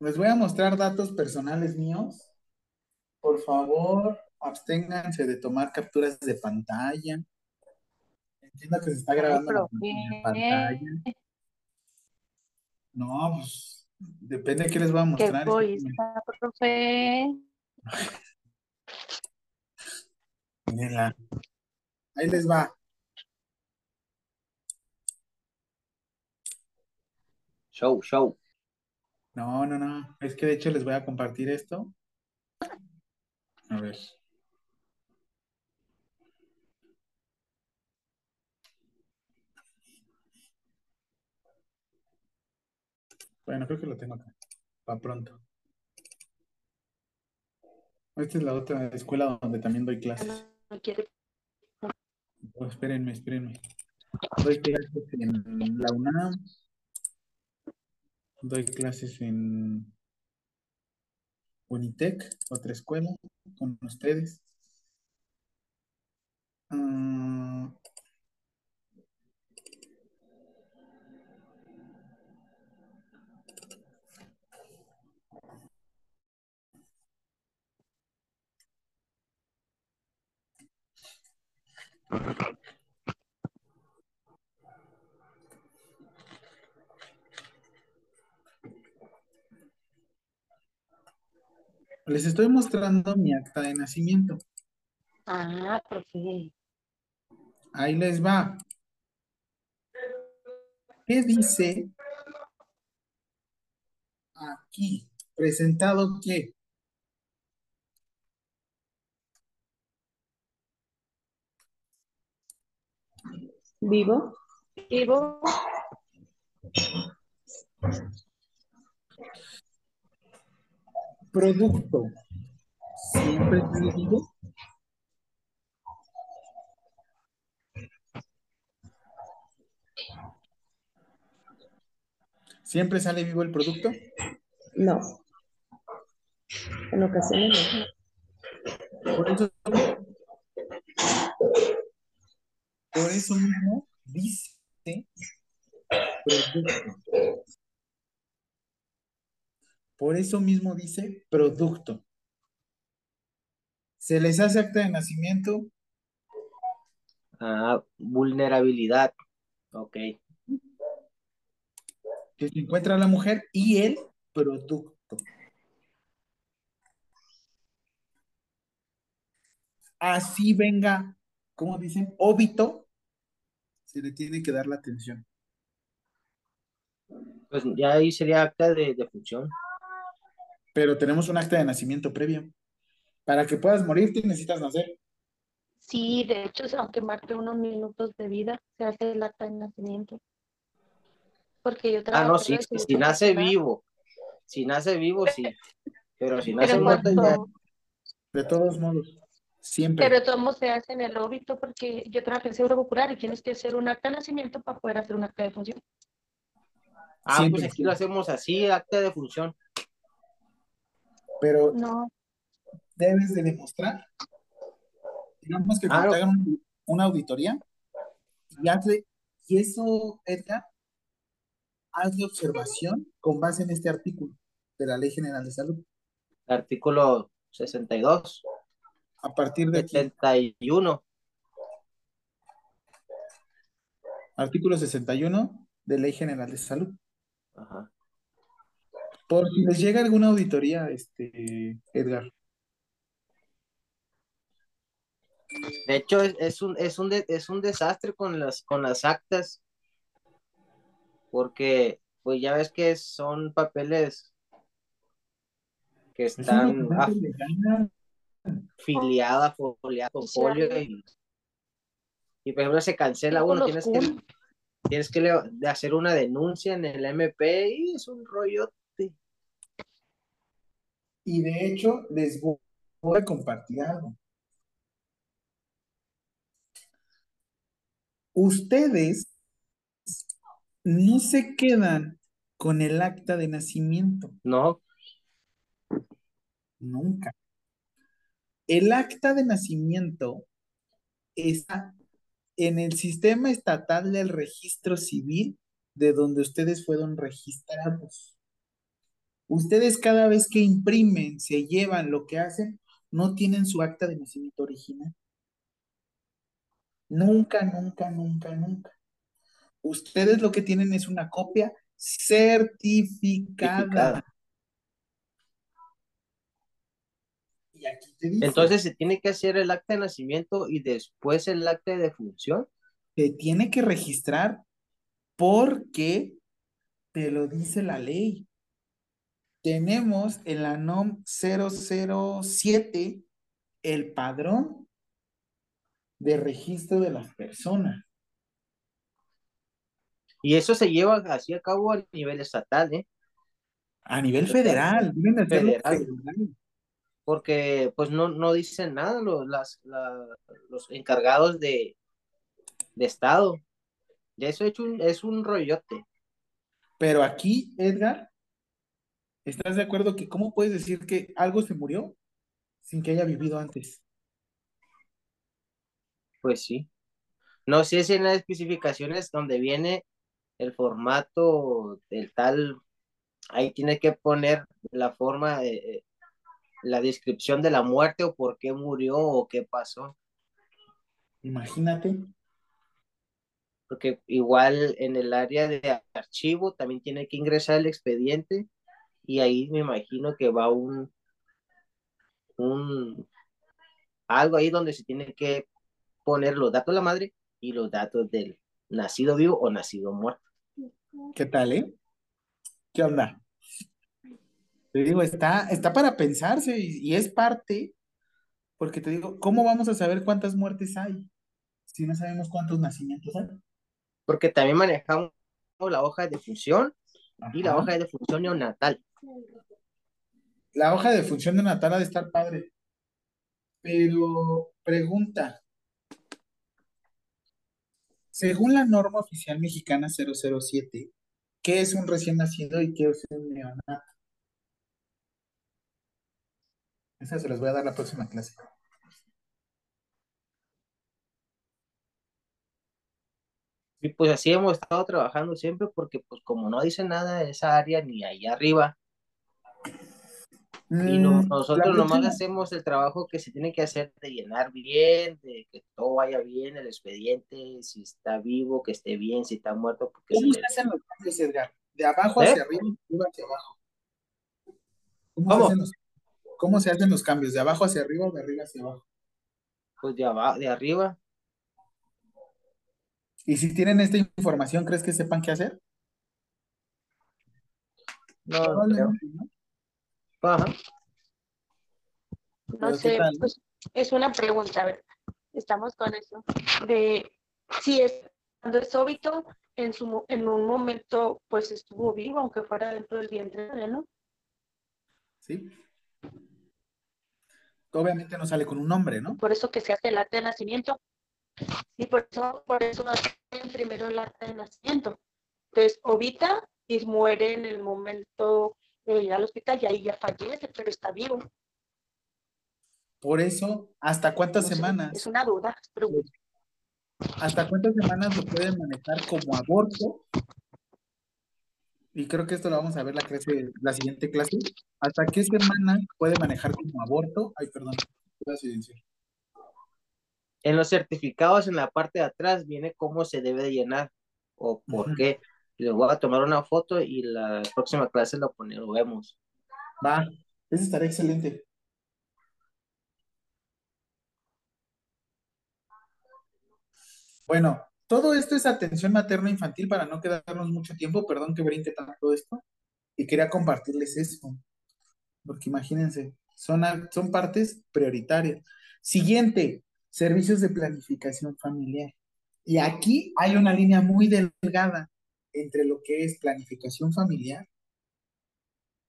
Les voy a mostrar datos personales míos. Por favor, absténganse de tomar capturas de pantalla. Entiendo que se está grabando profe. pantalla. No, pues depende de qué les voy a qué mostrar. egoísta, profe. Mírenla. Ahí les va. show, show. No, no, no. Es que de hecho les voy a compartir esto. A ver. Bueno, creo que lo tengo acá. Para pronto. Esta es la otra escuela donde también doy clases. No quiere. Oh, espérenme, espérenme. Doy clases en la UNAM. Doy clases en Unitec, otra escuela, con ustedes. Ah, les estoy mostrando mi acta de nacimiento. Ah, profe. Ahí les va. ¿Qué dice aquí? Presentado qué? Vivo. Vivo. Producto. ¿Siempre sale vivo? ¿Siempre sale vivo el producto? No. En ocasiones no. Por eso, por eso mismo dice producto. Por eso mismo dice producto. Se les hace acta de nacimiento. Ah, vulnerabilidad. Ok. Que se encuentra la mujer y el producto. Así venga, como dicen, óbito, se le tiene que dar la atención. Pues ya ahí sería acta de, de función. Pero tenemos un acta de nacimiento previo. Para que puedas morirte necesitas nacer. Sí, de hecho, aunque marque unos minutos de vida, se hace el acta de nacimiento. Porque yo Ah, trabajo no, en sí, si Instituto nace vivo. Si nace vivo, sí. Pero si nace Pero muerto, ya. De todos modos, siempre. pero modos se hace en el óbito porque yo trabajé en Seguro Popular y tienes que hacer un acta de nacimiento para poder hacer un acta de función. Ah, Siempre, pues aquí lo hacemos así, acta de función. Pero No, debes de demostrar. Digamos que cuando Claro. te hagan un- una auditoría, y hazle, y eso, Edgar, hazle observación con base en este artículo de la Ley General de Salud. Artículo 62, A partir de aquí, 71. artículo 61 de Ley General de Salud. Ajá. Por si les llega alguna auditoría, este, Edgar. De hecho, es, es un, es, un de- es un desastre con las, con las actas, porque pues ya ves que son papeles que están afiliadas, foliadas con folio y, y por ejemplo se cancela uno, tienes que, tienes que hacer una denuncia en el MP y es un rollo. Y de hecho, les vo- voy a compartir algo. Ustedes no se quedan con el acta de nacimiento, No, nunca. El acta de nacimiento está en el sistema estatal del registro civil de donde ustedes fueron registrados. Ustedes cada vez que imprimen, se llevan lo que hacen, no tienen su acta de nacimiento original. Nunca, nunca, nunca, nunca. Ustedes lo que tienen es una copia certificada. certificada. Y aquí te dice, Entonces se tiene que hacer el acta de nacimiento y después el acta de defunción. te tiene que registrar porque te lo dice la ley. Tenemos en la NOM 007 el padrón de registro de las personas. Y eso se lleva así a cabo a nivel estatal, ¿eh? A nivel federal, de Federal. federal. Porque pues no, no dicen nada los, las, la- los encargados de, de Estado. Y eso es un, es un rollote. Pero aquí, Edgar, ¿estás de acuerdo que cómo puedes decir que algo se murió sin que haya vivido antes? Pues sí. No sé si en las especificaciones donde viene el formato del tal, ahí tiene que poner la forma, eh, eh, la descripción de la muerte o por qué murió o qué pasó. Imagínate. Porque igual en el área de archivo también tiene que ingresar el expediente y ahí me imagino que va un, un, algo ahí donde se tiene que poner los datos de la madre y los datos del nacido vivo o nacido muerto. ¿Qué tal, eh? ¿Qué onda? Te digo, está, está para pensarse y, y es parte, porque te digo, ¿cómo vamos a saber cuántas muertes hay si no sabemos cuántos nacimientos hay? Porque también manejamos la hoja de defunción y la hoja de defunción neonatal. La hoja de función de Natal ha de estar padre. Pero, pregunta. Según la norma oficial mexicana 007, ¿qué es un recién nacido y qué es un neonato? Esa se las voy a dar la próxima clase. Y pues así hemos estado trabajando siempre porque pues como no dice nada de esa área ni allá arriba, Y no- Mm, nosotros nomás hacemos el trabajo que se tiene que hacer de llenar bien, de que todo vaya bien, el expediente, si está vivo, que esté bien, si está muerto, porque ¿Cómo se hacen los cambios, Edgar? ¿De abajo ¿Eh? hacia arriba o de arriba hacia abajo? ¿Cómo, ¿Cómo? Se hacen los, ¿Cómo se hacen los cambios? ¿De abajo hacia arriba o de arriba hacia abajo? pues de abajo, de arriba. Y si tienen esta información, ¿crees que sepan qué hacer? No, no creo. Probablemente, ¿no? Ajá. No Pero, ¿qué sé, pues es una pregunta, ¿verdad? Estamos con eso. De si es cuando es óbito, en su en un momento pues estuvo vivo, aunque fuera dentro del vientre, ¿no? ¿Sí? Obviamente no sale con un nombre, ¿no? Por eso que se hace el acta de nacimiento. Y por eso, por eso hacen primero el acta de nacimiento. Entonces, ovita y muere en el momento de ir al hospital y ahí ya fallece, pero está vivo. Por eso, ¿hasta cuántas No sé, semanas? es una duda. ¿Hasta cuántas semanas lo pueden manejar como aborto? Y creo que esto lo vamos a ver la clase, la siguiente clase. ¿Hasta qué semana puede manejar como aborto? Ay, perdón. En los certificados, en la parte de atrás, viene cómo se debe de llenar o por Ujú. qué. Les voy a tomar una foto y la próxima clase lo, pone- lo vemos. Va, eso estará excelente. Bueno, todo esto es atención materno-infantil para no quedarnos mucho tiempo. Perdón que brinque tanto esto. Y quería compartirles eso. Porque imagínense, son, son partes prioritarias. Siguiente, servicios de planificación familiar. Y aquí hay una línea muy delgada entre lo que es planificación familiar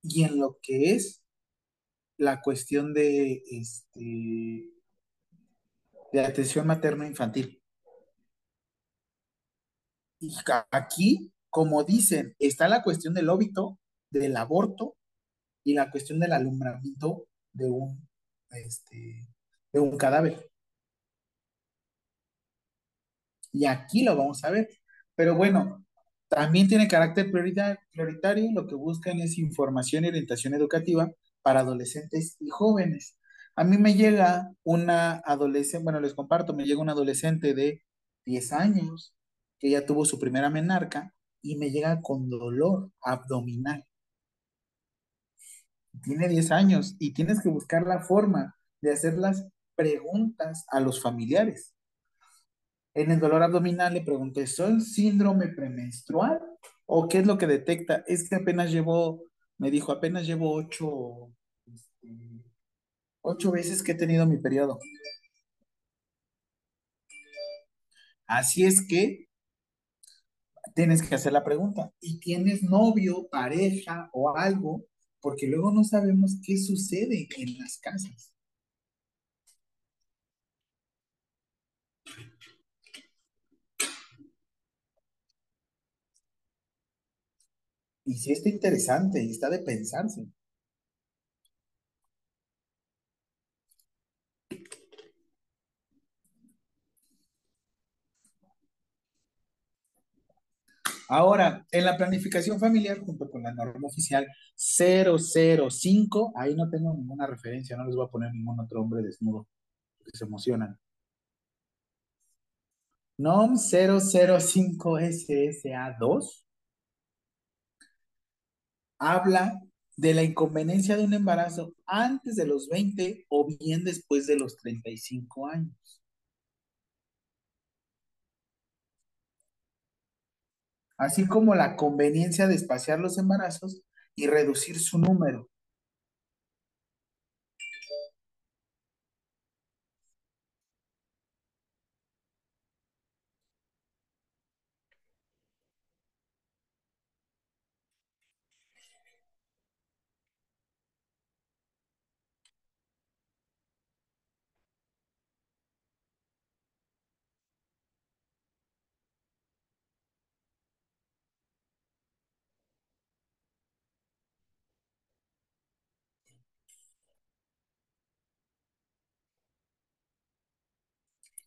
y en lo que es la cuestión de, este, de atención materno-infantil. Y aquí, como dicen, está la cuestión del óbito, del aborto y la cuestión del alumbramiento de un, este, de un cadáver. Y aquí lo vamos a ver. Pero bueno, también tiene carácter priorita- prioritario. Lo que buscan es información y orientación educativa para adolescentes y jóvenes. A mí me llega una adolescente, bueno, les comparto, me llega una adolescente de 10 años que ya tuvo su primera menarca y me llega con dolor abdominal. Tiene 10 años y tienes que buscar la forma de hacer las preguntas a los familiares. En el dolor abdominal le pregunté, ¿son síndrome premenstrual? ¿O qué es lo que detecta? Es que apenas llevo, me dijo, apenas llevo ocho, este, ocho veces que he tenido mi periodo. Así es que tienes que hacer la pregunta. ¿Y tienes novio, pareja o algo? Porque luego no sabemos qué sucede en las casas. Y sí está interesante y está de pensarse. Ahora, en la planificación familiar, junto con la norma oficial 005, ahí no tengo ninguna referencia, no les voy a poner ningún otro hombre desnudo, porque se emocionan. NOM 005SSA2 habla de la inconveniencia de un embarazo antes de los 20 o bien después de los 35 años. así como la conveniencia de espaciar los embarazos y reducir su número.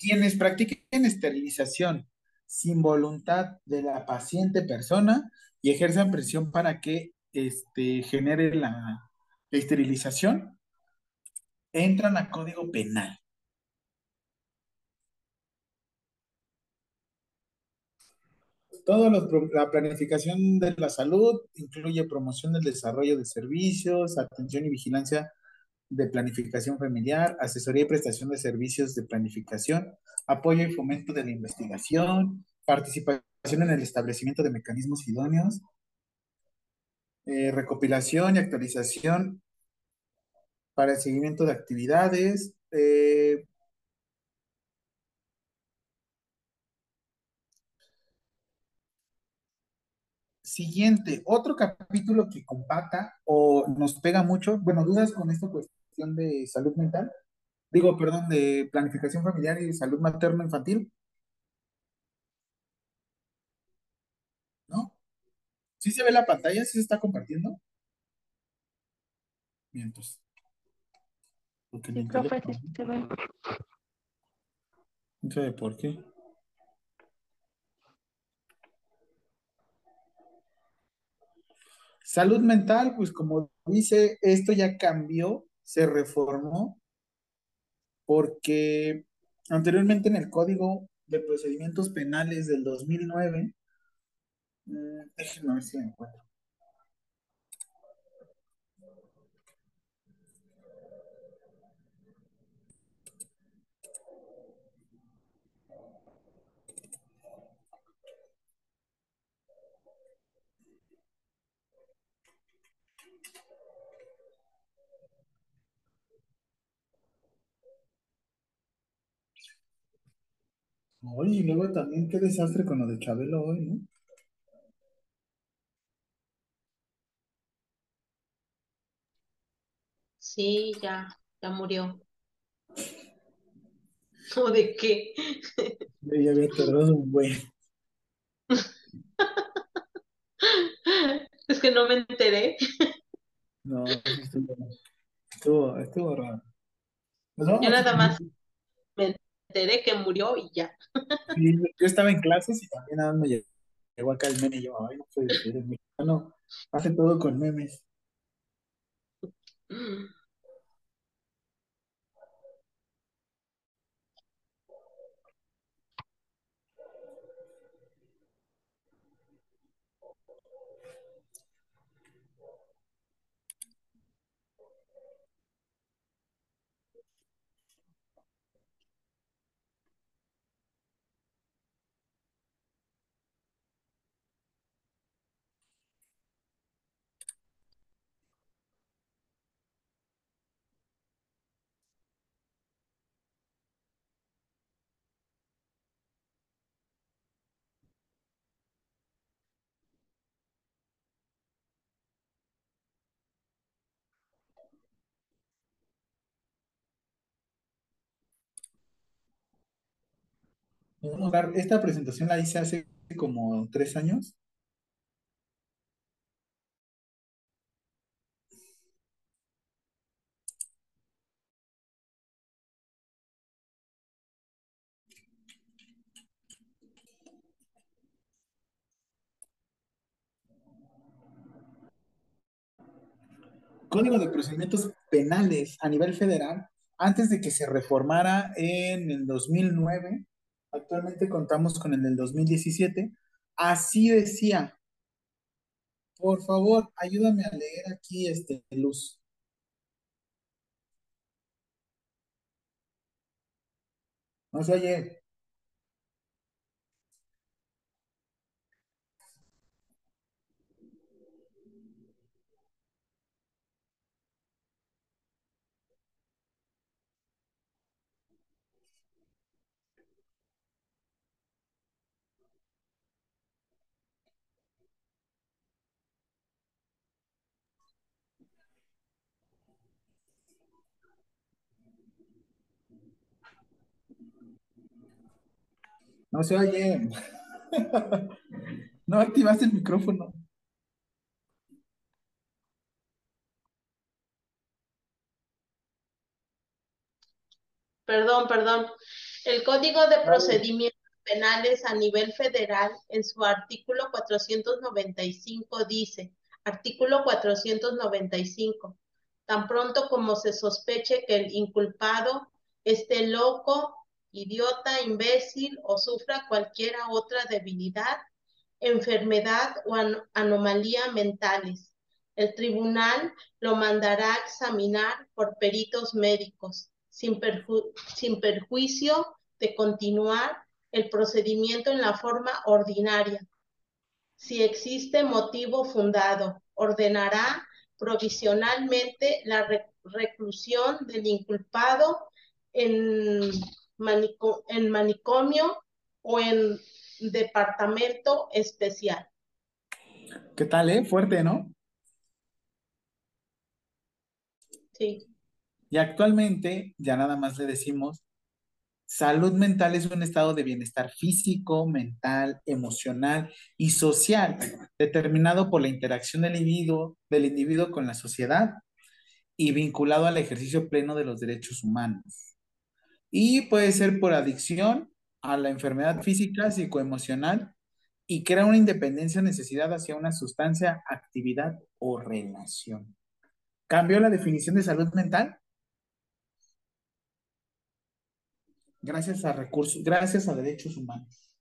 Quienes practiquen esterilización sin voluntad de la paciente persona y ejerzan presión para que este, genere la, esterilización, entran a código penal. Todo la planificación de la salud incluye promoción del desarrollo de servicios, atención y vigilancia de planificación familiar, asesoría y prestación de servicios de planificación, apoyo y fomento de la investigación, participación en el establecimiento de mecanismos idóneos, eh, recopilación y actualización para el seguimiento de actividades, eh, Siguiente, otro capítulo que compata o nos pega mucho, bueno, dudas con esta cuestión de salud mental, digo, perdón, de planificación familiar y salud materno-infantil. ¿No? ¿Sí se ve la pantalla? ¿Sí se está compartiendo? Bien, pues. sí, profe, sí se ve. No sé por qué. Salud mental, pues como dice, esto ya cambió, se reformó, porque anteriormente en el Código de Procedimientos Penales del 2009, mm, déjenme ver si me encuentro. Oye, y luego también qué desastre con lo de Chabelo hoy, ¿no? Sí, ya, ya murió. ¿O de qué? Yo ya había tardado un buen. Es que no me enteré. No, estuvo, estuvo, estuvo raro. Yo nada más enteré que murió y ya. yo estaba en clases y también más me llegó acá el meme y yo, ay, no puede ser, el mexicano hace todo con memes. Vamos a dar- Esta presentación la hice hace como tres años. Código de Procedimientos Penales a nivel federal, antes de que se reformara en el 2009, actualmente contamos con el del 2017, así decía, por favor, ayúdame a leer aquí este luz. No se oye. No se oye. No activaste el micrófono. Perdón, perdón. El Código de Procedimientos Penales a nivel federal, en su artículo 495, dice, artículo 495, tan pronto como se sospeche que el inculpado esté loco, idiota, imbécil o sufra cualquier otra debilidad, enfermedad o anomalía mentales. El tribunal lo mandará a examinar por peritos médicos, sin, sin perjuicio de continuar el procedimiento en la forma ordinaria. Si existe motivo fundado, ordenará provisionalmente la reclusión del inculpado en, en manicomio o en departamento especial. ¿Qué tal, eh? Fuerte, ¿no? Sí. Y actualmente ya nada más le decimos, salud mental es un estado de bienestar físico, mental, emocional y social, determinado por la interacción del individuo, del individuo con la sociedad y vinculado al ejercicio pleno de los derechos humanos. Y puede ser por adicción a la enfermedad física, psicoemocional y crea una independencia o necesidad hacia una sustancia, actividad o relación. ¿Cambió la definición de salud mental? Gracias a recursos, gracias a derechos humanos.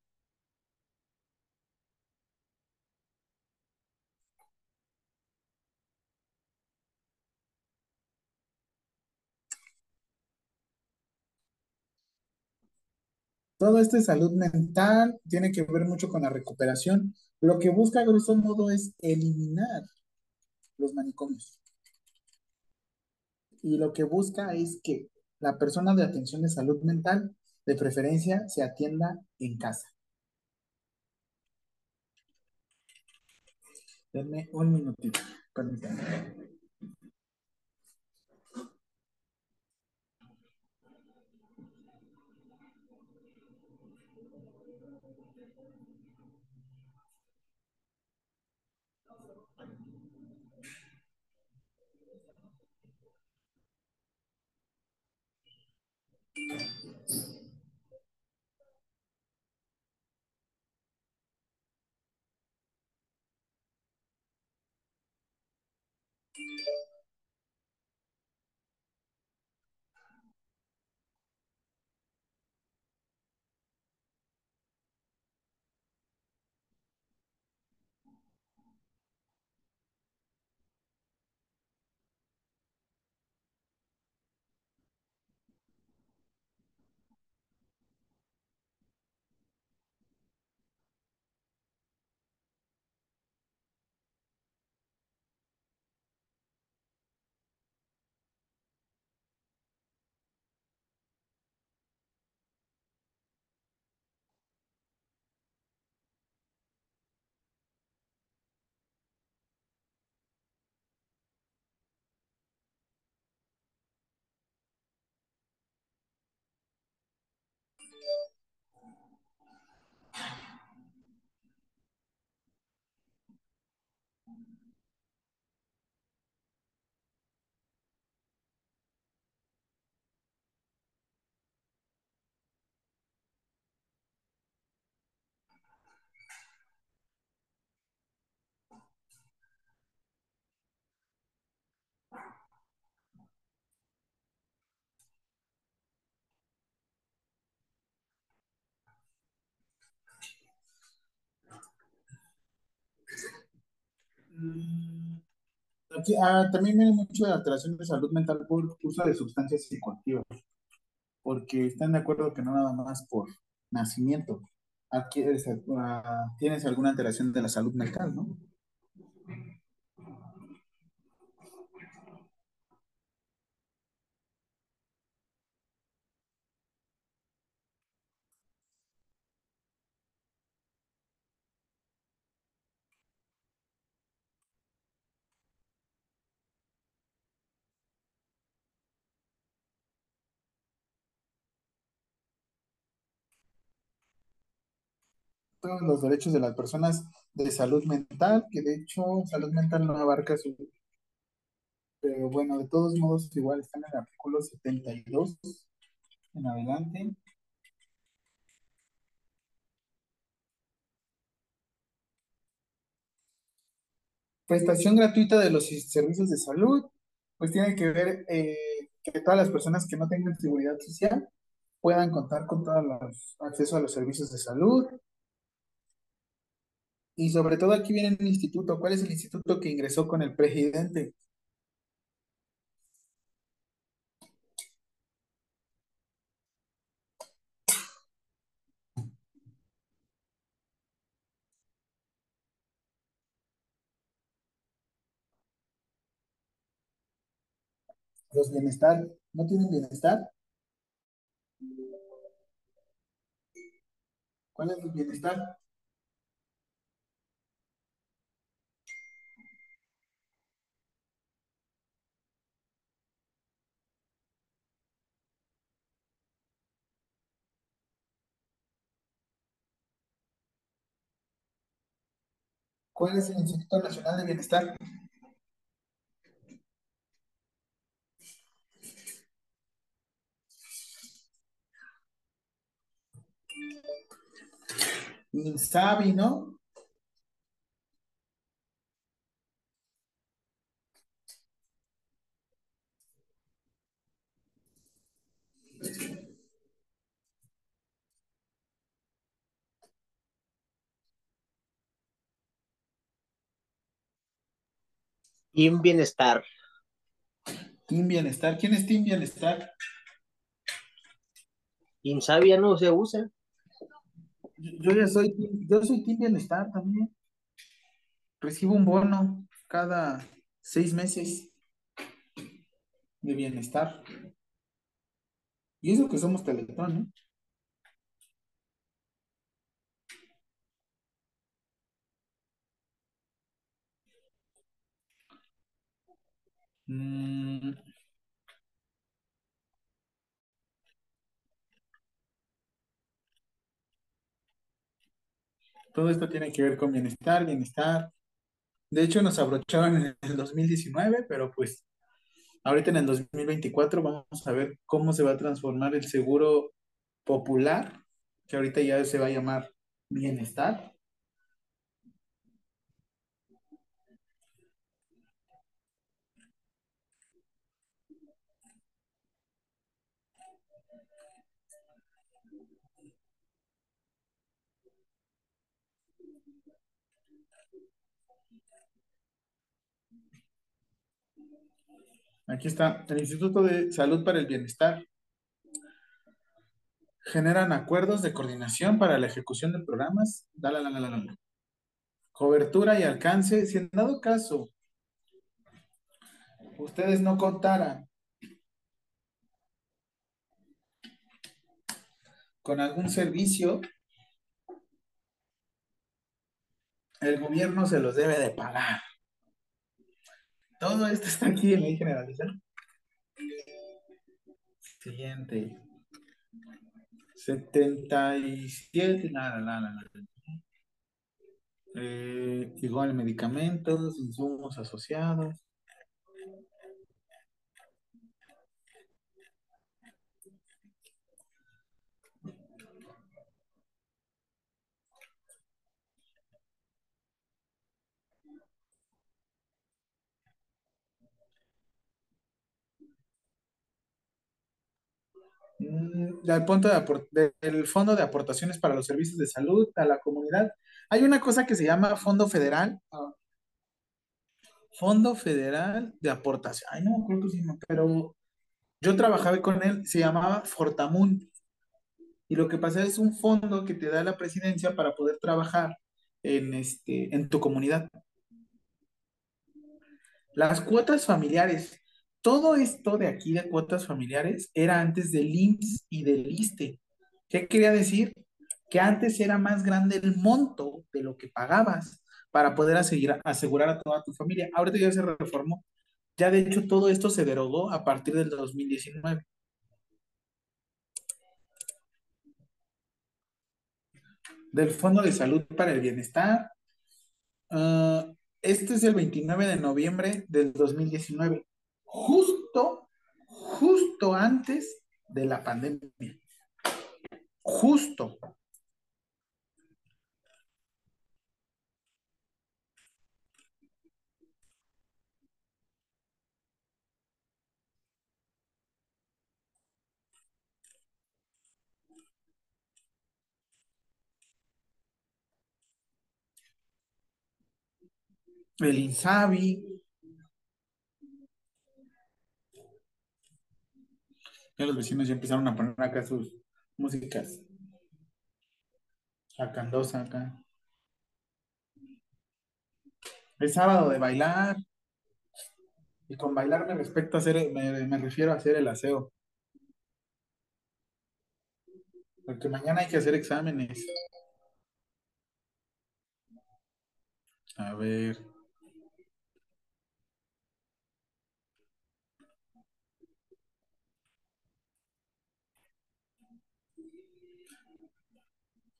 Todo esto salud mental tiene que ver mucho con la recuperación. Lo que busca, grosso modo, es eliminar los manicomios. Y lo que busca es que la persona de atención de salud mental, de preferencia, se atienda en casa. Denme un minutito, permítanme. Aquí, ah, también viene mucho de alteración de salud mental por uso de sustancias psicoactivas, porque están de acuerdo que no nada más por nacimiento adquieres, ah, tienes alguna alteración de la salud mental, ¿no? Los derechos de las personas de salud mental, que de hecho salud mental no abarca su... Pero bueno, de todos modos igual están en el artículo 72 en adelante. Prestación gratuita de los servicios de salud. pues tiene que ver eh, que todas las personas que no tengan seguridad social puedan contar con todo los acceso a los servicios de salud. Y sobre todo aquí viene el instituto. ¿Cuál es el instituto que ingresó con el presidente? Los bienestar, ¿no tienen bienestar? ¿Cuál es el bienestar? ¿Cuál es el Instituto Nacional de Bienestar? Insabi, ¿no? Team Bienestar. Team Bienestar. ¿Quién es Team Bienestar? INSABI ya no se usa. Yo, yo ya soy, team- yo soy Team Bienestar también. Recibo un bono cada seis meses de bienestar. Y eso que somos Teletón, ¿eh? Mm, Todo esto tiene que ver con bienestar, bienestar. De hecho, nos abrochaban en el 2019, pero pues ahorita en el 2024 vamos a ver cómo se va a transformar el seguro popular, que ahorita ya se va a llamar bienestar. Aquí está, el Instituto de Salud para el Bienestar. Generan acuerdos de coordinación para la ejecución de programas. Da, la, la, la. Cobertura y alcance. Si en dado caso ustedes no contaran con algún servicio, el gobierno se los debe de pagar. Todo esto está aquí en ley generalizada. Siguiente. 77, nada, nada, nada. Eh, igual medicamentos, insumos asociados. Del punto de del Fondo de Aportaciones para los Servicios de Salud a la comunidad. Hay una cosa que se llama Fondo Federal. ah, Fondo Federal de Aportación. Ay, no cómo se llama, pero yo trabajaba con él, se llamaba Fortamun. Y lo que pasa es un fondo que te da la presidencia para poder trabajar en, este, en tu comunidad. Las cuotas familiares. Todo esto de aquí de cuotas familiares era antes del IMSS y del ISSSTE. ¿Qué quería decir? Que antes era más grande el monto de lo que pagabas para poder asegurar, asegurar a toda tu familia. Ahorita ya se reformó. Ya de hecho todo esto se derogó a partir del 2019. Del Fondo de Salud para el Bienestar. ah, este es el 29 de noviembre del 2019 justo, justo antes de la pandemia. Justo. El Insabi, Ya los vecinos ya empezaron a poner acá sus músicas. Jacandosa acá. Es sábado de bailar. Y con bailar me respecto a hacer, me, me refiero a hacer el aseo. Porque mañana hay que hacer exámenes. A ver.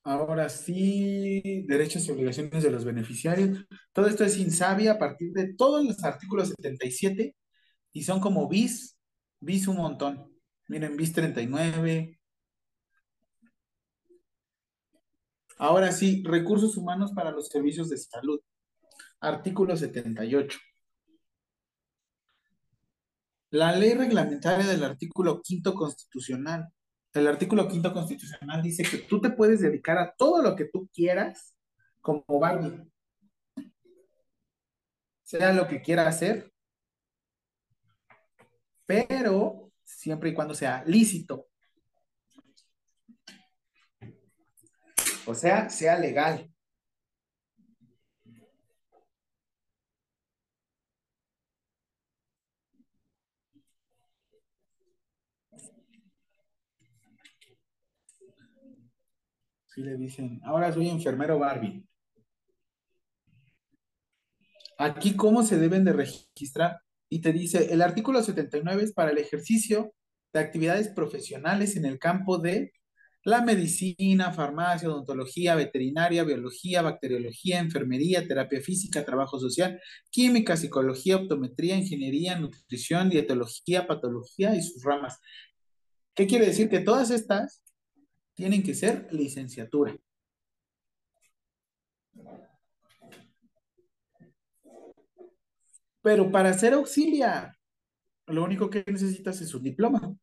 Ahora sí, derechos y obligaciones de los beneficiarios. Todo esto es Insabi a partir de todos los artículos 77 y son como bis, bis un montón. Miren, bis 39. Ahora sí, recursos humanos para los servicios de salud. Artículo 78. La ley reglamentaria del artículo quinto constitucional. El artículo quinto constitucional dice que tú te puedes dedicar a todo lo que tú quieras como Barbie. Sea lo que quiera hacer, pero siempre y cuando sea lícito. O sea, sea legal. Sí le dicen, ahora soy enfermero Barbie. Aquí, ¿cómo se deben de registrar? Y te dice, el artículo 79 es para el ejercicio de actividades profesionales en el campo de la medicina, farmacia, odontología, veterinaria, biología, bacteriología, enfermería, terapia física, trabajo social, química, psicología, optometría, ingeniería, nutrición, dietología, patología y sus ramas. ¿Qué quiere decir? Que todas estas tienen que ser licenciatura. Pero para ser auxiliar, lo único que necesitas es un diploma.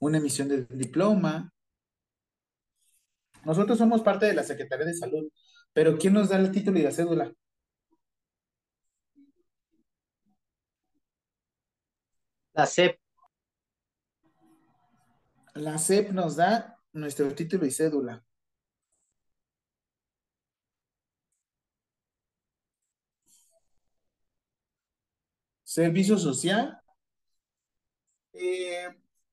Una emisión de diploma. Nosotros somos parte de la Secretaría de Salud, pero ¿quién nos da el título y la cédula? La CEP. La CEP nos da nuestro título y cédula. Servicio social. Eh,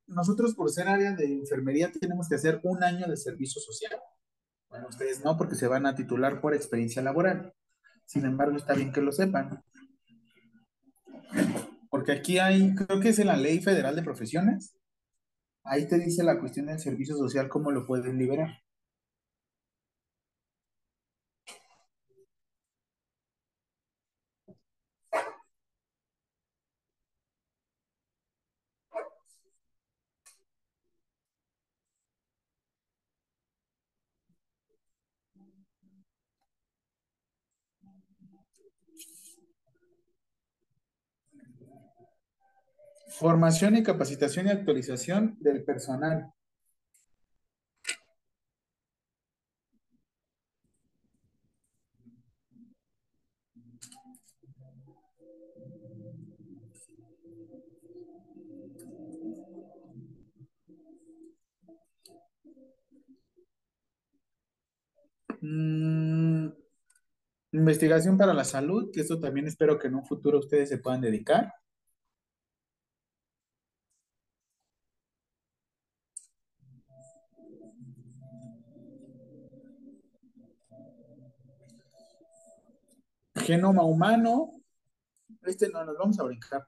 nosotros por ser área de enfermería tenemos que hacer un año de servicio social. Bueno, ustedes no, porque se van a titular por experiencia laboral. Sin embargo, está bien que lo sepan. Porque aquí hay, creo que es en la Ley Federal de Profesiones, ahí te dice la cuestión del servicio social, cómo lo pueden liberar. Formación y capacitación y actualización del personal. Mm, investigación para la salud, que esto también espero que en un futuro ustedes se puedan dedicar. Genoma humano. Este no nos vamos a brincar.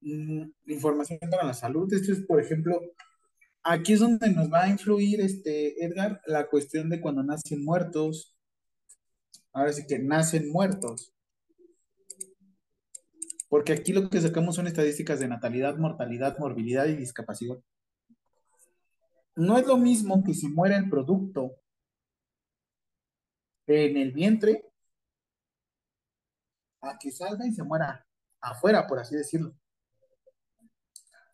Mm, información para la salud. Esto es, por ejemplo, aquí es donde nos va a influir, este, Edgar, la cuestión de cuando nacen muertos. Ahora sí que nacen muertos. Porque aquí lo que sacamos son estadísticas de natalidad, mortalidad, morbilidad y discapacidad. No es lo mismo que si muere el producto en el vientre a que salga y se muera afuera, por así decirlo.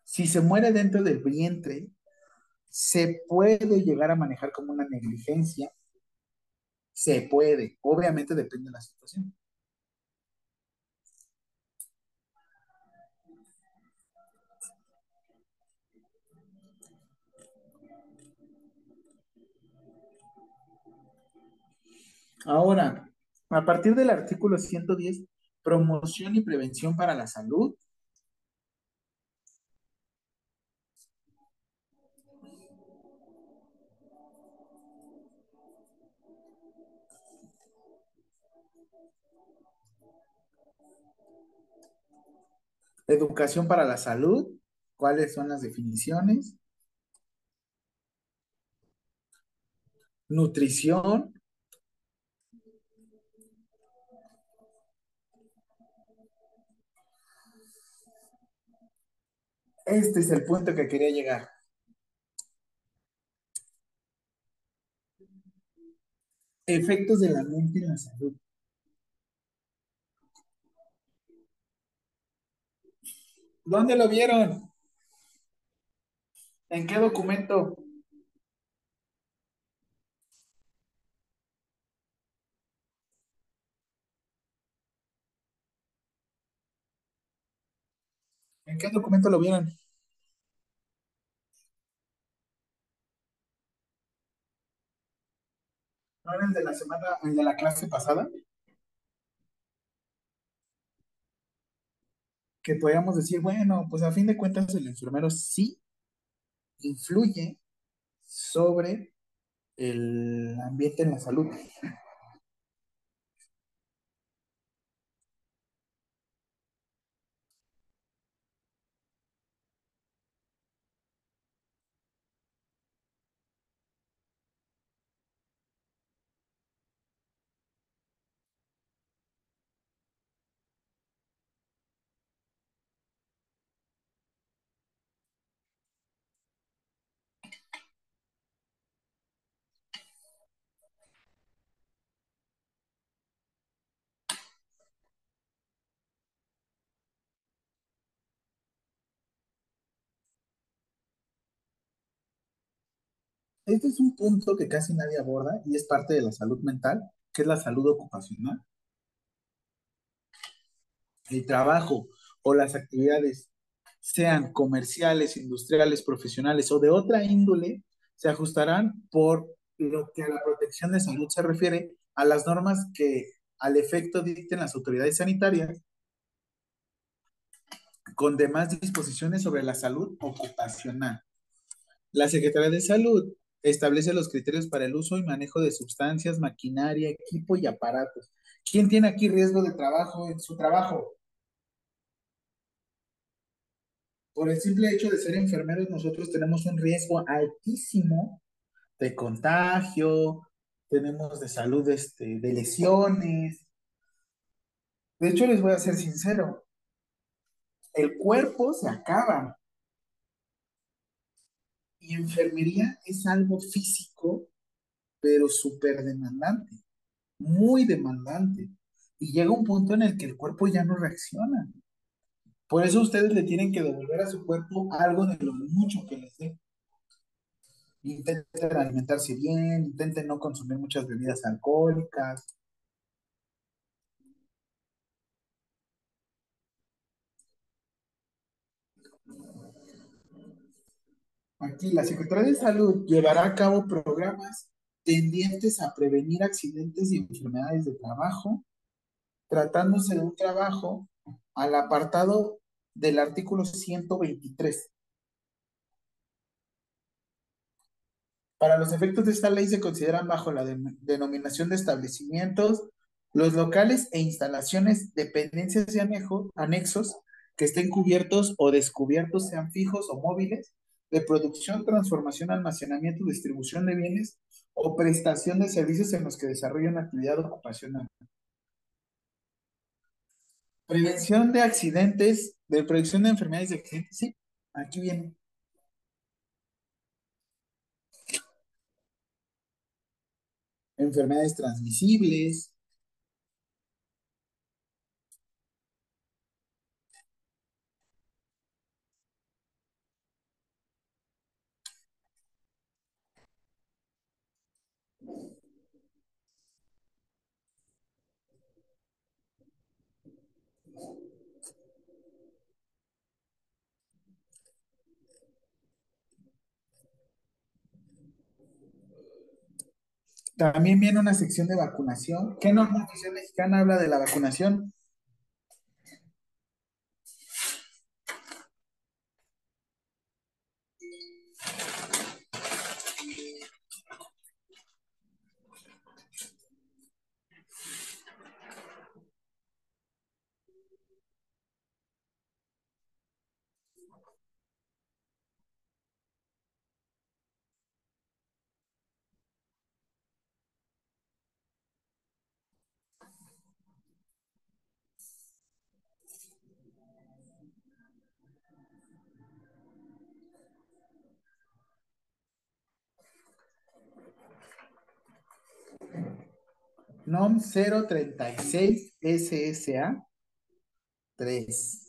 Si se muere dentro del vientre, se puede llegar a manejar como una negligencia Se puede, obviamente depende de la situación. Ahora, a partir del artículo 110, promoción y prevención para la salud. Educación para la salud. ¿Cuáles son las definiciones? Nutrición. Este es el punto que quería llegar. Efectos de la mente en la salud. ¿Dónde lo vieron? ¿En qué documento? ¿En qué documento lo vieron? ¿No era el de la semana, el de la clase pasada? Que podíamos decir, bueno, pues a fin de cuentas el enfermero sí influye sobre el ambiente en la salud. Este es un punto que casi nadie aborda y es parte de la salud mental, que es la salud ocupacional. El trabajo o las actividades, sean comerciales, industriales, profesionales o de otra índole, se ajustarán por lo que a la protección de salud se refiere a las normas que al efecto dicten las autoridades sanitarias con demás disposiciones sobre la salud ocupacional. La Secretaría de Salud establece los criterios para el uso y manejo de sustancias, maquinaria, equipo y aparatos. ¿Quién tiene aquí riesgo de trabajo en su trabajo? Por el simple hecho de ser enfermeros, nosotros tenemos un riesgo altísimo de contagio, tenemos de salud, este, de lesiones. De hecho, les voy a ser sincero, el cuerpo se acaba. Y enfermería es algo físico, pero súper demandante, muy demandante. Y llega un punto en el que el cuerpo ya no reacciona. Por eso ustedes le tienen que devolver a su cuerpo algo de lo mucho que les dé. Intenten alimentarse bien, intenten no consumir muchas bebidas alcohólicas. Aquí la Secretaría de Salud llevará a cabo programas tendientes a prevenir accidentes y enfermedades de trabajo, tratándose de un trabajo al apartado del artículo 123. Para los efectos de esta ley se consideran bajo la denominación de establecimientos los locales e instalaciones, dependencias y anexos que estén cubiertos o descubiertos, sean fijos o móviles, de producción, transformación, almacenamiento, distribución de bienes o prestación de servicios en los que desarrollan actividad ocupacional. Prevención de accidentes, de prevención de enfermedades de accidentes, sí, aquí viene. Enfermedades transmisibles. También viene una sección de vacunación. ¿Qué norma mexicana habla de la vacunación? NOM 036 SSA 3.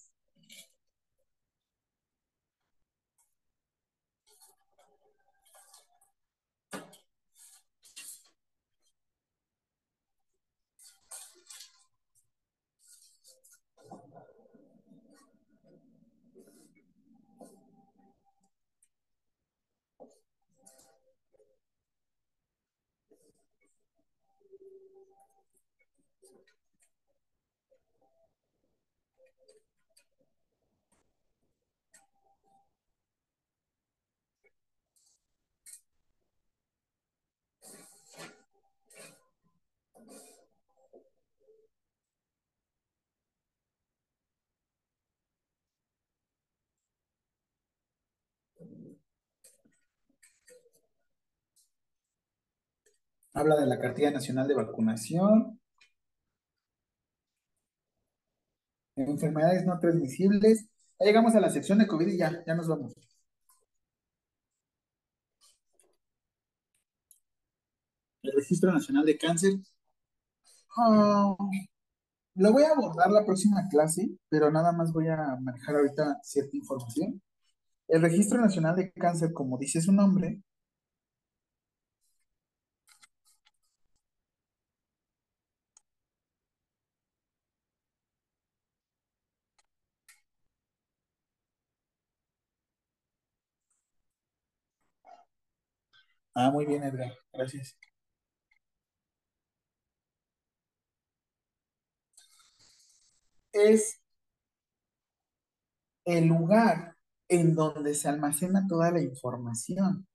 Habla de la cartilla nacional de vacunación. Enfermedades no transmisibles. Llegamos a la sección de COVID y ya, ya nos vamos. El Registro Nacional de Cáncer. Ah, lo voy a abordar la próxima clase, pero nada más voy a manejar ahorita cierta información. El Registro Nacional de Cáncer, como dice su nombre, Ah, muy bien, Edgar. Gracias. Es el lugar en donde se almacena toda la información,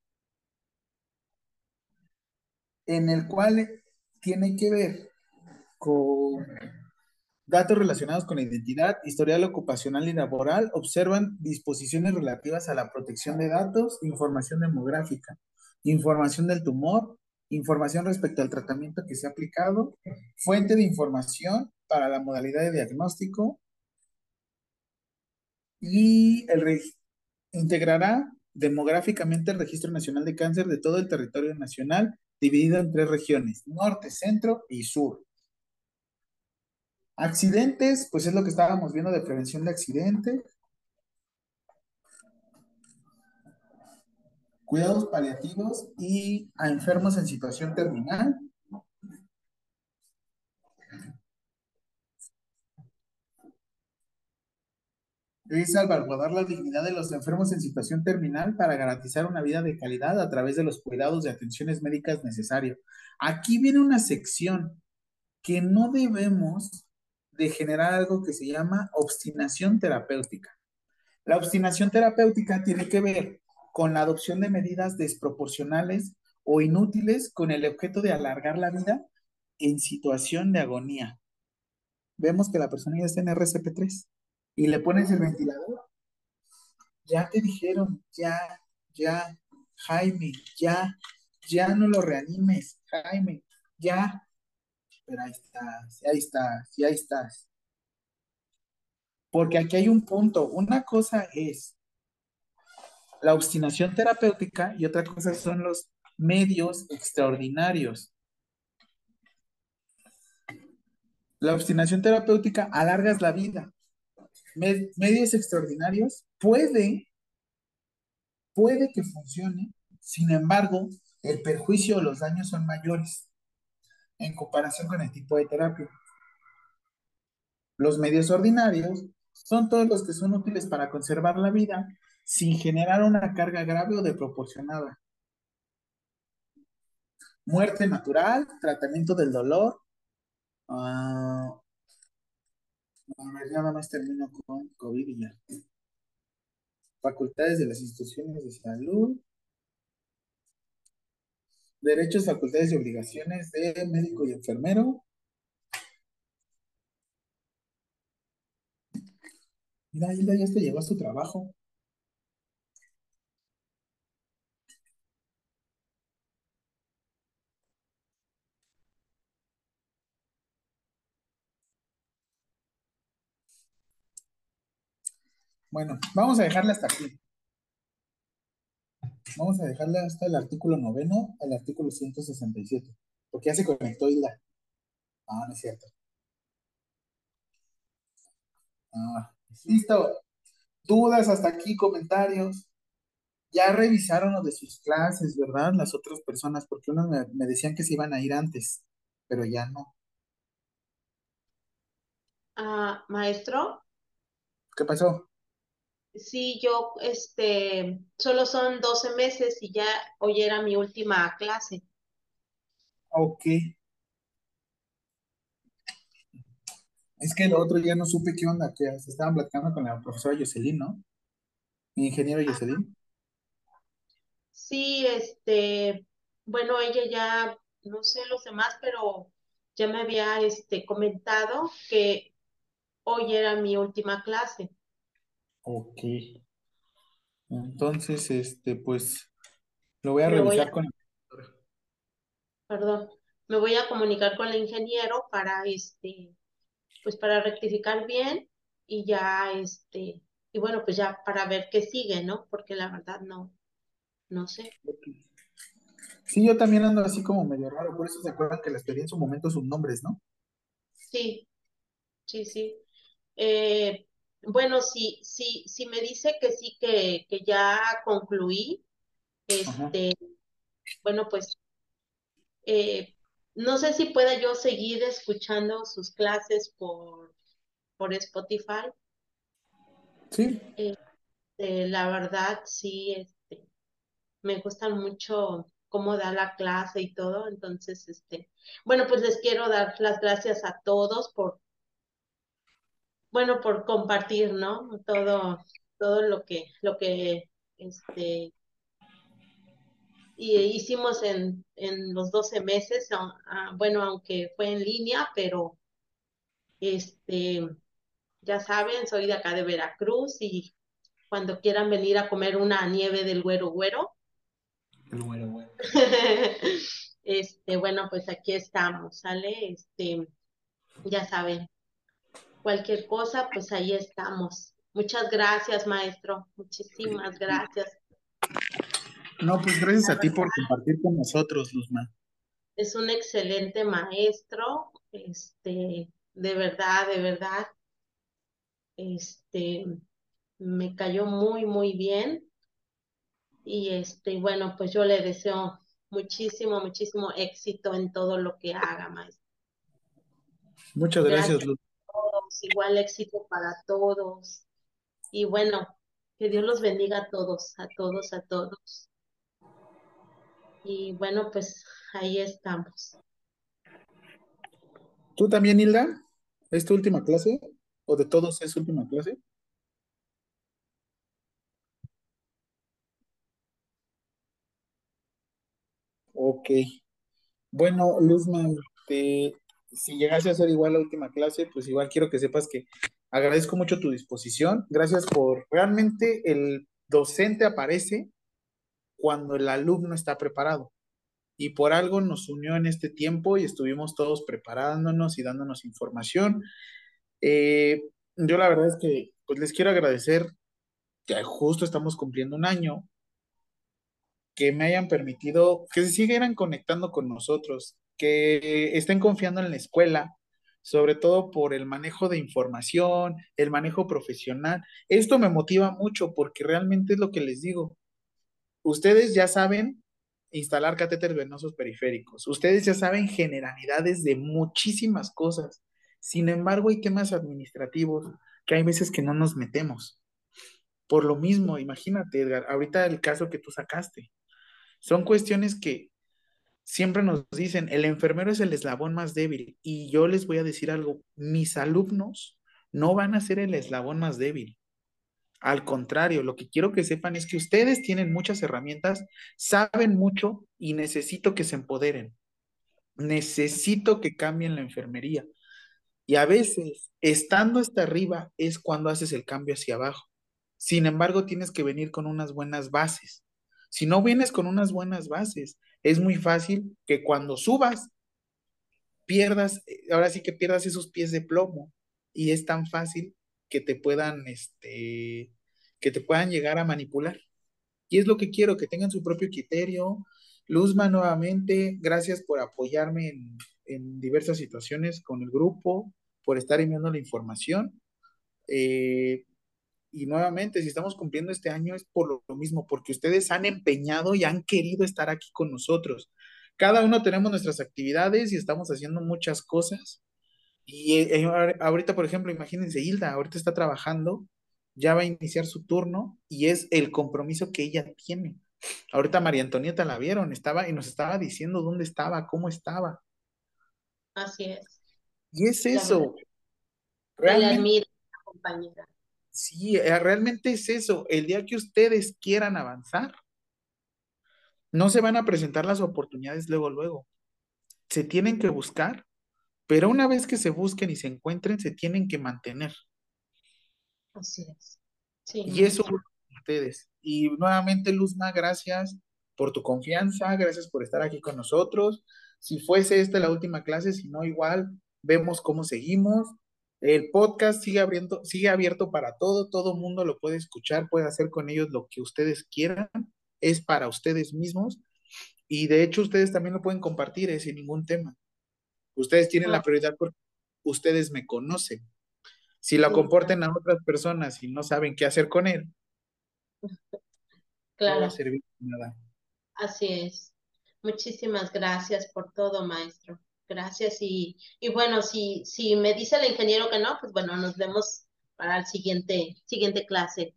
en el cual tiene que ver con datos relacionados con la identidad, historial ocupacional y laboral, observan disposiciones relativas a la protección de datos, información demográfica, información del tumor, información respecto al tratamiento que se ha aplicado, fuente de información para la modalidad de diagnóstico y el integrará demográficamente el Registro Nacional de Cáncer de todo el territorio nacional, dividido en tres regiones, norte, centro y sur. Accidentes, pues es lo que estábamos viendo de prevención de accidentes. Cuidados paliativos y a enfermos en situación terminal. Es salvaguardar la dignidad de los enfermos en situación terminal para garantizar una vida de calidad a través de los cuidados de atenciones médicas necesarios. Aquí viene una sección que no debemos de generar algo que se llama obstinación terapéutica. La obstinación terapéutica tiene que ver con la adopción de medidas desproporcionales o inútiles con el objeto de alargar la vida en situación de agonía. Vemos que la persona ya está en RCP3 y le pones el ventilador. Ya te dijeron, ya, ya, Jaime, ya, ya no lo reanimes, Jaime, ya. Pero ahí estás, ahí estás, ahí estás. Porque aquí hay un punto. Una cosa es la obstinación terapéutica y otra cosa son los medios extraordinarios. La obstinación terapéutica alargas la vida. Medios extraordinarios puede, puede que funcione, sin embargo, el perjuicio o los daños son mayores en comparación con el tipo de terapia. Los medios ordinarios son todos los que son útiles para conservar la vida sin generar una carga grave o desproporcionada. muerte natural, tratamiento del dolor. Ah, a ver, nada más termino con COVID y ya. Facultades de las instituciones de salud. Derechos, facultades y obligaciones de médico y enfermero. Mira, Hilda, ya te llegó a su trabajo. Bueno, vamos a dejarla hasta aquí. Vamos a dejarla hasta el artículo noveno, el artículo 167. Porque ya se conectó Hilda. Ah, no es cierto. Ah, listo. Dudas hasta aquí, comentarios. Ya revisaron lo de sus clases, ¿verdad? Las otras personas, porque unos me, me decían que se iban a ir antes, pero ya no. Ah, maestro, ¿Qué pasó? Sí, yo, este, solo son 12 meses y ya hoy era mi última clase. Ok. Es que el otro ya no supe qué onda, que se estaban platicando con la profesora Jocelyn, ¿no? Mi ingeniero Jocelyn. Sí, este, bueno, ella ya, no sé los demás, pero ya me había, este, comentado que hoy era mi última clase. Ok. Entonces, este, pues, lo voy a Me voy revisar a, con... perdón, me voy a comunicar con el ingeniero para, este, pues para rectificar bien y ya, este, y bueno, pues ya para ver qué sigue, ¿no? Porque la verdad no, no sé. Sí, yo también ando así como medio raro, por eso se acuerdan que les pedí en su momento sus nombres, ¿no? Sí, sí, sí. Eh, bueno, si, si, si me dice que sí, que, que ya concluí, Ajá. este, bueno, pues eh, no sé si pueda yo seguir escuchando sus clases por, por Spotify. Sí, Este, la verdad, sí, este, me gusta mucho cómo da la clase y todo. Entonces, este, bueno, pues les quiero dar las gracias a todos por, bueno, por compartir, ¿no? Todo, todo lo que, lo que, este, y hicimos en, en los 12 meses, bueno, aunque fue en línea, pero, este, ya saben, soy de acá de Veracruz y cuando quieran venir a comer una nieve del güero güero, el güero, güero. Este, bueno, pues aquí estamos, ¿sale? Este, ya saben, cualquier cosa, pues ahí estamos. Muchas gracias, maestro. Muchísimas gracias. No, pues gracias a ti por compartir con nosotros, Luzma. Es un excelente maestro. Este, de verdad, de verdad. Este, me cayó muy, muy bien. Y este, bueno, pues yo le deseo muchísimo, muchísimo éxito en todo lo que haga, maestro. Muchas Gracias gracias, Luz. Igual éxito para todos. Y bueno, que Dios los bendiga a todos, a todos, a todos. Y bueno, pues ahí estamos. ¿Tú también, Hilda? ¿Es tu última clase? ¿O de todos es última clase? Ok. Bueno, Luzma, este, si llegase a ser igual la última clase, pues igual quiero que sepas que agradezco mucho tu disposición. Gracias por realmente el docente aparece cuando el alumno está preparado. Y por algo nos unió en este tiempo y estuvimos todos preparándonos y dándonos información. Eh, yo la verdad es que pues les quiero agradecer que justo estamos cumpliendo un año, que me hayan permitido, que se siguieran conectando con nosotros, que estén confiando en la escuela, sobre todo por el manejo de información, el manejo profesional. Esto me motiva mucho porque realmente es lo que les digo. Ustedes ya saben instalar catéteres venosos periféricos, ustedes ya saben generalidades de muchísimas cosas. Sin embargo, hay temas administrativos que hay veces que no nos metemos. Por lo mismo, imagínate, Edgar, ahorita el caso que tú sacaste. Son cuestiones que siempre nos dicen, el enfermero es el eslabón más débil. Y yo les voy a decir algo, mis alumnos no van a ser el eslabón más débil. Al contrario, lo que quiero que sepan es que ustedes tienen muchas herramientas, saben mucho y necesito que se empoderen. Necesito que cambien la enfermería. Y a veces, estando hasta arriba, es cuando haces el cambio hacia abajo. Sin embargo, tienes que venir con unas buenas bases. Si no vienes con unas buenas bases, es muy fácil que cuando subas, pierdas, ahora sí que pierdas esos pies de plomo. Y es tan fácil que te puedan, este, que te puedan llegar a manipular. Y es lo que quiero, que tengan su propio criterio. Luzma, nuevamente, gracias por apoyarme en, en diversas situaciones con el grupo, por estar enviando la información. Eh, y nuevamente, si estamos cumpliendo este año es por lo, mismo, porque ustedes han empeñado y han querido estar aquí con nosotros. Cada uno tenemos nuestras actividades y estamos haciendo muchas cosas y eh, eh, ahorita, por ejemplo, imagínense, Hilda, ahorita está trabajando, ya va a iniciar su turno y es el compromiso que ella tiene. Ahorita María Antonieta la vieron, estaba y nos estaba diciendo dónde estaba, cómo estaba. Así es. Y es eso. Realmente, compañera. Sí, eh, realmente es eso. El día que ustedes quieran avanzar, no se van a presentar las oportunidades luego, luego. Se tienen que buscar pero una vez que se busquen y se encuentren, se tienen que mantener. Así es. y eso ustedes. Y nuevamente, Luzma, gracias por tu confianza, gracias por estar aquí con nosotros. Si fuese esta la última clase, si no, igual vemos cómo seguimos. El podcast sigue, abriendo, sigue abierto para todo, todo mundo lo puede escuchar, puede hacer con ellos lo que ustedes quieran, es para ustedes mismos y de hecho ustedes también lo pueden compartir eh, sin ningún tema. Ustedes tienen la prioridad porque ustedes me conocen. Si lo comporten a otras personas y no saben qué hacer con él, claro. no va a servir nada. Así es. Muchísimas gracias por todo, maestro. Gracias. Y, y bueno, si, si me dice el ingeniero que no, pues bueno, nos vemos para el siguiente, siguiente clase.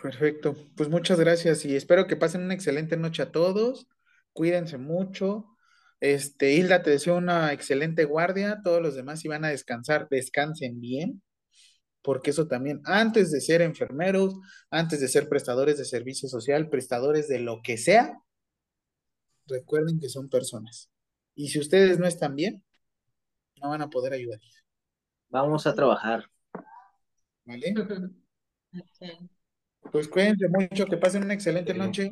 Perfecto. Pues muchas gracias y espero que pasen una excelente noche a todos. Cuídense mucho. Este, Hilda, te deseo una excelente guardia. Todos los demás, si van a descansar, descansen bien, porque eso también, antes de ser enfermeros, antes de ser prestadores de servicio social, prestadores de lo que sea, recuerden que son personas. Y si ustedes no están bien, no van a poder ayudar. Vamos a trabajar. ¿Vale? Pues cuídense mucho, que pasen una excelente noche.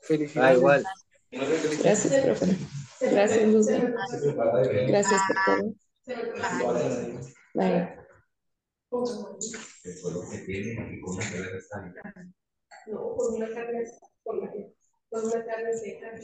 Felicidades. Ah, igual. Gracias, profe. Gracias, Luz. Gracias por todo. Bye. No, con una carne, con una carne seca.